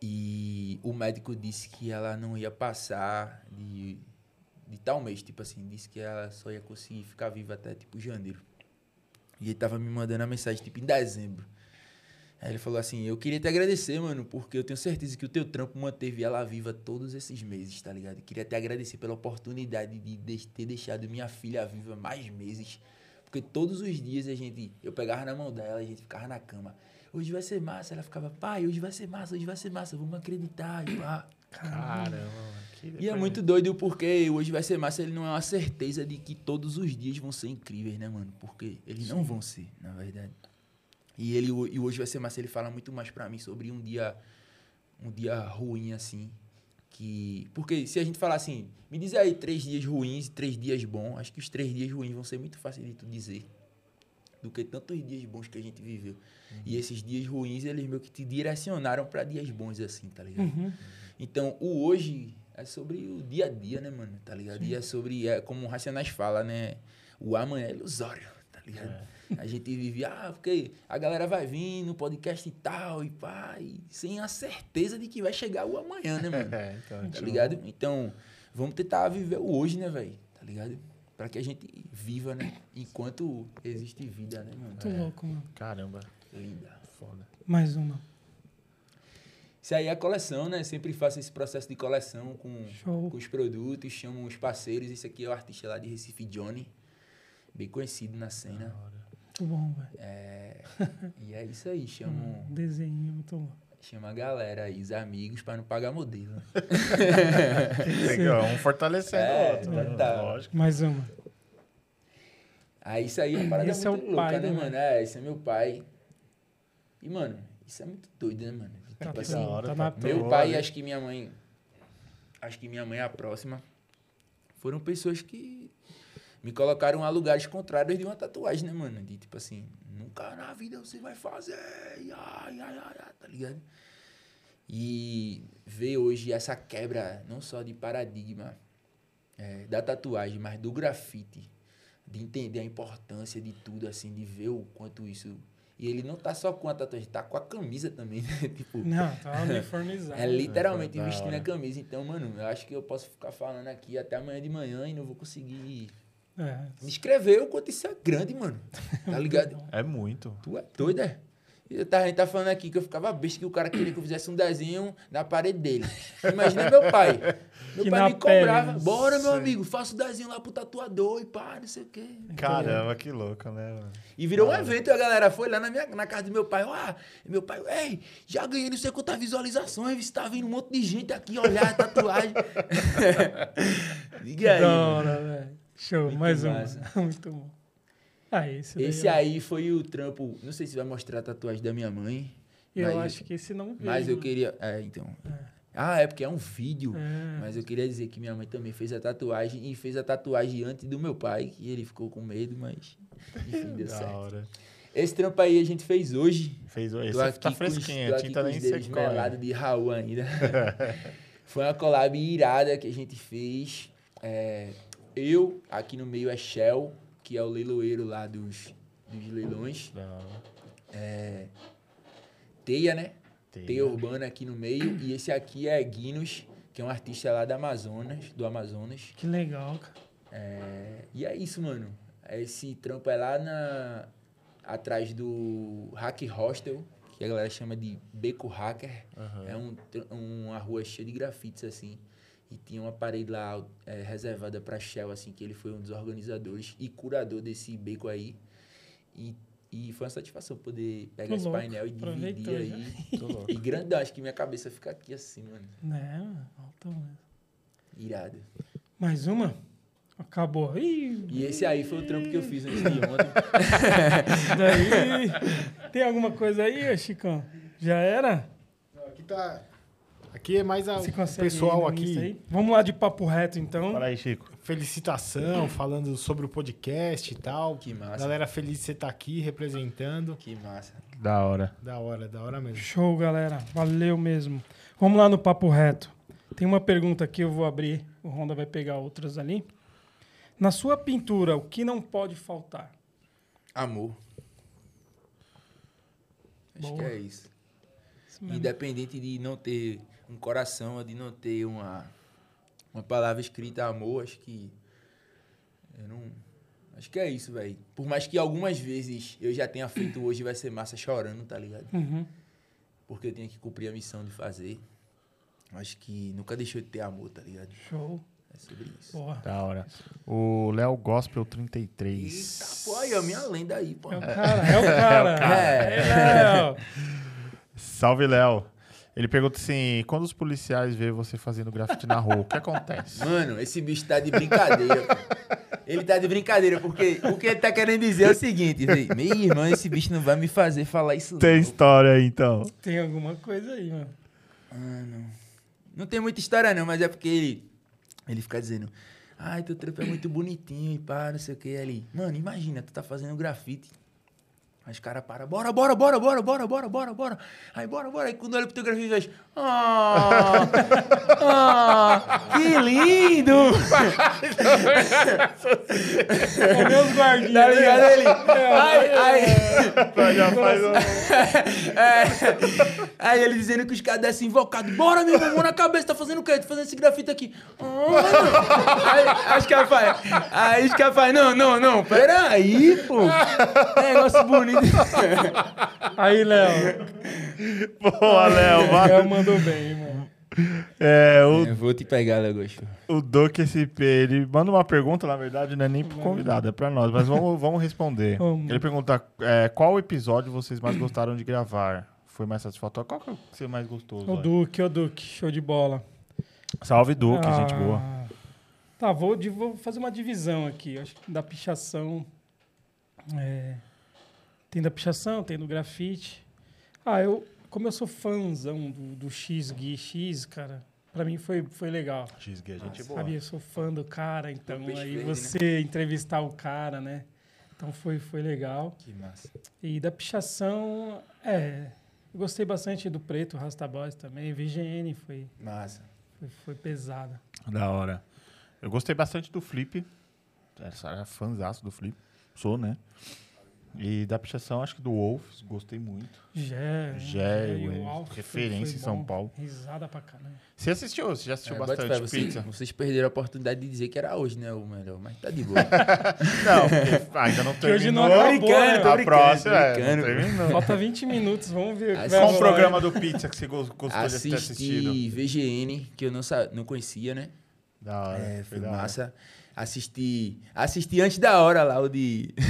E o médico disse que ela não ia passar de, de tal mês, tipo assim, disse que ela só ia conseguir ficar viva até tipo janeiro. E ele tava me mandando a mensagem tipo em dezembro. Aí ele falou assim: Eu queria te agradecer, mano, porque eu tenho certeza que o teu trampo manteve ela viva todos esses meses, tá ligado? Queria te agradecer pela oportunidade de de- ter deixado minha filha viva mais meses. Porque todos os dias a gente, eu pegava na mão dela, a gente ficava na cama. Hoje vai ser massa. Ela ficava, pai, hoje vai ser massa, hoje vai ser massa, vamos acreditar. E, pá. Caramba, e é muito doido porque hoje vai ser massa, ele não é uma certeza de que todos os dias vão ser incríveis, né, mano? Porque eles não vão ser, na verdade. E ele e hoje vai ser massa, ele fala muito mais pra mim sobre um dia um dia ruim assim, que porque se a gente falar assim, me diz aí três dias ruins e três dias bons, acho que os três dias ruins vão ser muito fáceis de tu dizer do que tantos dias bons que a gente viveu. E esses dias ruins, eles meio que te direcionaram pra dias bons assim, tá ligado? Uhum. Então, o hoje é sobre o dia a dia, né, mano? Tá ligado? E é sobre, é como o Racionais fala, né? O amanhã é ilusório, tá ligado? A gente vive, ah, porque a galera vai vir no podcast e tal, e pá, e sem a certeza de que vai chegar o amanhã, né, mano? É, então, Tá ligado? Então, vamos tentar viver o hoje, né, velho? Tá ligado? Pra que a gente viva, né? Enquanto existe vida, né, mano? Muito louco, mano. Caramba, Linda. foda. Mais uma. Isso aí é a coleção, né? Sempre faço esse processo de coleção com, Show. com os produtos, chamo os parceiros. Esse aqui é o artista lá de Recife, Johnny. Bem conhecido na cena. Muito bom, velho. É, e é isso aí, chamo, Um desenho muito louco. chama a galera aí, os amigos, pra não pagar modelo. Legal, um fortalecendo É, o outro. né? tá. Lógico. Mais uma. Aí isso aí é uma parada Esse é muito o louca, pai, né, né, mano? É, esse é meu pai. E, mano, isso é muito doido, né, mano? Tá, assim, hora, tá na. Meu pai e Olha. acho que minha mãe. Acho que minha mãe é a próxima. Foram pessoas que me colocaram a lugares contrários de uma tatuagem, né, mano? De tipo assim, nunca na vida você vai fazer. Ai, ai, ai, tá ligado? E ver hoje essa quebra, não só de paradigma é, da tatuagem, mas do grafite. De entender a importância de tudo, assim, de ver o quanto isso. E ele não tá só com a tatuagem, tá com a camisa também, né? tipo, Não, tá uniformizado. é literalmente Da vestindo a camisa. Então, mano, eu acho que eu posso ficar falando aqui até amanhã de manhã e não vou conseguir É. descrever o quanto isso é grande, mano. Tá ligado? É muito. tu é doido, é? Eu tava- A gente tá falando aqui que eu ficava besta que o cara queria que eu fizesse um desenho na parede dele. Imagina meu pai. Meu Que pai me cobrava. pele, Bora, meu amigo, faça o desenho lá pro tatuador e pá, não sei o quê. Caramba, que louco, né, mano? E virou um evento e a galera foi lá na, minha, na casa do meu pai. Ah, meu pai, ei, já ganhei não sei quantas visualizações, você tá vindo um monte de gente aqui olhar a tatuagem. Diga aí. Da mano. hora, velho. Show, Muito mais uma. massa. Muito bom. Ah, esse. Esse eu- aí foi o trampo. Não sei se vai mostrar a tatuagem da minha mãe. Eu mas- acho que esse não veio. Mas eu queria. É, então. Ah, é porque é um vídeo. É. Mas eu queria dizer que minha mãe também fez a tatuagem e fez a tatuagem antes do meu pai, que ele ficou com medo, mas enfim, deu Da certo. hora. Esse trampo aí a gente fez hoje. Fez Tô esse aqui tá com os- fresquinho, tô a aqui tinta com nem secou. melados de Raul ainda. Foi uma collab irada que a gente fez. É, eu, aqui no meio é Shell, que é o leiloeiro lá dos, dos leilões. É, Teia, né? Teia. Teia Urbana aqui no meio. E esse aqui é Guinness, que é um artista lá do Amazonas, do Amazonas. Que legal, cara. É, e é isso, mano. Esse trampo é lá na, atrás do Hack Hostel, que a galera chama de Beco Hacker. É um, uma rua cheia de grafites, assim. E tinha uma parede lá é, reservada pra Shell, assim, que ele foi um dos organizadores e curador desse beco aí. E, e foi uma satisfação poder pegar Tô esse louco. painel e dividir já. aí. E grandão, acho que minha cabeça fica aqui assim, mano. É, mano, alto mesmo. Irado. Mais uma? Acabou. Ih, E esse aí foi o trampo que eu fiz antes de ontem. daí. Tem alguma coisa aí, Chicão? Já era? Aqui tá. Aqui é mais a, o pessoal aqui. Vamos lá de papo reto, então. Fala aí, Chico. Felicitação, falando sobre o podcast e tal. Que massa. Galera feliz de você estar aqui representando. Que massa. Da hora. Da hora, da hora mesmo. Show, galera. Valeu mesmo. Vamos lá no papo reto. Tem uma pergunta aqui, eu vou abrir. O Honda vai pegar outras ali. Na sua pintura, o que não pode faltar? Amor. Acho Boa. que é isso. Isso. Independente de não ter um coração, de não ter uma, uma palavra escrita amor, acho que. Eu não. Acho que é isso, velho. Por mais que algumas vezes eu já tenha feito hoje, vai ser massa chorando, tá ligado? Uhum. Porque eu tenho que cumprir a missão de fazer. Acho que nunca deixou de ter amor, tá ligado? Show. É sobre isso. Boa. Da hora. O Léo Gospel 33. Eita, pô, aí, a minha lenda aí, pô. É o cara, é o cara. É. É, Léo. Salve, Léo. Ele pergunta assim: quando os policiais veem você fazendo grafite na rua, o que acontece? Mano, esse bicho tá de brincadeira. ele tá de brincadeira, porque o que ele tá querendo dizer é o seguinte. Meu irmão, esse bicho não vai me fazer falar isso Tem não. história aí, então. Tem alguma coisa aí, mano. Mano, não tem muita história não, mas é porque ele, ele fica dizendo... Ai, teu trampo é muito bonitinho e pá, não sei o que. Ali, mano, imagina, tu tá fazendo grafite. Aí os caras param, bora, bora, bora, bora, bora, bora, bora, bora. Aí, bora, bora. Aí quando olha pro teu grafite, faz, ah, ah, que lindo. É meus guardinhas. Tá ligado né? ele? Aí, aí, Já faz um... é, aí ele dizendo que os caras descem invocados. Bora, meu irmão, mão na cabeça, tá fazendo o quê? Tô fazendo esse grafite aqui. Ah. Aí, acho que ela faz. Aí acho que ela faz. Não, não, não, peraí, pô. Negócio bonito. Aí, Léo. Boa, Léo. Léo mandou bem, mano. É, o, Eu vou te pegar, Legosto. o Doc SP, ele manda uma pergunta, na verdade, não é nem pro convidado, é pra nós, mas vamos, vamos responder. Vamos. Ele pergunta é, qual episódio vocês mais gostaram de gravar? Foi mais satisfatório? Qual que é o que você mais gostou? O? Duque, o Duque. Show de bola. Salve, Duque, Ah, gente boa. Tá, vou, vou fazer uma divisão aqui. Acho que da pichação. é, tem da pichação, tem do grafite. Ah, eu. Como eu sou fãzão do, do X Gui X, cara, pra mim foi, foi legal. XG, gente boa. Sabe, eu sou fã do cara, então aí verde, né? você entrevistar o cara, né? Então foi, foi legal. Que massa. E da pichação, é. Eu gostei bastante do Preto, Rasta Boys também. VGN foi, Massa. foi, foi pesada. Da hora. Eu gostei bastante do Flip. Era fãzaço do Flip. Sou, né? E da pichação, acho que do Wolves, gostei muito. Gé, Gé, referência em São bom. Paulo. Risada pra caralho. Você assistiu? Você já assistiu É, bastante fé, pizza? Vocês perderam a oportunidade de dizer que era hoje, né? O melhor, mas tá de boa. Não, porque ainda não Que hoje terminou. não acabou, brincando, né? A próxima, é, não terminou. Falta 20 minutos, vamos ver vai Qual o programa do pizza que você gos- gostou de ter assistido? Assisti VGN, que eu não, não conhecia, né? Da hora. É, foi massa. Assisti. Assisti antes da hora lá, o de.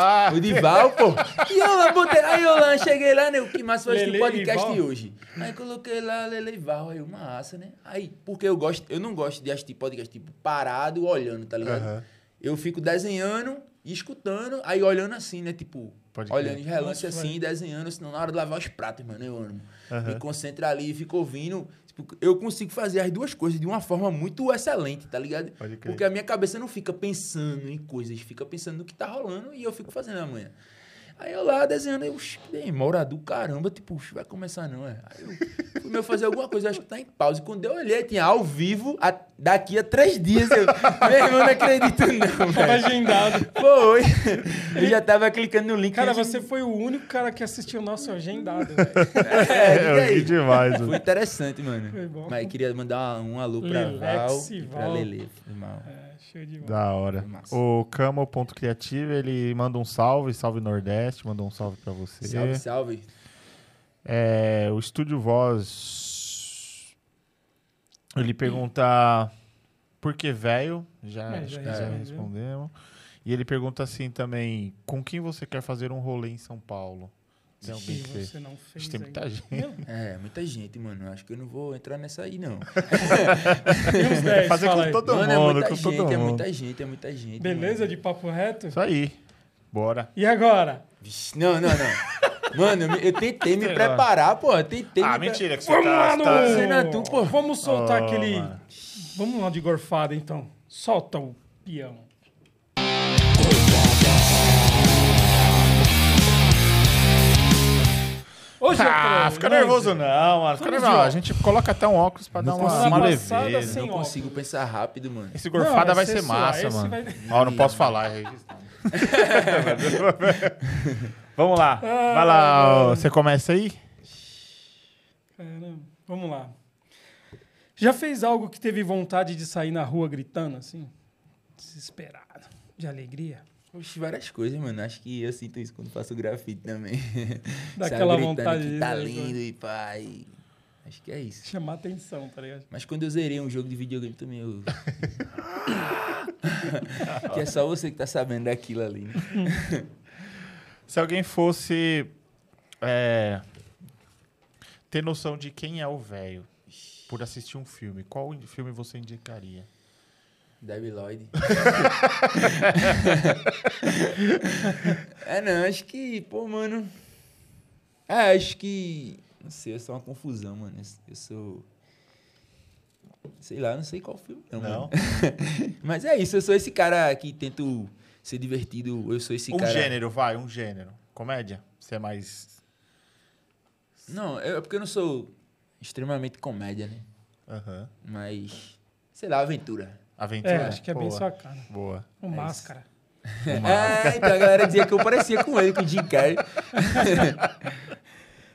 Ah, o de Val, pô. E eu lá botei. Aí eu lá, cheguei lá, né? O que massa foi Lele o e podcast hoje. Aí coloquei lá Lele Val, aí uma massa, né? Aí, porque eu gosto, eu não gosto de assistir podcast, tipo, parado, olhando, tá ligado? Eu fico desenhando e escutando, aí olhando assim, né? Tipo, Pode olhando crer. de relance Nossa, assim, desenhando, senão na hora de lavar os pratos, mano, eu amo. Aham. Me concentro ali e fico ouvindo. Eu consigo fazer as duas coisas de uma forma muito excelente, tá ligado? Porque a minha cabeça não fica pensando em coisas, fica pensando no que tá rolando e eu fico fazendo amanhã. Aí eu lá desenhando, que demora do caramba, tipo, vai começar não, é. Aí eu fui meu fazer alguma coisa, acho que tá em pausa. E quando eu olhei, tinha ao vivo, a- daqui a três dias. Eu, meu irmão, não acredito não, Tava agendado. Foi. Eu já tava clicando no link. Cara, antes- você foi o único cara que assistiu o nosso agendado, velho. É, eu diga aí. ri demais. Foi mano. interessante, mano. Foi bom. Mas queria mandar um alô pra Val e pra. Lele. Foi mal. É, show de bola. Da hora. Massa. O Camo.criativo, ele manda um salve, salve Nordeste, mandou um salve pra você. Salve, salve. É, o Estúdio Voz. Ele pergunta por que velho? Já, É, acho já que já respondeu. respondemos. E ele pergunta assim também: com quem você quer fazer um rolê em São Paulo? Tem alguém Que que você. não fez que tem muita ainda. gente. É, muita gente, mano. Acho que eu não vou entrar nessa aí, não. Tem uns 10, Fazer fala com aí. todo mano, é mundo, muita com todo gente, é mundo. muita gente, é muita gente. Beleza mano. de papo reto? Isso aí. Bora. E agora? Vixe, Não, não, não. Mano, eu, eu tentei me preparar, pô. Eu tentei Ah, me mentira, que você Vamos tá. lá você no... tá- pô. Vamos soltar Oh, aquele... mano. Vamos lá de gorfada, então. Solta o peão. Hoje Ah, fica nervoso não, mano. Fica nervoso. A gente coloca até um óculos pra dar Não uma, consigo. uma Passada leveza. sem Não consigo pensar rápido, mano. Esse gorfada Não, vai ser massa, esse mano. vai- eu não posso falar, é. Vamos lá. Vai lá, ó, você começa aí? Caramba. Vamos lá. Já fez algo que teve vontade de sair na rua gritando, assim? Desesperado. De alegria? Oxe, várias coisas, mano. Acho que eu sinto isso quando faço grafite também. Daquela Sabe, gritando vontade que tá lindo e pai. Acho que é isso. Chamar atenção, tá ligado? Mas quando eu zerei um jogo de videogame também, eu. que é só você que tá sabendo daquilo ali. né? Se alguém fosse é, ter noção de quem é o velho por assistir um filme, qual filme você indicaria? Debbie Lloyd. é, não, acho que, pô, mano. É, acho que. Não sei, eu sou uma confusão, mano. Eu- sou. Sei lá, não sei qual filme, não. Não? Mas é isso, eu sou esse cara que tento ser divertido. Eu sou esse um cara. gênero, vai, um gênero. Comédia? Você é mais. Não, é porque eu não sou extremamente comédia, né? Aham. Mas. Sei lá, aventura. Aventura? É, acho que é bem Boa, sua cara. Boa. O É Máscara. É, então a galera dizia que eu parecia com ele, com o Jim Carrey.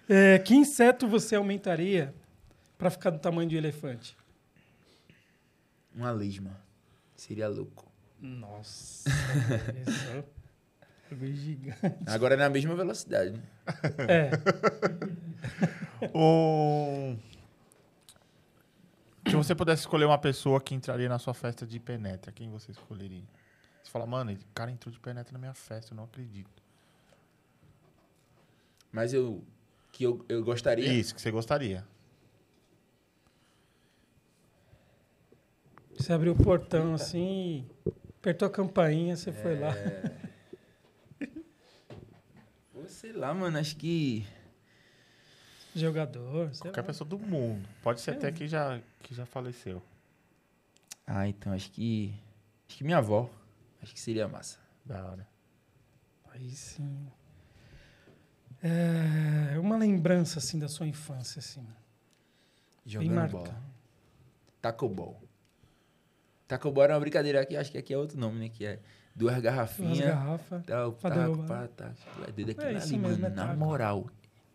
É, que inseto você aumentaria pra ficar do tamanho de um elefante? Uma lesma. Seria louco. Nossa. Bagulho gigante. Agora na mesma velocidade, né? É. Um... Se você pudesse escolher uma pessoa que entraria na sua festa de penetra, quem você escolheria? Você fala, mano, esse cara entrou de penetra na minha festa, eu não acredito. Mas eu. Que eu, eu gostaria. Isso, que você gostaria. Você abriu o portão assim, apertou a campainha, você foi lá. Pô, sei lá, mano, acho que. Jogador, sei Qualquer lá. pessoa do mundo. Pode ser até que já, que já faleceu. Ah, então acho que. Acho que minha avó. Acho que seria massa. Da hora. Aí sim. É uma lembrança assim da sua infância, assim. Jogando bola. Taco Ball. Taco Ball era uma brincadeira aqui, acho que aqui é outro nome, né? Que é duas Duas garrafinhas. garrafas. Tal, Pra taco, pá, é É isso ali, mesmo, mano. é Na moral.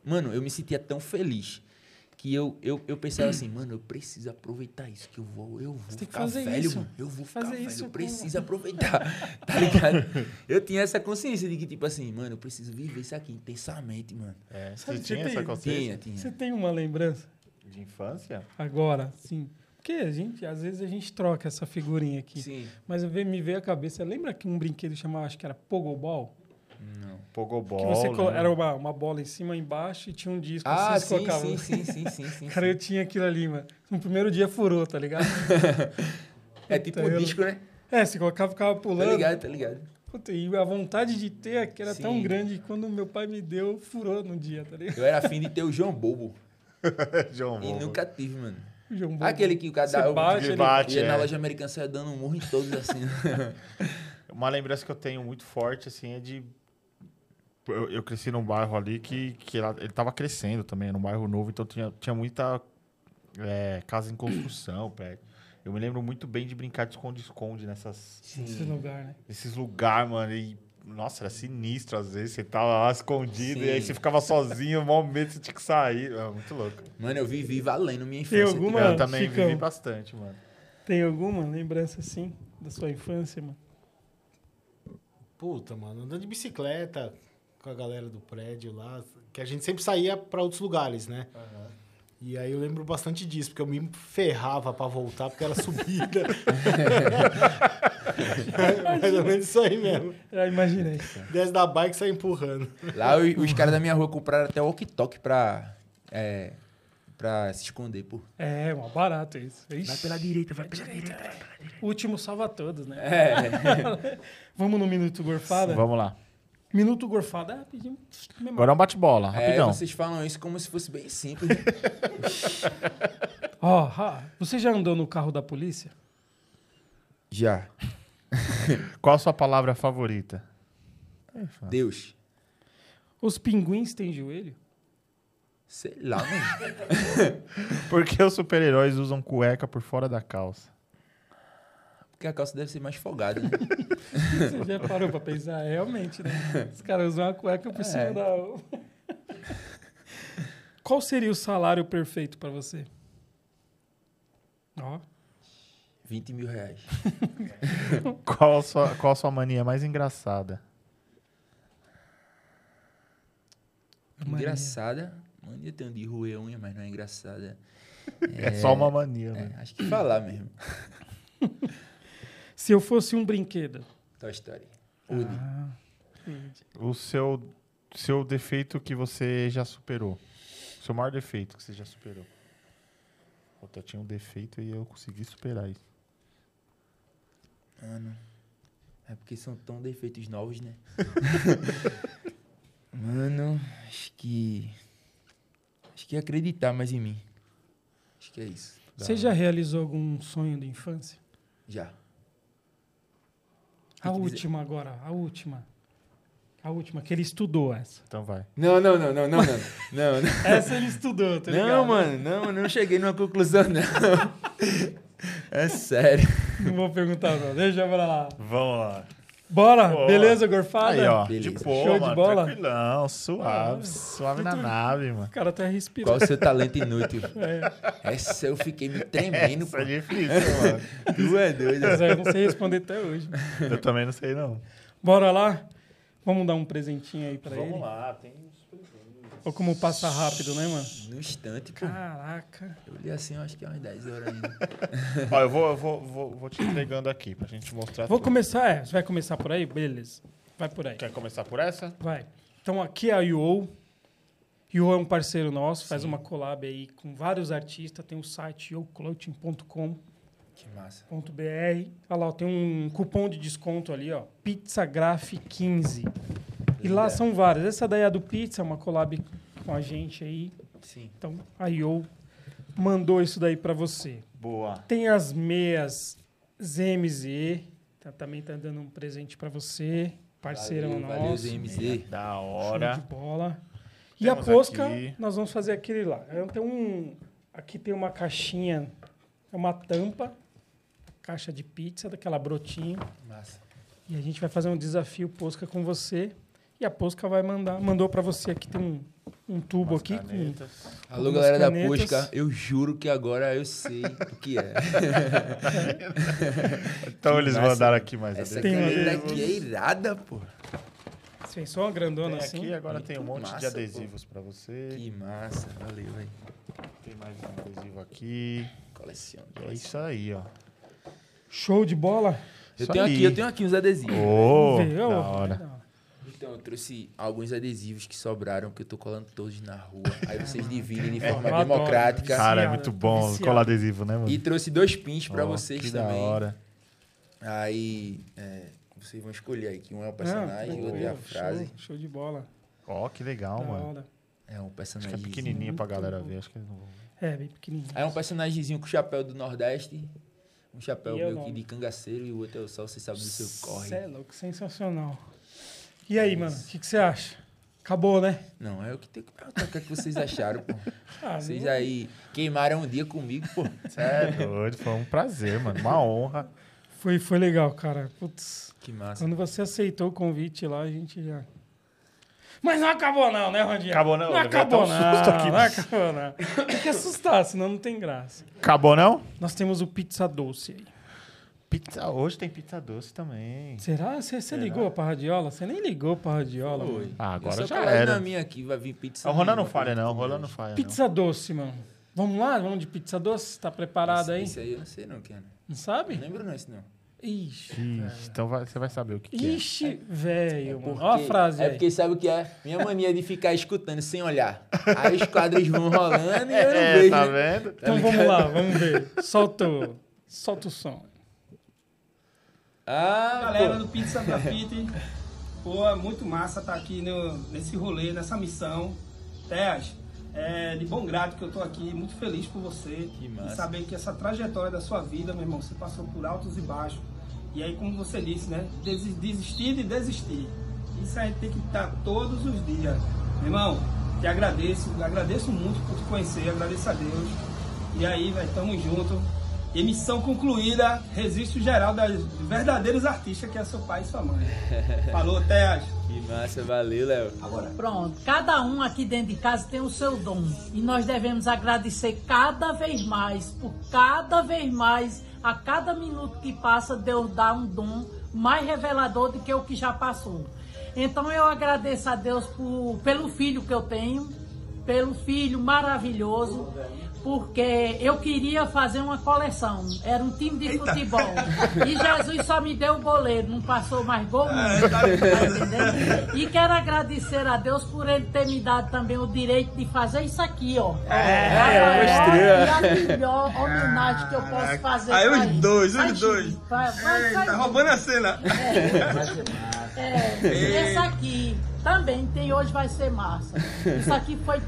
Mano, eu me sentia tão feliz que eu, eu, eu pensava assim, mano, eu preciso aproveitar isso, que eu vou, eu vou Você tem que ficar fazer velho, isso. mano. Eu vou ficar Fazer velho, isso eu com- preciso aproveitar. tá ligado? Eu tinha essa consciência de que, tipo assim, mano, eu preciso viver isso aqui intensamente, mano. É, Sabe, você você tinha tem- essa consciência Tinha, tinha. Você tem uma lembrança de infância? agora, sim? Porque a gente, às vezes a gente troca essa figurinha aqui. Sim. Mas eu me veio a cabeça, lembra que um brinquedo chamava, acho que era Pogobol? Não. Pogobol. Que você colo- né? era uma, uma bola em cima e embaixo e tinha um disco Ah, assim, você sim, colocava. sim, sim, sim, sim, sim. Cara, eu tinha aquilo ali, mano. No primeiro dia furou, tá ligado? É tipo Então, um disco, né? É, você colocava, ficava Tá pulando. ligado, tá ligado. Puta, e a vontade de ter aqui era tão Sim. grande que quando meu pai me deu, furou no dia, tá ligado? Eu era afim de ter o João Bobo. João E Bobo. nunca tive, mano. O João Bobo. Aquele que o cara dá. bate, ele ele bate, ia na é. loja americana saia dando um murro em todos assim. Uma lembrança que eu tenho muito forte, assim, é de Eu, eu cresci num bairro ali que, que ela- ele tava crescendo também, num bairro novo, então tinha, tinha muita é, casa em construção, perto. Eu me lembro muito bem de brincar de esconde-esconde nessas, Esse lugar, né? nesses lugares, mano. E, nossa, era sinistro às vezes. Você tava lá escondido e aí Sim. você ficava sozinho, mal medo você tinha que sair. É muito louco. Mano, eu vivi valendo minha Tem infância. alguma- tipo, eu também Chicão. vivi bastante, mano. Tem alguma lembrança, assim, da sua infância, mano? Puta, mano, andando de bicicleta com a galera do prédio lá, que a gente sempre saía pra outros lugares, né? E aí eu lembro bastante disso, porque eu me ferrava pra voltar, porque era subida. Mais ou menos isso aí mesmo. Já imaginei. Desce da bike e sai empurrando. Lá os, os caras da minha rua compraram até walkie-talkie pra, é, pra se esconder, pô. É, mó barato isso. Ixi, Vai pela direita, vai pela direita. O último salva todos, né? É. Vamos no Minuto Gorfada? Vamos lá. Minuto Gorfada, é rapidinho. Agora é um bate-bola, é, rapidão. vocês falam isso como se fosse bem simples. Ó, ah, você já andou no carro da polícia? Já. Qual a sua palavra favorita? Deus. Os pinguins têm joelho? Sei lá, mano. Por que os super-heróis usam cueca por fora da calça? Porque a calça deve ser mais folgada, né? Você já parou pra pensar? É, Realmente, né? Os caras usam uma cueca por cima É. da. Qual seria o salário perfeito pra você? Ó, 20 mil reais. Qual a sua, qual a sua mania mais engraçada? Mania. Engraçada. Mania tem um de roer unha, mas não é engraçada. É, só uma mania, É, né? acho que falar mesmo. Se eu fosse um brinquedo. Toy Story. Woody. Ah, O seu, seu defeito que você já superou. Seu maior defeito que você já superou. Eu tinha um defeito e eu consegui superar isso. Mano. É porque são tão defeitos novos, né? Mano, acho que. Acho que é acreditar mais em mim. Acho que é isso. Você já realizou algum sonho de infância? Já. A que dizer? última agora, a última. A última, que ele estudou essa. Então vai. Não, não, não, não, não, não. Não, não. Essa ele estudou, tá ligado? Não, mano, não, não cheguei numa conclusão, não. É sério. Não vou perguntar, não. Deixa pra lá. Vamos lá. Bora, Boa. beleza, gorfada? Aí, ó. Beleza. De boa, Show de mano. bola. Tranquilão, suave. Ah, suave na muito- nave, mano. O cara até respirou. Qual o seu talento inútil? É, Essa eu fiquei me tremendo, pô. é difícil, mano. Tu é doido. mas eu não sei responder até hoje. Eu também não sei, não. Bora lá? Vamos dar um presentinho aí pra ele? lá, tem uns Ou como passa rápido, né, mano? No instante, pô. Caraca. Eu li assim, eu acho que é umas 10 horas ainda. Ó, eu vou, eu vou, vou, vou te entregando aqui pra gente mostrar. Vou tudo. começar, é. Você vai começar por aí? Beleza. Vai por aí. Quer começar por essa? Vai. Então aqui é a Yo. Yo é um parceiro nosso, faz uma collab aí com vários artistas. Tem o site yoclothing.com.br. Que massa. Olha lá, ó, tem um cupom de desconto ali, ó. PizzaGraph15. E lá são várias. Essa daí é a do Pizza, uma collab com a gente aí. Sim. Então a Yo mandou isso daí pra você. Boa. Tem as meias ZMZ, tá, também tá dando um presente pra você, parceirão valeu, valeu, nosso. ZMZ. Da Show hora. de bola. E Temos a posca, aqui- nós vamos fazer aquele lá. Tenho um, aqui tem uma caixinha, é uma tampa, caixa de pizza, daquela brotinho. Massa. E a gente vai fazer um desafio posca com você. E a posca vai mandar, mandou pra você aqui tem um, um tubo Umas aqui com. Alô, galera da canetas. Pusca. Eu juro que agora eu sei o que é. Então eles massa, mandaram aqui mais Essa caneta aqui é irada, pô. Você só uma grandona Tem assim. aqui, agora Muito tem um monte de massa, adesivos pra você. Que massa. Valeu, velho. Tem mais um adesivo aqui. Coleciona. É isso aí, ó. Show de bola. Eu Isso tenho aí. aqui, eu tenho aqui uns adesivos. Ô, Vamos ver, da ó. hora. Então, eu trouxe alguns adesivos que sobraram, que eu tô colando todos na rua. Aí vocês dividem de forma adoro. democrática. Cara, é muito bom viciado. colar adesivo, né, mano? E trouxe dois pins pra Ó, vocês que também. da hora. Aí, é, vocês vão escolher aí, que um é o Ah, personagem, o outro é a frase. Show, show de bola. Ó, que legal, Da mano. hora. É um Acho personagem. que é pequenininho pra galera ver. Acho que eles não vão ver. É, bem pequenininho. Aí é um personagemzinho com chapéu do Nordeste. Um chapéu E eu meio que de cangaceiro e o outro é o sol, você sabe do seu corre. Cê é louco, sensacional. E aí, mano, o que que você acha? Acabou, né? Não, é o que tem que perguntar. O que, é que vocês acharam, pô? Ah, Vocês não- aí queimaram um dia comigo, pô. Você é doido, foi um prazer, mano. Uma honra. Foi, foi legal, cara. Putz, Que massa. quando você aceitou o convite lá, a gente já. Mas não acabou, não, né, Rondinha? Acabou não, Não acabou, não. aqui. Não acabou, não. Tem que assustar, senão não tem graça. Acabou, não? Nós temos o pizza doce aí. Pizza, hoje tem pizza doce também. Será? Você, ligou pra radiola? Você nem ligou pra radiola, Foi. mano. Ah, agora já coloco era. na minha aqui, vai vir pizza. O Ronan não falha, não. O Ronan não falha, não. Pizza doce, mano. Vamos lá? Vamos de pizza doce? Tá preparado aí? Esse aí eu não sei não, Ken. Não Não sabe? lembro não esse não. Ixi. Ixi, então vai- você vai saber o que, que é. Ixi, velho, mano. Porque- Olha a frase É aí. porque sabe o que é? Minha mania de ficar escutando sem olhar. Aí os quadros vão rolando e eu não É, vejo. tá né? vendo? Então vamos lá, vamos ver. Solta o, solta o som. Ah, Galera pô. do Pizza Grafite, pô, é muito massa estar aqui no- nesse rolê, nessa missão. Teas, é de bom grado que eu tô aqui, muito feliz por você. Que massa. E saber que essa trajetória da sua vida, meu irmão, você passou por altos e baixos. E aí, como você disse, né? Desi- Desistir e desistir. Isso aí tem que estar todos os dias. Meu irmão, te agradeço, agradeço muito por te conhecer, agradeço a Deus. E aí, velho, tamo junto. E missão concluída, registro geral dos verdadeiros artistas que é seu pai e sua mãe. Falou, Teas. Que massa, valeu, Léo. Pronto, cada um aqui dentro de casa tem o seu dom e nós devemos agradecer cada vez mais, por cada vez mais, a cada minuto que passa, Deus dá um dom mais revelador do que o que já passou. Então eu agradeço a Deus por, pelo filho que eu tenho, pelo filho maravilhoso, porque eu queria fazer uma coleção. Era um time de futebol. E Jesus só me deu o goleiro, não passou mais gol nenhum. Tá entendendo? E quero agradecer a Deus por ele ter me dado também o direito de fazer isso aqui, ó. É, a maior e a melhor homenagem que eu posso fazer. Aí os dois, os dois. Tá roubando a cena. é, esse aqui também tem hoje vai ser massa. Isso aqui foi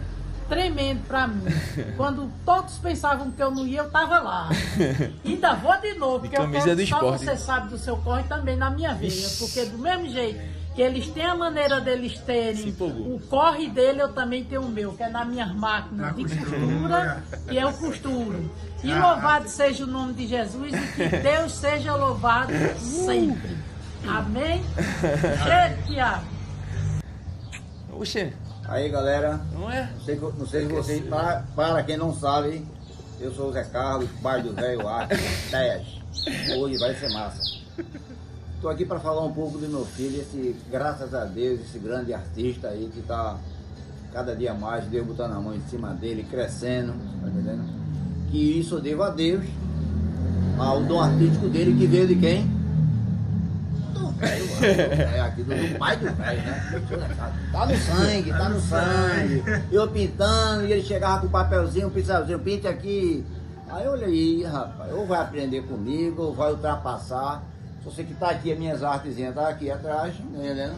tremendo pra mim. Quando todos pensavam que eu não ia, eu tava lá. Ainda vou de novo, porque eu camisa quero do só esporte. você sabe do seu corre também na minha veia. Porque do mesmo jeito que eles têm a maneira deles terem o corre dele, eu também tenho o meu, que é nas minhas máquinas de costura, que é o costuro. E louvado seja o nome de Jesus e que Deus seja louvado sempre. Amém? Chega, Tiago. Oxe, Aí galera, não é? não sei, não sei se vocês, para, para quem não sabe, eu sou o Zé Carlos, pai do velho Arte, 10. Hoje vai ser massa. Estou aqui para falar um pouco do meu filho, esse, graças a Deus, esse grande artista aí que está cada dia mais, Deus botando a mão em cima dele, crescendo, tá entendendo? Que isso eu devo a Deus, ao dom artístico dele que veio de quem? Velho, mano, do velho aqui, do, do pai do velho, né? Tá no sangue, tá no sangue. Eu pintando, e ele chegava com um papelzinho, um pincelzinho, pinte aqui. Aí eu olhei, rapaz, ou vai aprender comigo, ou vai ultrapassar. Só sei que tá aqui as minhas artezinhas, tá aqui atrás, tá entendendo?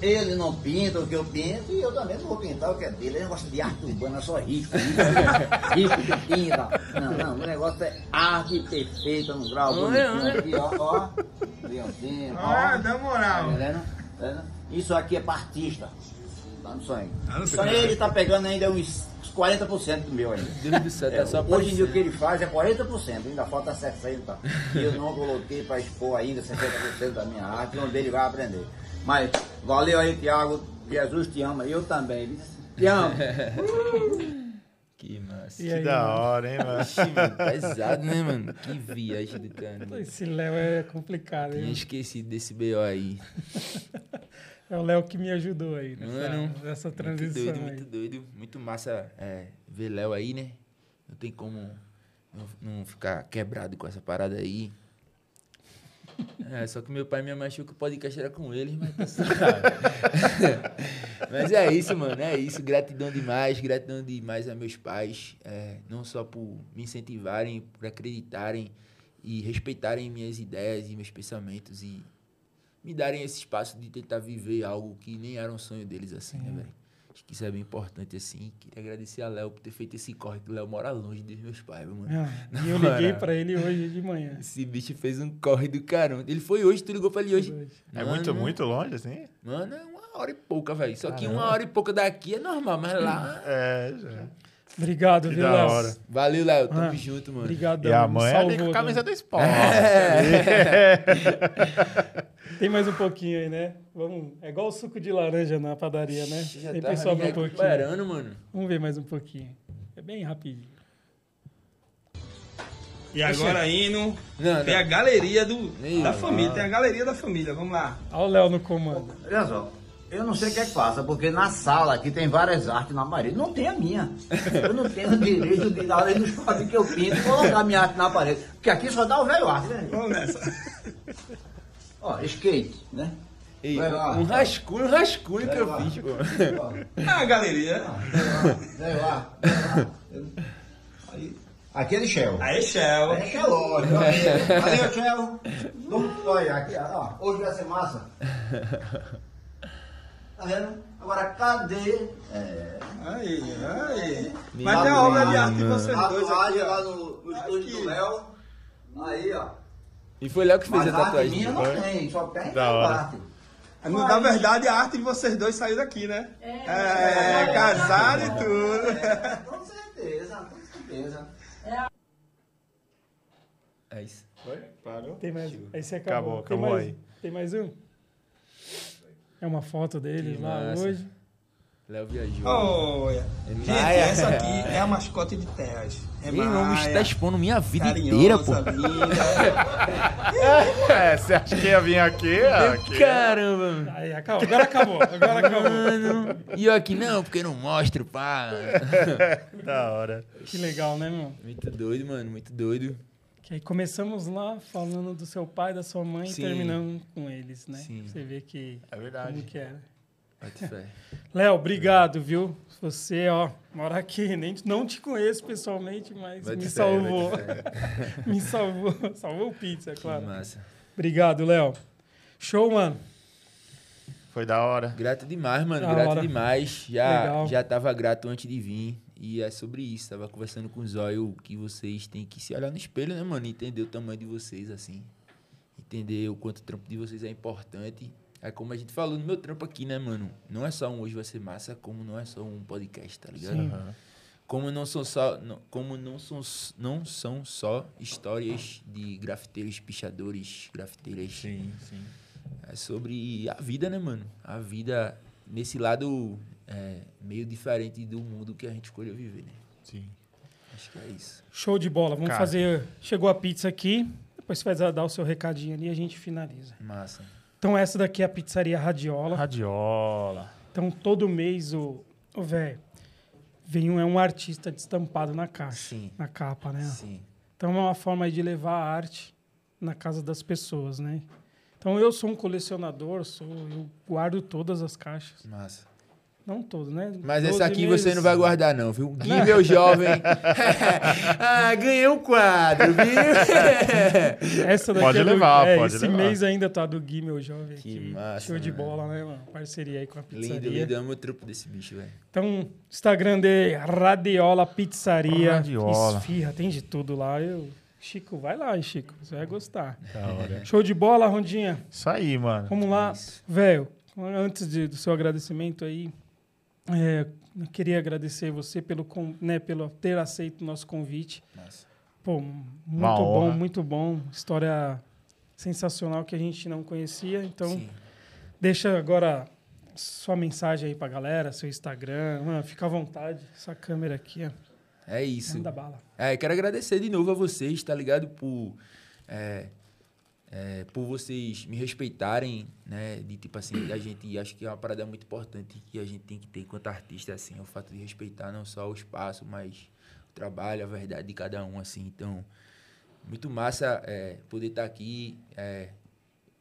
Ele não pinta o que eu pinto e eu também não vou pintar o que é dele. Ele gosta de arte urbana, só risco, risco, risco que pinta. Não, não, o negócio é arte perfeita no grau Olha, bonitinho aqui, ó, ó. Leãozinho, ó. Ah, dá moral. Tá entendendo? Tá entendendo? Isso aqui é pra artista. Tá no. Tá no Só sangue. ele tá pegando ainda uns 40% do meu ainda. Deus do céu, tá É, hoje em dia o que ele faz é 40%, ainda falta 60%. E eu não coloquei para expor ainda 60% da minha arte, onde ele vai aprender. Mas valeu aí, Tiago. Jesus te ama, eu também. Te amo. Que massa. E Que aí, da mano? hora, hein, mano? Ixi, mano, pesado, né, mano? Que viagem do caramba. Esse Léo é complicado, Tinha hein? esquecido desse BO aí. É o Léo que me ajudou aí nessa, Mano, nessa Muito transição doido, aí. muito doido. Muito massa é, ver Léo aí, né? Não tem como não, não ficar quebrado com essa parada aí. É, só que meu pai e minha mãe achou que o podcast era com eles, mas tá suave. Mas é isso, mano. É isso. Gratidão demais. Gratidão demais a meus pais. é, não só por me incentivarem, por acreditarem e respeitarem minhas ideias e meus pensamentos e me darem esse espaço de tentar viver algo que nem era um sonho deles, assim, né, velho? Acho que isso é bem importante, assim. Queria agradecer a Léo por ter feito esse corre, que o Léo mora longe dos meus pais, mano. Ah, e eu liguei pra ele hoje de manhã. Esse bicho fez um corre do caramba. Ele foi hoje, tu ligou pra ele hoje. É Mano, muito, muito longe, assim? Mano, é uma uma hora e pouca, velho. Só que uma hora e pouca daqui é normal, mas lá. É, já. Obrigado, Que viu, da hora. Valeu, Léo. Tamo Ah, junto, mano. Obrigadão. E a mãe é ali com salvou, a camisa né? do esporte. Tem mais um pouquinho aí, né? Vamos... É igual o suco de laranja na padaria, né? Já Tem tá pessoal um pouquinho. recuperando, mano. Vamos ver mais um pouquinho. É bem rapidinho. E agora indo, Não, tem a galeria do, da família, tem a galeria da família, vamos lá. Olha o Léo no comando. Olha só, eu não sei o que é que passa, porque na sala aqui tem várias artes na parede. Não tem a minha. Eu não tenho o direito de, além dos quadros que eu pinto, colocar minha arte na parede. Porque aqui só dá o velho arte, né? Vamos nessa. Ó, skate, né? Ei, um rascunho, um rascunho que eu arte. fiz, pô. Ah, galeria. Velho arte, velho arte. Aí, Aqui é de Shell. Aí, Shell. É Shell, lógico. Valeu, Shell. Vamos- Olha, aqui, ó. Hoje vai ser massa. Tá vendo? Agora, cadê? É, Aí, aí. Mas tem a obra de arte de vocês a dois tatuagem aqui, lá ó. no, no estúdio do Léo. Aí, ó. E foi Léo que fez Mas a tatuagem. minha não não foi? tem, só tem Da hora. arte. No- Na verdade, a arte de vocês dois saiu daqui, né? É, casado e tudo. É, com certeza, com certeza. É isso. Tem mais. Aí você acabou. Acabou, tem acabou mais, aí. Tem mais um? É uma foto dele Que lá massa. hoje. Léo viajou. Olha. Gente, Maia. essa aqui é a mascote de Teas. É Ei, não, o bicho tá Maia, expondo minha vida inteira, pô. carinhosa, linda. É, você acha que ia vir aqui? aqui Caramba. Aí, acabou. Agora acabou. Agora acabou. Mano. E eu aqui, não, porque eu não mostro, pá. Da hora. Que legal, né, meu? Muito doido, mano, muito doido. Que aí começamos lá falando do seu pai, da sua mãe Sim. e terminamos com eles, né? Sim. Você vê que. É verdade. Como que fé. Léo, obrigado, viu? Você, ó, mora aqui. Nem, não te conheço pessoalmente, mas Bate me fé, salvou. fé. me salvou. Salvou o pizza, é Que claro. massa. Obrigado, Léo. Show, mano. Foi da hora. Grato demais, mano. Da grato hora. demais. Já, Legal. já tava grato antes de vir. E é sobre isso. Tava conversando com o Zóio que vocês têm que se olhar no espelho, né, mano? Entender o tamanho de vocês, assim. Entender o quanto o trampo de vocês é importante. É como a gente falou no meu trampo aqui, né, mano? Não é só um Hoje Vai Ser Massa, como não é só um podcast, tá ligado? Sim. Como não são só, não- como não são, não são só histórias de grafiteiros, pichadores, grafiteiras. Sim, sim. É sobre a vida, né, mano? A vida nesse lado é, meio diferente do mundo que a gente escolheu viver, né? Sim. Acho que é isso. Show de bola. Vamos Cara. fazer. Chegou a pizza aqui. Depois você vai dar o seu recadinho ali e a gente finaliza. Massa. Então, essa daqui é a pizzaria Radiola. Radiola. Então, todo mês o o velho vem um, é um artista destampado na caixa, Sim. na capa, né? Sim. Então, é uma forma aí de levar a arte na casa das pessoas, né? Então, eu sou um colecionador, sou, eu guardo todas as caixas. Massa. Não todas, né? Mas 12 essa aqui meses. você não vai guardar, não, viu? Gui, meu jovem. ah, ganhei um quadro, viu? Essa daqui Pode é do- levar, é, pode Esse levar. mês ainda tá do Gui, meu jovem. Que aqui. massa, Show de mano. bola, né, mano? Parceria aí com a pizzaria. lindo, lindo. Amo o trampo desse bicho, velho. Então, Instagram de Radiola Pizzaria. Radiola. Esfirra, tem de tudo lá. Eu... Chico, vai lá, hein, Chico. Você vai gostar. Da hora. Show de bola, Rondinha. Isso aí, mano. Vamos lá. Velho, antes de- do seu agradecimento aí, é, eu queria agradecer você pelo, né, pelo ter aceito o nosso convite. Massa. Pô, muito bom, muito bom. História sensacional que a gente não conhecia. Então, Sim. deixa agora sua mensagem aí pra galera, seu Instagram. Mano, fica à vontade. Essa câmera aqui, ó. É isso. Manda bala. É, quero agradecer de novo a vocês, tá ligado? Por, é, é, por vocês me respeitarem, né? De tipo assim, a gente acho que é uma parada muito importante que a gente tem que ter enquanto artista, assim, é o fato de respeitar não só o espaço, mas o trabalho, a verdade de cada um, assim. Então, muito massa é, poder estar aqui. é,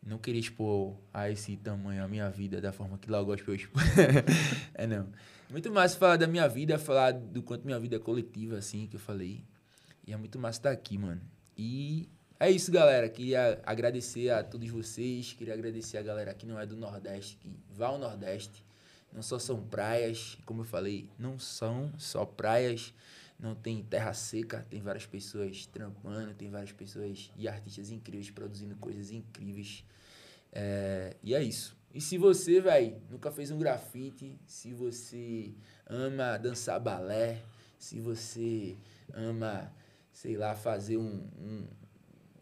não queria expor a esse tamanho a minha vida da forma que lá eu gosto eu expor. é não. Muito massa falar da minha vida, falar do quanto minha vida é coletiva, assim, que eu falei. E é muito massa estar aqui, mano. E é isso, galera. Queria agradecer a todos vocês. Queria agradecer a galera que não é do Nordeste, que vá ao Nordeste. Não só são praias, como eu falei, não são só praias. Não tem terra seca, tem várias pessoas trampando, tem várias pessoas e artistas incríveis produzindo coisas incríveis. É, e é isso. E se você, velho, nunca fez um grafite, se você ama dançar balé, se você ama, sei lá, fazer um, um,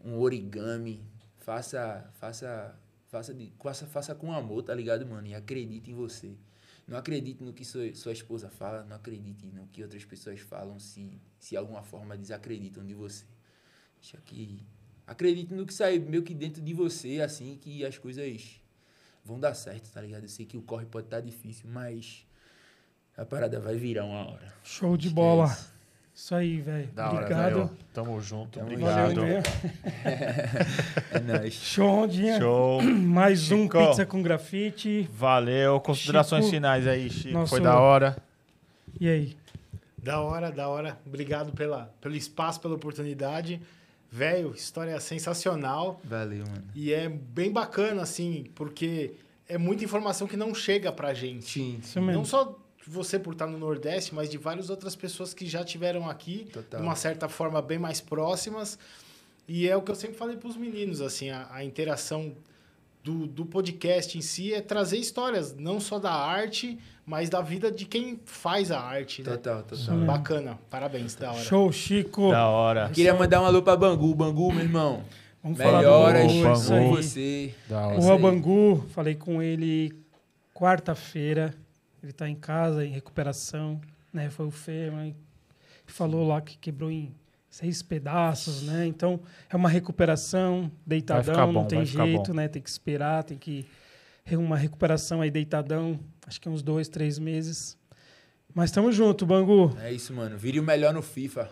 um origami, faça, faça, faça, de, faça, faça com amor, tá ligado, mano? E acredite em você. Não acredite no que sua, sua esposa fala, não acredite no que outras pessoas falam, se, se de alguma forma desacreditam de você. Deixa que. Acredite no que sai meio que dentro de você, assim, que as coisas vão dar certo, tá ligado? Eu sei que o corre pode estar difícil, mas a parada vai virar uma hora. Show de que bola. Isso. Aí, velho. Hora, Obrigado. Tamo junto. Tamo obrigado. Valeu mesmo. É nóis. Show, Rondinha. Show. Mais um Chico. Pizza com Grafite. Valeu. Considerações Chico, finais aí, Chico. nosso- Foi da hora. E aí? Da hora, da hora. Obrigado pela, pelo espaço, pela oportunidade. Velho, história sensacional. Valeu, mano. E é bem bacana, assim, porque é muita informação que não chega pra gente. Sim, Isso mesmo. Não só você por estar no Nordeste, mas de várias outras pessoas que já tiveram aqui, Total. de uma certa forma bem mais próximas. E é o que eu sempre falei para os meninos, assim, a, a interação do, do podcast em si é trazer histórias, não só da arte, mas da vida de quem faz a arte, né? Total, total. Bacana, parabéns, da hora. Show, Chico. Da hora. Queria mandar um alô pra Bangu. Bangu, meu irmão. Vamos falar Melhoras do Bangu. isso com aí. você. Da hora. O Bangu, falei com ele quarta-feira. Ele tá em casa, em recuperação. Né? Foi o Fê, falou lá que quebrou em seis pedaços, né? Então, é uma recuperação, deitadão, bom, não tem jeito, né? Tem que esperar, tem que... Uma recuperação aí deitadão, acho que uns dois, três meses. Mas tamo junto, Bangu. É isso, mano. Vire o melhor no FIFA.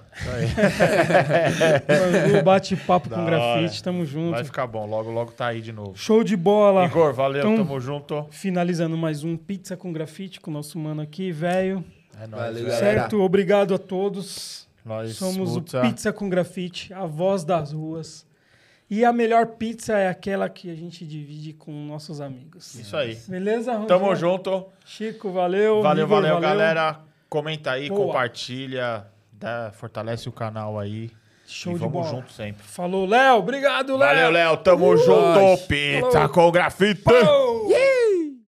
Bangu bate papo Da com grafite, tamo junto. Vai ficar bom. Logo, logo tá aí de novo. Show de bola. Igor, valeu. Então- Tamo junto. Finalizando mais um Pizza com Grafite com o nosso mano aqui, velho. É nóis, Valeu, galera. Certo? Obrigado a todos. Nós Somos o Pizza com Grafite, a voz das ruas. E a melhor pizza é aquela que a gente divide com nossos amigos. Isso aí. Beleza, Rondinha? Tamo junto. Chico, valeu. Valeu, Igor, valeu, galera. Comenta aí, Boa. compartilha, dá- fortalece o canal aí. Show e de vamos bola. junto sempre. Falou, Léo. Obrigado, Léo. Valeu, Léo. Tamo Uh, junto. nós. Pizza Falou. com grafite. Falou.